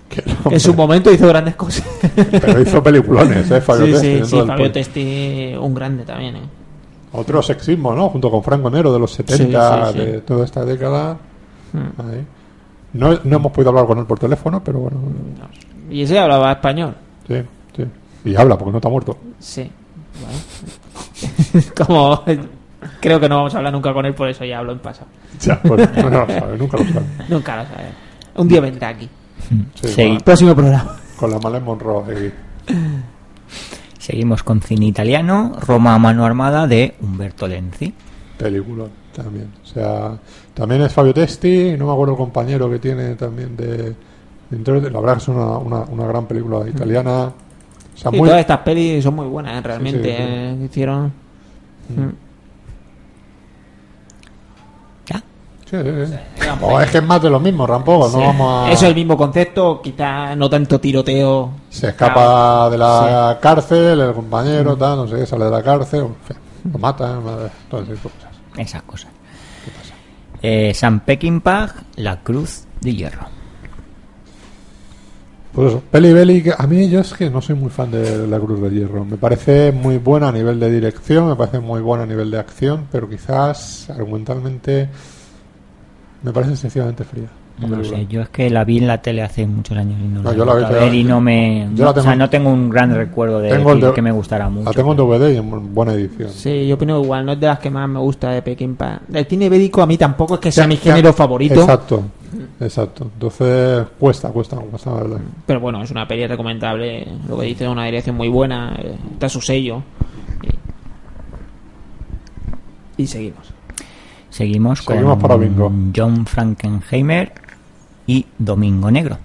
que en su momento hizo grandes cosas. Pero hizo peliculones, ¿eh? [LAUGHS] Fabio sí, Testi, sí, Fabio. Testi, un grande también, ¿eh? Otro sexismo, ¿no? Junto con Franco Nero de los 70, Sí, sí, sí. de toda esta década. Mm. Ahí. No, no hemos podido hablar con él por teléfono, pero bueno, Y ese hablaba español. sí, sí. Y habla, porque no está muerto. Sí. Bueno. [LAUGHS] Como creo que no vamos a hablar nunca con él, por eso ya hablo en pasado. Ya, pues no lo sabe, nunca lo sabe. [LAUGHS] Nunca lo sabe. Un día vendrá aquí. Sí, Sí. con, la, Próximo programa. con la Marlene Monroe ahí. Seguimos con cine italiano, Roma a mano armada de Umberto Lenzi. Película también. O sea, también es Fabio Testi, no me acuerdo el compañero que tiene también de. dentro de- la verdad que es una, una, una gran película italiana. O sea, Sí, muy. todas estas pelis son muy buenas, ¿eh? realmente. Sí, sí, sí. eh, hicieron. Mm. ¿Ya? Sí, sí, sí. Digamos, O es que es más de lo mismo, tampoco. sí. No vamos a. Eso es el mismo concepto, quizá no tanto tiroteo. Se escapa de la cárcel, el compañero, tal, no sé qué, sale de la cárcel, en fin, lo mata, todas esas cosas. Esas cosas. Eh, San Peckinpah, La Cruz de Hierro. Pues eso, Peli Belly, que a mí yo es que no soy muy fan de La Cruz de Hierro. Me parece muy buena a nivel de dirección, me parece muy buena a nivel de acción, pero quizás argumentalmente me parece sencillamente fría. No sé, yo es que la vi en la tele hace muchos años y no, No, la yo la vi- vuelto a ver y no me... yo no, la o sea, tengo- no tengo un gran recuerdo de Tengo de- que me gustara mucho. La tengo en DVD y en buena edición. Sí, yo opino igual, no es de las que más me gusta de Peckinpah. El cine bélico a mí tampoco es que sea Ya- mi ya- género favorito. Exacto, exacto. Entonces cuesta, cuesta, cuesta, la verdad. Pero bueno, es una peli recomendable. Lo que dice es una dirección muy buena. eh, Está su sello. Y, y seguimos. Seguimos, Seguimos con para bingo. John Frankenheimer y Domingo Negro.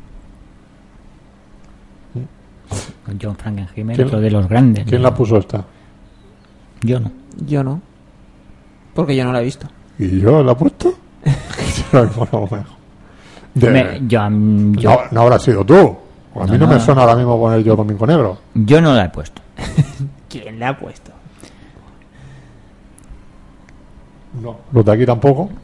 Con John Frankenheimer, ¿Quién- otro de los grandes. ¿Quién la puso esta? Yo no. Yo no. Porque yo no la he visto. ¿Y yo la he puesto? [LAUGHS] De- Me- yo, yo, no, no habrá sido tú. A mí no, No, me suena ahora mismo poner yo Domingo Negro. yo no la he puesto. [LAUGHS] ¿Quién la ha puesto? No. Los de aquí tampoco. [LAUGHS]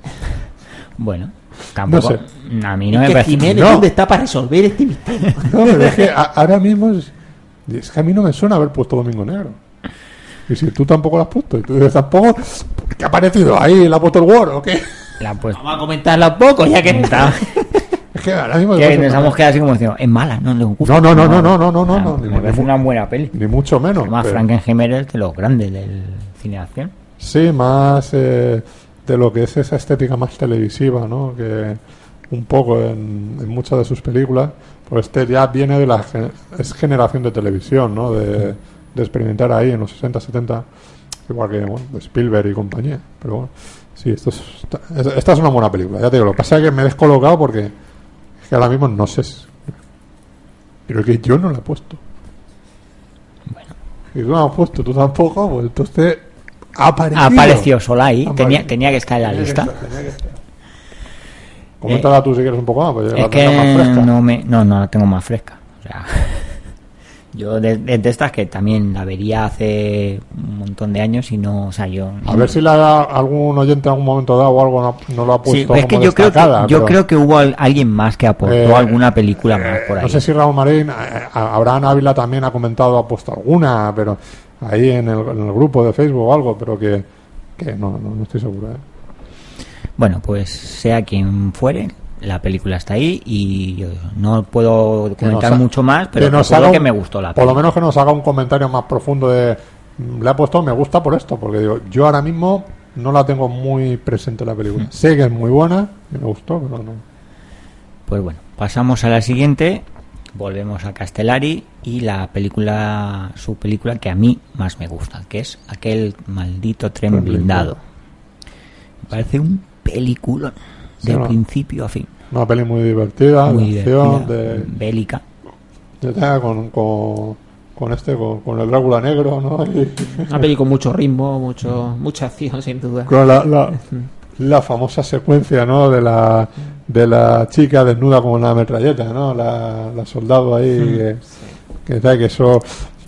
Bueno, Tampoco, sé. A mí no Es me que parece. Jiménez, No. ¿dónde está para resolver este misterio? [LAUGHS] No, pero es que a- ahora mismo es, es que a mí no me suena haber puesto Domingo Negro. Y si tú tampoco lo has puesto, y tú dices tampoco, ¿qué ha aparecido ahí? ¿La ha puesto el Word o qué? La, pues, Vamos a comentarla un poco, ya que está. [LAUGHS] Es que ahora mismo... me que nos hemos quedado así como diciendo, es mala, no le gusta. No, no, no, no, no, no, no, no, Ah, no, ni me mu- parece una buena peli. Ni mucho menos. Además, pero- Frankenheimer es de los grandes del cine de acción. Sí, más eh, de lo que es esa estética más televisiva, ¿no? Que un poco en, en muchas de sus películas, pues este ya viene de la es generación de televisión, ¿no? De, de experimentar ahí en los 60, 70, igual que bueno, de Spielberg y compañía. Pero bueno, sí, esto es- esta, es- una buena película, ya te digo. Lo que pasa es que me he descolocado porque es que ahora mismo no sé. si- Pero es que yo no la he puesto. Y tú no la has puesto, tú tampoco, pues entonces aparecido. Apareció sola ahí, Ha tenía, tenía que estar en la Tenía que lista. estar, tenía que estar. Coméntala tú si quieres un poco más, pues Es la que más fresca. no me no no la tengo más fresca o sea [LAUGHS] yo de, de- de estas que también la vería hace un montón de años y no o sea yo A ver si la, algún oyente en algún momento dado o algo no, no lo ha Sí, puesto es que como yo creo que yo creo que hubo al- alguien más que aportó Eh, alguna película más por ahí No sé si Raúl Marín, eh, Abraham Ávila también ha comentado, ha puesto alguna, pero ahí en el, en el grupo de Facebook o algo, pero que, que no, no, no estoy seguro. ¿eh? Bueno, pues sea quien fuere, la película está ahí y yo no puedo comentar mucho más, pero que nos haga que me gustó la Por lo menos que nos haga un comentario más profundo de. Le ha puesto me gusta por esto, porque digo, yo ahora mismo no la tengo muy presente la película. Mm. Sé que es muy buena, y me gustó, pero no. Pues bueno, pasamos a la siguiente, volvemos a Castellari y la película, su película que a mí más me gusta, que es aquel maldito tren blindado. Me parece un peliculón de Sí, ¿no? principio a fin. Una peli muy divertida, Muy de acción, divertida, de, bélica. de- de- con, con, con este, con, con el Drácula negro, ¿no? [LAUGHS] Y- Una peli con mucho ritmo, mucho, mucha acción, sin duda. con la, la, la famosa secuencia, ¿no? De la, de la chica desnuda con una metralleta, ¿no? La, la soldado ahí, que, que, tal, que eso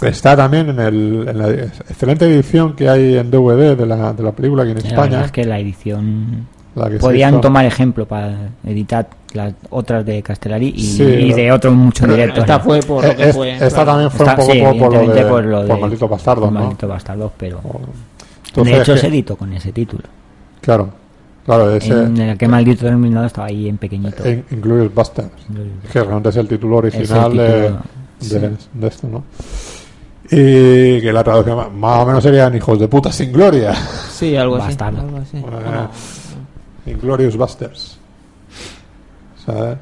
está también en, el, en la excelente edición que hay en DVD de la, de la película aquí en La verdad España. es que la edición la que podían tomar ejemplo para editar las otras de Castellari y, Sí, y de otros muchos directos. Esta fue por lo Eh, que es- fue. esta claro. también fue Está- un poco sí, por, por lo de, por lo por de- Maldito Bastardo, por ¿no? Maldito Bastardos, pero Entonces, de hecho es se que- editó con ese título. Claro, claro, ese En el que maldito terminado estaba ahí en pequeñito. en Inglourious Basterds, que realmente es el título original el de, título, de, de esto, ¿no? Y que la traducción más o menos serían hijos de puta sin gloria. Sí, algo así. Algo así. Bueno, Bueno, Inglorious Busters. ¿Sabes?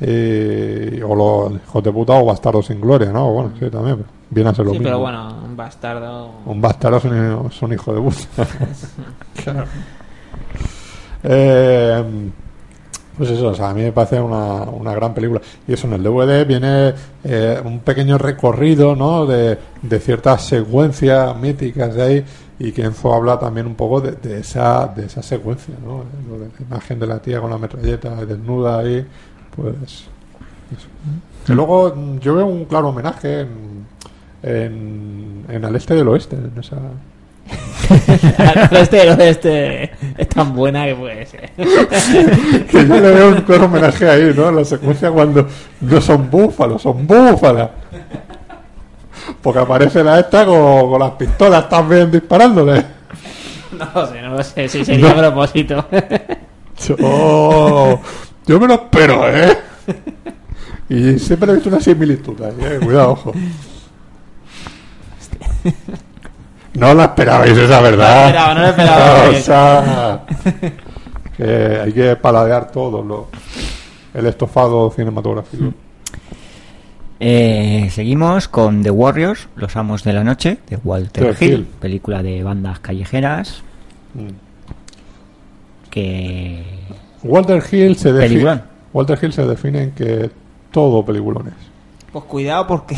Y, o los hijos de puta o bastardos sin gloria, ¿no? Bueno, sí, también. Viene a ser lo sí, mismo. pero bueno, un bastardo. Un bastardo es un, es un hijo de puta. [LAUGHS] Claro. Eh, pues eso, o sea, a mí me parece una, una gran película. Y eso en el DVD viene eh, un pequeño recorrido, ¿no? De, de ciertas secuencias míticas de ahí. Y que Enzo habla también un poco de, de esa, de esa secuencia, ¿no? Lo de la imagen de la tía con la metralleta desnuda ahí, pues. eso. Luego mm, yo veo un claro homenaje en, en, en el este del oeste, en esa, [LAUGHS] este, este es tan buena que puede ser. [LAUGHS] que yo le veo un claro homenaje ahí, ¿no? La secuencia cuando no son búfalos, son búfalas. Porque aparece la esta con, con las pistolas también disparándole. No lo sé, no lo sé. Si sería a propósito. Yo, yo me lo espero, ¿eh? Y siempre he visto una similitud ahí, ¿eh? Cuidado, ojo. No la esperabais, esa verdad. No la esperaba, no la esperaba. [LAUGHS] o sea, que hay que paladear todo lo, el estofado cinematográfico. Eh, seguimos con The Warriors, Los Amos de la Noche, de Walter Hill. Hill, película de bandas callejeras Mm. que Walter Hill se define. Walter Hill se define en que todo peliculón es. Pues cuidado porque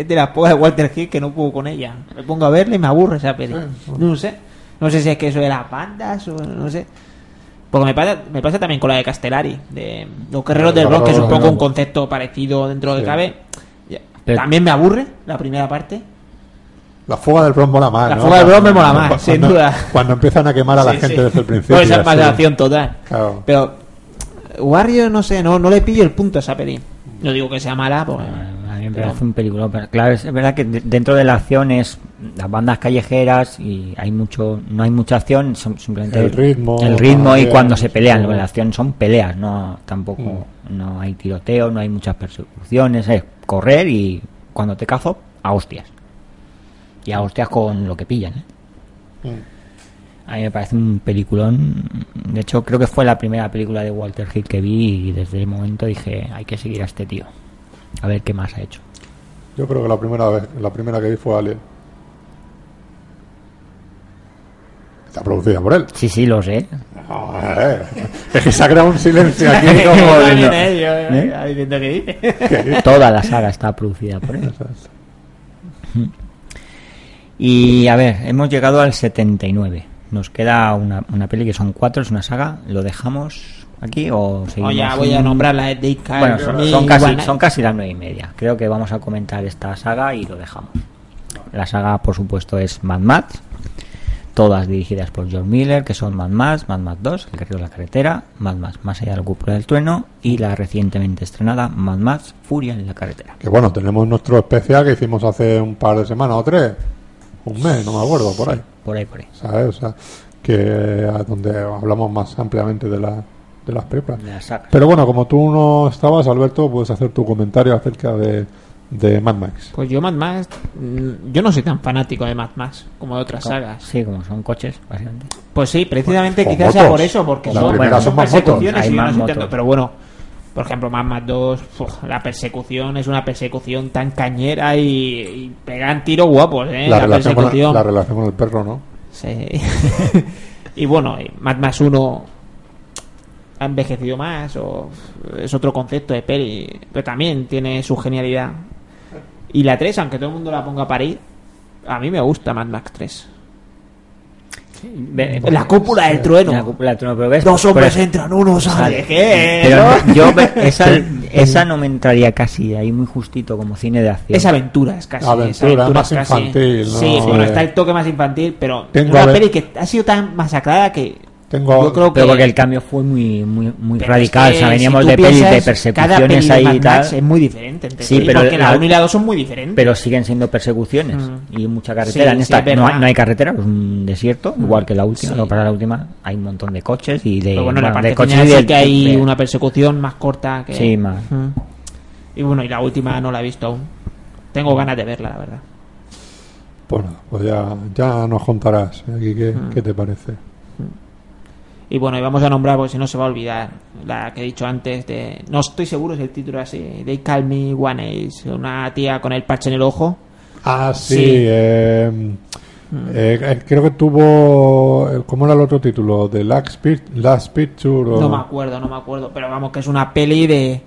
es de las pocas de Walter Hill que no puedo con ella. Me pongo a verla y me aburre esa peli. Sí. No sé. No sé si es que eso de las bandas o no sé. Porque me pasa, me pasa también con la de Castellari, de Los Guerreros del Rock, que es un poco un concepto parecido dentro de Sí. cabe. También me aburre la primera parte. La fuga del Bronx mola más. La ¿no? fuga del Bronx me mola más, Cuando- sin duda. Cuando empiezan a quemar a la Sí, gente sí. desde el principio. Pues esa es acción total. Claro. Pero Warrior, no sé, no, no le pillo el punto a esa peli. No digo que sea mala, pues. A mí me parece un película. pero claro, es, verdad que de- dentro de la acción es las bandas callejeras y hay mucho, no hay mucha acción, son simplemente El ritmo, el ritmo y cuando se pelean. todo. La acción son peleas, no tampoco, no hay tiroteo, no hay muchas persecuciones, es correr y cuando te cazo a hostias y a hostias con lo que pillan. ¿eh? Mm. A mí me parece un peliculón. De hecho, creo que fue la primera película de Walter Hill que vi y desde el momento dije, hay que seguir a este tío. A ver qué más ha hecho. Yo creo que la primera vez, la primera que vi fue Alien. Está producida por él. Sí, sí, lo sé. Es que se ha creado un silencio aquí [LAUGHS] como diciendo, eh, eh. [LAUGHS] Toda la saga está producida por él. Y a ver, hemos llegado al 79. Nos queda una, una peli que son cuatro, es una saga. ¿Lo dejamos aquí o seguimos? Oye, voy a nombrarla, es Dave Carl. Bueno, son, casi, son casi las nueve y media. Creo que vamos a comentar esta saga y lo dejamos. La saga, por supuesto, es Mad Max. Todas dirigidas por George Miller, que son Mad Max, Mad Max 2, El Guerrero de la Carretera, Mad Max Más allá de la cúpula del trueno y la recientemente estrenada Mad Max Furia en la carretera. Que bueno, tenemos nuestro especial que hicimos hace un par de semanas o tres. Un mes, no me acuerdo, por ahí. Por ahí, por ahí. ¿Sabes? O sea, que donde hablamos más ampliamente de, la, de las películas. La. Pero bueno, como tú no estabas, Alberto, puedes hacer tu comentario acerca de, de Mad Max. Pues yo Mad Max, mm, yo no soy tan fanático de Mad Max como de otras sagas. Sí, como son coches, básicamente. Pues sí, precisamente O quizás sea por eso, porque son, bueno, son son más motos. persecuciones y yo no pero bueno, por ejemplo, Mad Max 2, uf, la persecución es una persecución tan cañera y, y pegan tiros guapos, ¿eh? la, La, relación con, persecución. la relación con el perro, ¿no? Sí. [LAUGHS] y bueno, y Mad Max 1 ha envejecido más o es otro concepto de peli, pero también tiene su genialidad. Y la 3, aunque todo el mundo la ponga a parir, a mí me gusta Mad Max 3. Ve- La cúpula del trueno. La cúpula del trueno, pero ves, Dos hombres entran, uno sale. ¿Qué? Yo esa, [LAUGHS] esa no me entraría casi ahí muy justito como cine de acción. Es aventura, es casi. Aventura, es aventura, más es casi. infantil, ¿no? Sí, bueno, Eh, está el toque más infantil, pero Tengo es una peli que ha sido tan masacrada que Tengo, yo creo que... Pero porque el cambio fue muy muy muy radical, es o sea, que veníamos si de pelis de piensas, cada peli persecuciones de ahí Mad y Max tal, es muy diferente. entre Sí, sí, pero porque la la- 1 y la 2 son muy diferentes. pero siguen siendo persecuciones Mm. y mucha carretera. Sí, en sí, esta es no, hay, no hay carretera, es un desierto, Mm. igual que la última, Sí. que es que la última hay un montón de coches y de pero bueno, en la bueno, parte de coches final y sí que hay de- una persecución más corta que... Sí, más. Mm. Y bueno, y la última no la he visto aún. Tengo ganas de verla, la verdad. Bueno, pues ya, ya nos contarás aquí qué, Mm. qué te parece. Y bueno, y vamos a nombrar, porque si no se va a olvidar, la que he dicho antes de... No estoy seguro si el título es así. They Call Me One Ace. Una tía con el parche en el ojo. Ah, sí. Sí. eh, eh, eh, creo que tuvo. eh, ¿Cómo era el otro título? The Last, Pic- Last Picture. o- No me acuerdo, no me acuerdo. Pero vamos, que es una peli de...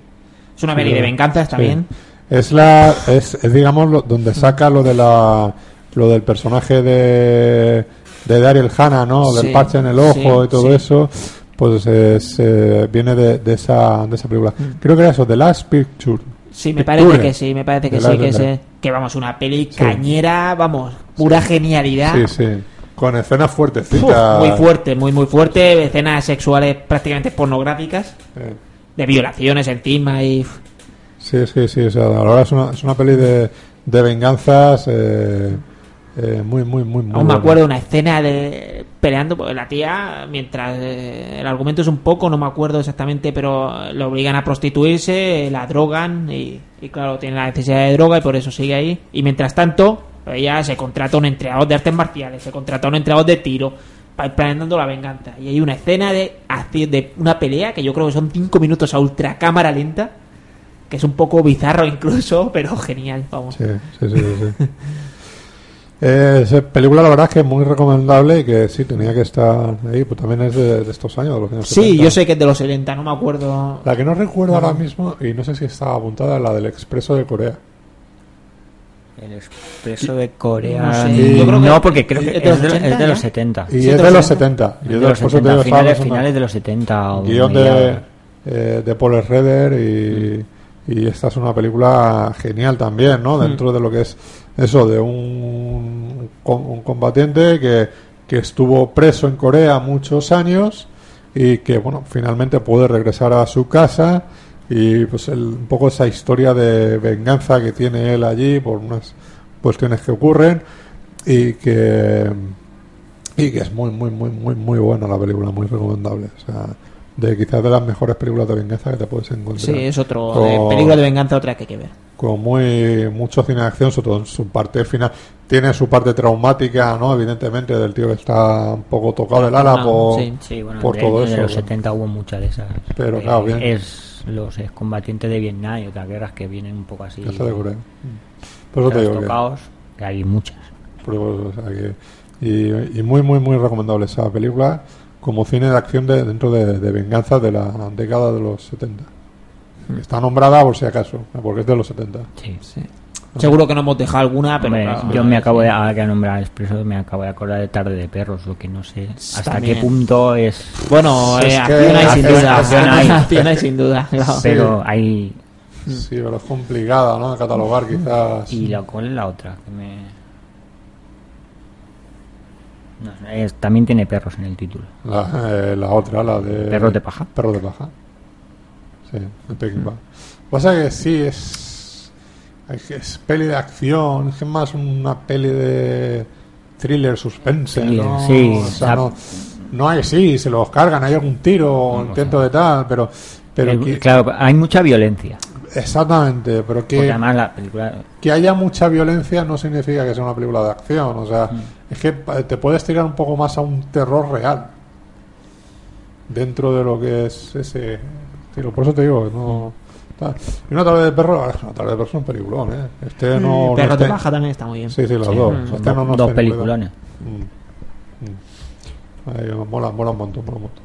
Es una peli de venganzas Sí. también. Es la. Es, es, digamos lo- donde saca lo de la. Lo del personaje de. De Daryl Hannah, ¿no? Del Sí, parche en el ojo sí, y todo sí. eso. Pues es, eh, viene de, de esa, de esa película. Mm. Creo que era eso, The Last Picture. Sí, me Picture. parece que sí, me parece que sí, que, vamos, una peli cañera, vamos, pura genialidad. Sí, sí. Con escenas fuertecitas. muy fuerte, muy, muy fuerte. Escenas sexuales prácticamente pornográficas, de violaciones encima y. Sí, sí, sí. O sea, la verdad es una, es una peli de, de venganzas eh, eh, muy, muy, muy, muy Aún me acuerdo una escena de peleando porque la tía, mientras eh, el argumento es un poco, no me acuerdo exactamente, pero le obligan a prostituirse, la drogan y, y claro, tiene la necesidad de droga y por eso sigue ahí. Y mientras tanto, ella se contrata un entrenador de artes marciales, se contrata a un entrenador de tiro, para ir planeando la venganza. Y hay una escena de, de una pelea que yo creo que son 5 minutos a ultra cámara lenta, que es un poco bizarro [LAUGHS] incluso, pero genial, vamos. Sí, sí. sí, sí. [LAUGHS] Eh, esa película, la verdad es que es muy recomendable y que sí, tenía que estar ahí. Pues también es de, de estos años, de los años Sí, 70. yo sé que es de los 70, no me acuerdo. La que no recuerdo ahora mismo, y no sé si estaba apuntada, es la del Expreso de Corea. El expreso de Corea. No sé, No, yo creo que- porque creo que ¿es de los es de, 80 es de los ya? 70. Y Sí, es de los los 70. 70. Y Es de los por eso te 70, digo, estaba finales, finales de los 70. o guion de, eh, de Paul Schrader y, y esta es una película genial también, ¿no? Dentro de lo que es eso, de un, un combatiente que, que estuvo preso en Corea muchos años y que bueno finalmente puede regresar a su casa y pues el- un poco esa historia de venganza que tiene él allí por unas cuestiones que ocurren y que y que es muy muy muy muy muy buena la película muy recomendable o sea de quizás de las mejores películas de venganza que te puedes encontrar Sí, es otro. Película de venganza, otra que hay que ver. Con muy mucho cine de acción, sobre todo en su parte final. Tiene su parte traumática, ¿no? Evidentemente, del tío que está un poco tocado del ala Ah, por, sí. Sí, bueno, por de- todo en eso. los ¿no? 70 hubo muchas de esas. Pero, Eh, claro, bien. Es los excombatientes de Vietnam y otras guerras que vienen un poco así. Se de Corea. Por eso te digo que, hay muchas. eso, o sea, que- y, y muy, muy, muy recomendable esa película como cine de acción de, dentro de, de venganza de la década de los 70. Está nombrada por si acaso, porque es de los 70. Sí. Sí. Seguro que no hemos dejado alguna, pero. Hombre, claro, yo me sí. acabo de, ahora que nombrar Expreso, me acabo de acordar de Tarde de Perros, lo que no sé hasta También. qué punto es. Bueno, Es eh, que acción hay sin duda. acción hay. Sin duda. claro. Pero hay. Sí, pero es complicada, ¿no? De catalogar quizás. ¿Y la, cuál es la otra? Que me... No sé, es- también tiene perros en el título. La, eh, la otra, la de... Perros de paja. Perros de paja. Sí, de Peking Pie. Pasa que sí, es... Es, peli de acción, es más una peli de thriller, suspense, Thriller, ¿no? sí, O sea, no, no hay, sí, se los cargan, hay algún tiro, intento de tal, pero... pero que- claro, hay mucha violencia. Exactamente, pero que, además la película. que haya mucha violencia no significa que sea una película de acción, o sea, Mm. es que te puedes tirar un poco más a un terror real dentro de lo que es ese estilo. Por eso te digo, que no. Y una tarde de perro, una tarde de perro es un peliculón, ¿eh? Este no. no Perros de esté- paja también está muy bien. Sí, sí, las Sí, dos. mm, Este dos, no, no dos peliculones. Mm, mm. Ahí, mola, mola un montón, mola un montón.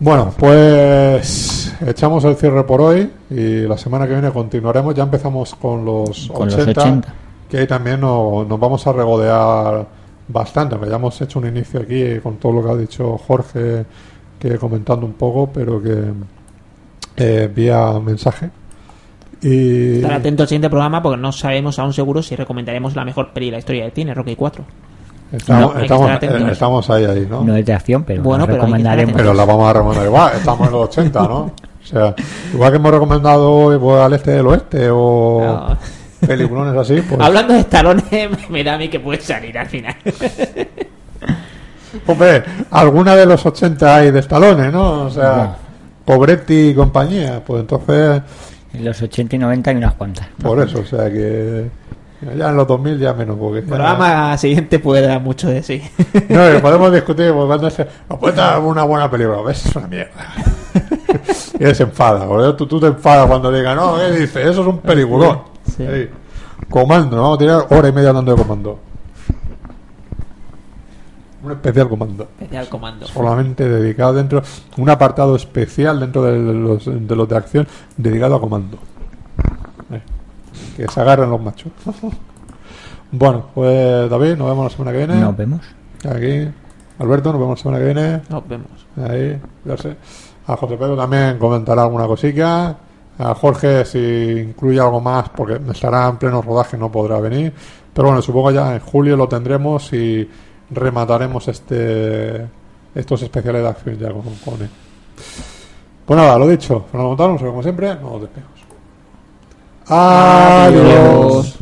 Bueno, pues echamos el cierre por hoy y la semana que viene continuaremos. Ya empezamos con los, Con los 80, 80. que ahí también no- nos vamos a regodear bastante. aunque Ya hemos hecho un inicio aquí con todo lo que ha dicho Jorge, que comentando un poco, pero que eh, vía mensaje. Y Estar atento al siguiente programa porque no sabemos aún seguro si recomendaremos la mejor peli de la historia de cine, Rocky 4. estamos, No, estamos, eh, estamos ahí, ahí, ¿no? No es de acción, pero Bueno, pero recomendaremos. Pero la vamos a recomendar igual, estamos en los 80, ¿no? O sea, igual que hemos recomendado hoy pues, al este del oeste o No. peliculones así, pues, Hablando de estalones, [LAUGHS] me da a mí que puede salir al final. Hombre, alguna de los 80 hay de estalones, ¿no? O sea, Pobretti y compañía, pues entonces, En los 80 y 90 hay unas cuantas. por eso, o sea que ya en los 2000 ya menos, porque El programa siguiente puede dar mucho de sí. No, que [LAUGHS] podemos discutir, pues cuando se nos puede dar una buena película, ¿ves? Es una mierda. [LAUGHS] y él se enfada, porque tú, tú te enfadas cuando diga, no, ¿qué dice? Eso es un peliculón. Sí. Comando, ¿no? vamos a tirar hora y media hablando de comando. Un especial comando. Especial comando. Solamente dedicado dentro, un apartado especial dentro de los de, los de acción dedicado a comando. Eh, Que se agarren los machos. [LAUGHS] bueno, pues David, nos vemos la semana que viene. Nos vemos. Aquí, Alberto, nos vemos la semana que viene. Nos vemos. Ahí, ya sé. A José Pedro también comentará alguna cosica. A Jorge, si incluye algo más, porque estará en pleno rodaje, no podrá venir. Pero bueno, supongo ya en julio lo tendremos y remataremos este estos especiales de acción ya con, con él. Pues nada, lo dicho. Fernando Montano, como siempre, nos despedimos. Adiós. Adiós.